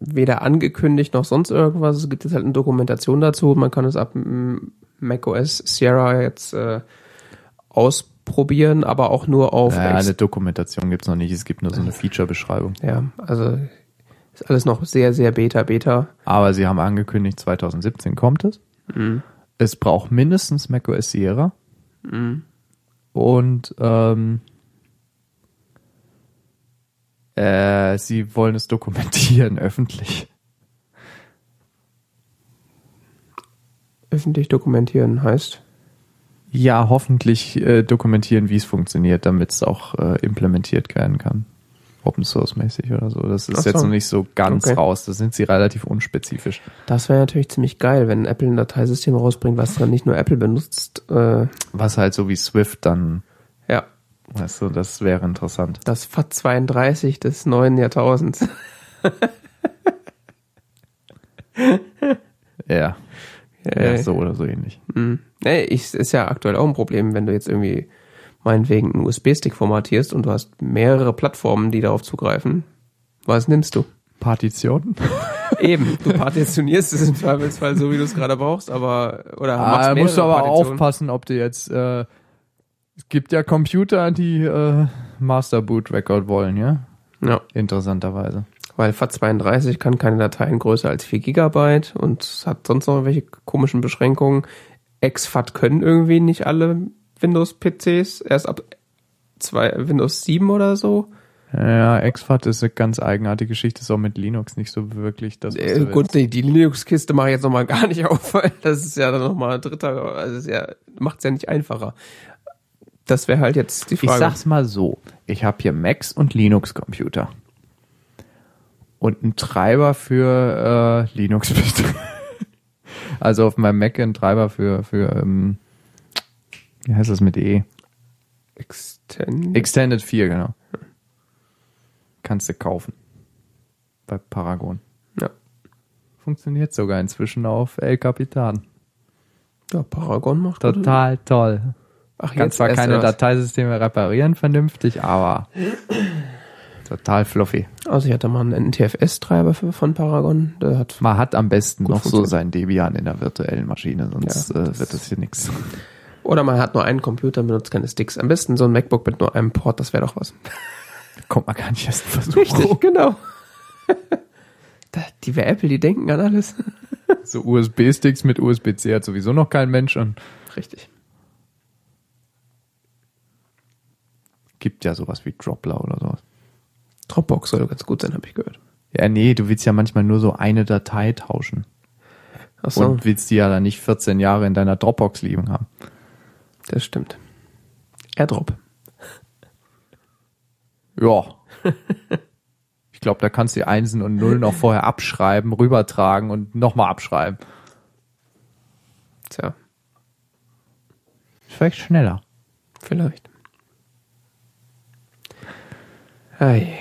weder angekündigt noch sonst irgendwas. Es gibt jetzt halt eine Dokumentation dazu. Man kann es ab macOS Sierra jetzt äh, ausprobieren, aber auch nur auf
Ja,
Ex-
eine Dokumentation gibt's noch nicht, es gibt nur so eine Feature-Beschreibung.
Ja, also ist alles noch sehr, sehr beta, beta.
Aber sie haben angekündigt, 2017 kommt es.
Mhm.
Es braucht mindestens macOS Sierra. und ähm, äh, sie wollen es dokumentieren <laughs> öffentlich.
Öffentlich dokumentieren heißt.
Ja, hoffentlich äh, dokumentieren, wie es funktioniert, damit es auch äh, implementiert werden kann. Open Source mäßig oder so. Das ist
so.
jetzt noch nicht so ganz
Okay.
raus. Da sind sie relativ unspezifisch.
Das wäre natürlich ziemlich geil, wenn Apple ein Dateisystem rausbringt, was dann nicht nur Apple benutzt. Äh,
Was halt so wie Swift dann,
ja,
weißt du, das wäre interessant.
das FAT32 des neuen Jahrtausends.
Ja.
Äh,
ja so oder so ähnlich.
Nee, ich, ist ja aktuell auch ein Problem, wenn du jetzt irgendwie meinetwegen einen USB-Stick formatierst und du hast mehrere Plattformen, die darauf zugreifen. Was nimmst du?
Partitionen? <laughs>
Eben, du partitionierst es im Zweifelsfall so, wie du es gerade brauchst, aber oder machst
Ah, musst du aber aufpassen, ob du jetzt, äh, es gibt ja Computer, die äh, Master Boot Record wollen, ja?
Ja,
Interessanterweise.
Weil FAT32 kann keine Dateien größer als 4 Gigabyte und hat sonst noch welche komischen Beschränkungen. XFAT können irgendwie nicht alle Windows-PCs, erst ab zwei, Windows 7 oder so.
Ja, XFAT ist eine ganz eigenartige Geschichte, ist auch mit Linux nicht so wirklich das,
Äh, gut, die, die Linux-Kiste mache ich jetzt nochmal <laughs> gar nicht auf, weil das ist ja dann nochmal ein dritter, also ist ja, macht es ja nicht einfacher. Das wäre halt jetzt die
Ich
Frage.
sag's mal so, ich habe hier Macs und Linux-Computer. Und einen Treiber für äh, Linux. <laughs> also auf meinem Mac einen Treiber für, für ähm, wie heißt das mit E?
Extend
Extended 4, genau. Kannst du kaufen. Bei Paragon.
ja.
Funktioniert sogar inzwischen auf El Capitan.
ja, Paragon macht das.
Total toll.
Ach,
Kann zwar keine. Dateisysteme reparieren vernünftig, aber <clears throat> total fluffy.
Also ich hatte mal einen NTFS-Treiber von Paragon, der hat
Man hat am besten noch so sein Debian in der virtuellen Maschine, sonst
Ja,
äh, wird das hier nichts. <laughs>
oder man hat nur einen Computer und benutzt keine Sticks. Am besten so ein MacBook mit nur einem Port, das wäre doch was. <laughs>
Kommt man gar nicht erst versuchen.
Richtig, genau. <laughs> Da, die wer Apple, die denken an alles.
So USB-Sticks mit USB-C hat sowieso noch kein Mensch und
Richtig.
gibt ja sowas wie Dropler oder sowas.
Dropbox soll ganz gut sein, habe ich gehört.
Ja, nee, du willst ja manchmal nur so eine Datei tauschen
Ach so,
und willst die ja dann nicht 14 Jahre in deiner Dropbox liegen haben.
das stimmt. AirDrop.
Ja. <laughs> Ich glaube, da kannst du die Einsen und Nullen auch vorher abschreiben, rübertragen und nochmal abschreiben.
Tja,
Vielleicht schneller.
vielleicht. Ei.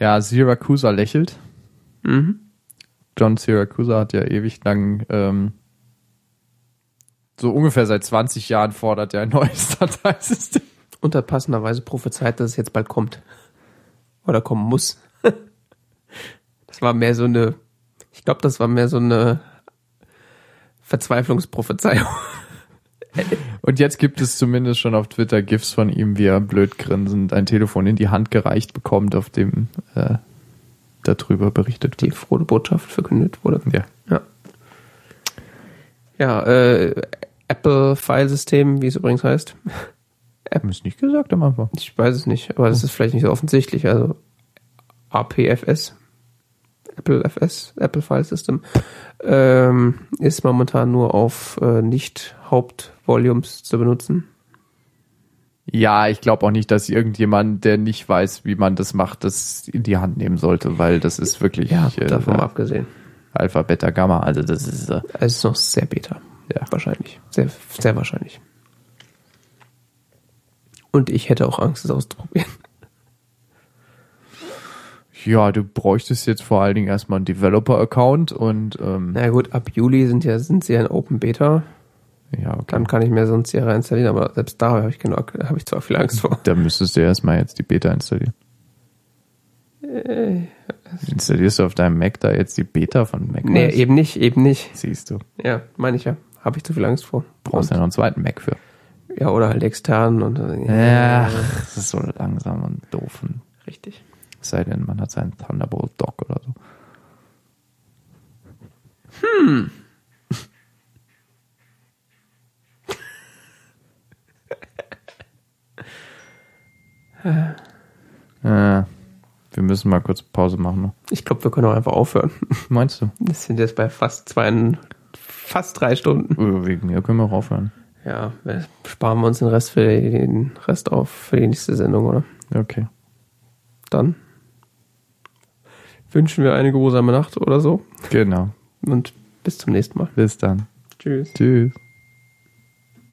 Ja, Siracusa lächelt.
Mhm.
John Siracusa hat ja ewig lang, ähm, so ungefähr seit 20 Jahren fordert er ein neues <laughs> Dateisystem.
Und hat passenderweise prophezeit, dass es jetzt bald kommt. Oder kommen muss. <laughs> Das war mehr so eine, ich glaube, das war mehr so eine Verzweiflungsprophezeiung.
Und jetzt gibt es zumindest schon auf Twitter GIFs von ihm, wie er blöd grinsend ein Telefon in die Hand gereicht bekommt, auf dem äh, darüber berichtet
Die
wird.
frohe Botschaft verkündet wurde.
Ja.
Ja. Ja, äh, Apple-Filesystem, wie es übrigens heißt.
Haben es nicht gesagt am Anfang.
Ich weiß es nicht, aber das ist vielleicht nicht so offensichtlich. Also APFS, Apple FS, Apple File System, ähm, ist momentan nur auf äh, nicht Hauptvolumes zu benutzen.
Ja, ich glaube auch nicht, dass irgendjemand, der nicht weiß, wie man das macht, das in die Hand nehmen sollte, weil das ist wirklich äh,
davon mal abgesehen.
Alpha, Beta, Gamma. Also das ist äh,
Es ist noch sehr beta.
Ja.
Wahrscheinlich. Sehr, sehr wahrscheinlich. Und ich hätte auch Angst, es auszuprobieren.
Ja, du bräuchtest jetzt vor allen Dingen erstmal einen Developer-Account und ähm,
Na gut, ab Juli sind ja, sind sie ja in Open Beta.
ja, okay.
Dann kann ich mir sonst hier reinstallieren, aber selbst da habe ich habe ich zwar viel Angst vor.
Da müsstest du erstmal jetzt die Beta installieren.
Äh,
Installierst du auf deinem Mac da jetzt die Beta von Mac?
Nee, eben nicht, eben nicht.
Siehst du.
Ja, meine ich ja. Habe ich zu viel Angst vor.
Brauchst ja noch einen zweiten Mac für.
Ja, oder halt extern und
Ja, das ist so langsam und doof.
Richtig.
Es sei denn, man hat seinen Thunderbolt Dock oder so. Hm. <laughs> äh, wir müssen mal kurz Pause machen. Ne?
Ich glaube, wir können auch einfach aufhören.
Meinst du?
Wir sind jetzt bei fast zwei, fast drei Stunden.
Wegen mir können wir auch aufhören.
Ja, sparen wir uns den Rest für den Rest auf für die nächste Sendung, oder?
Okay.
Dann wünschen wir eine geruhsame Nacht oder so
Genau.
und bis zum nächsten Mal.
Bis dann.
Tschüss.
Tschüss.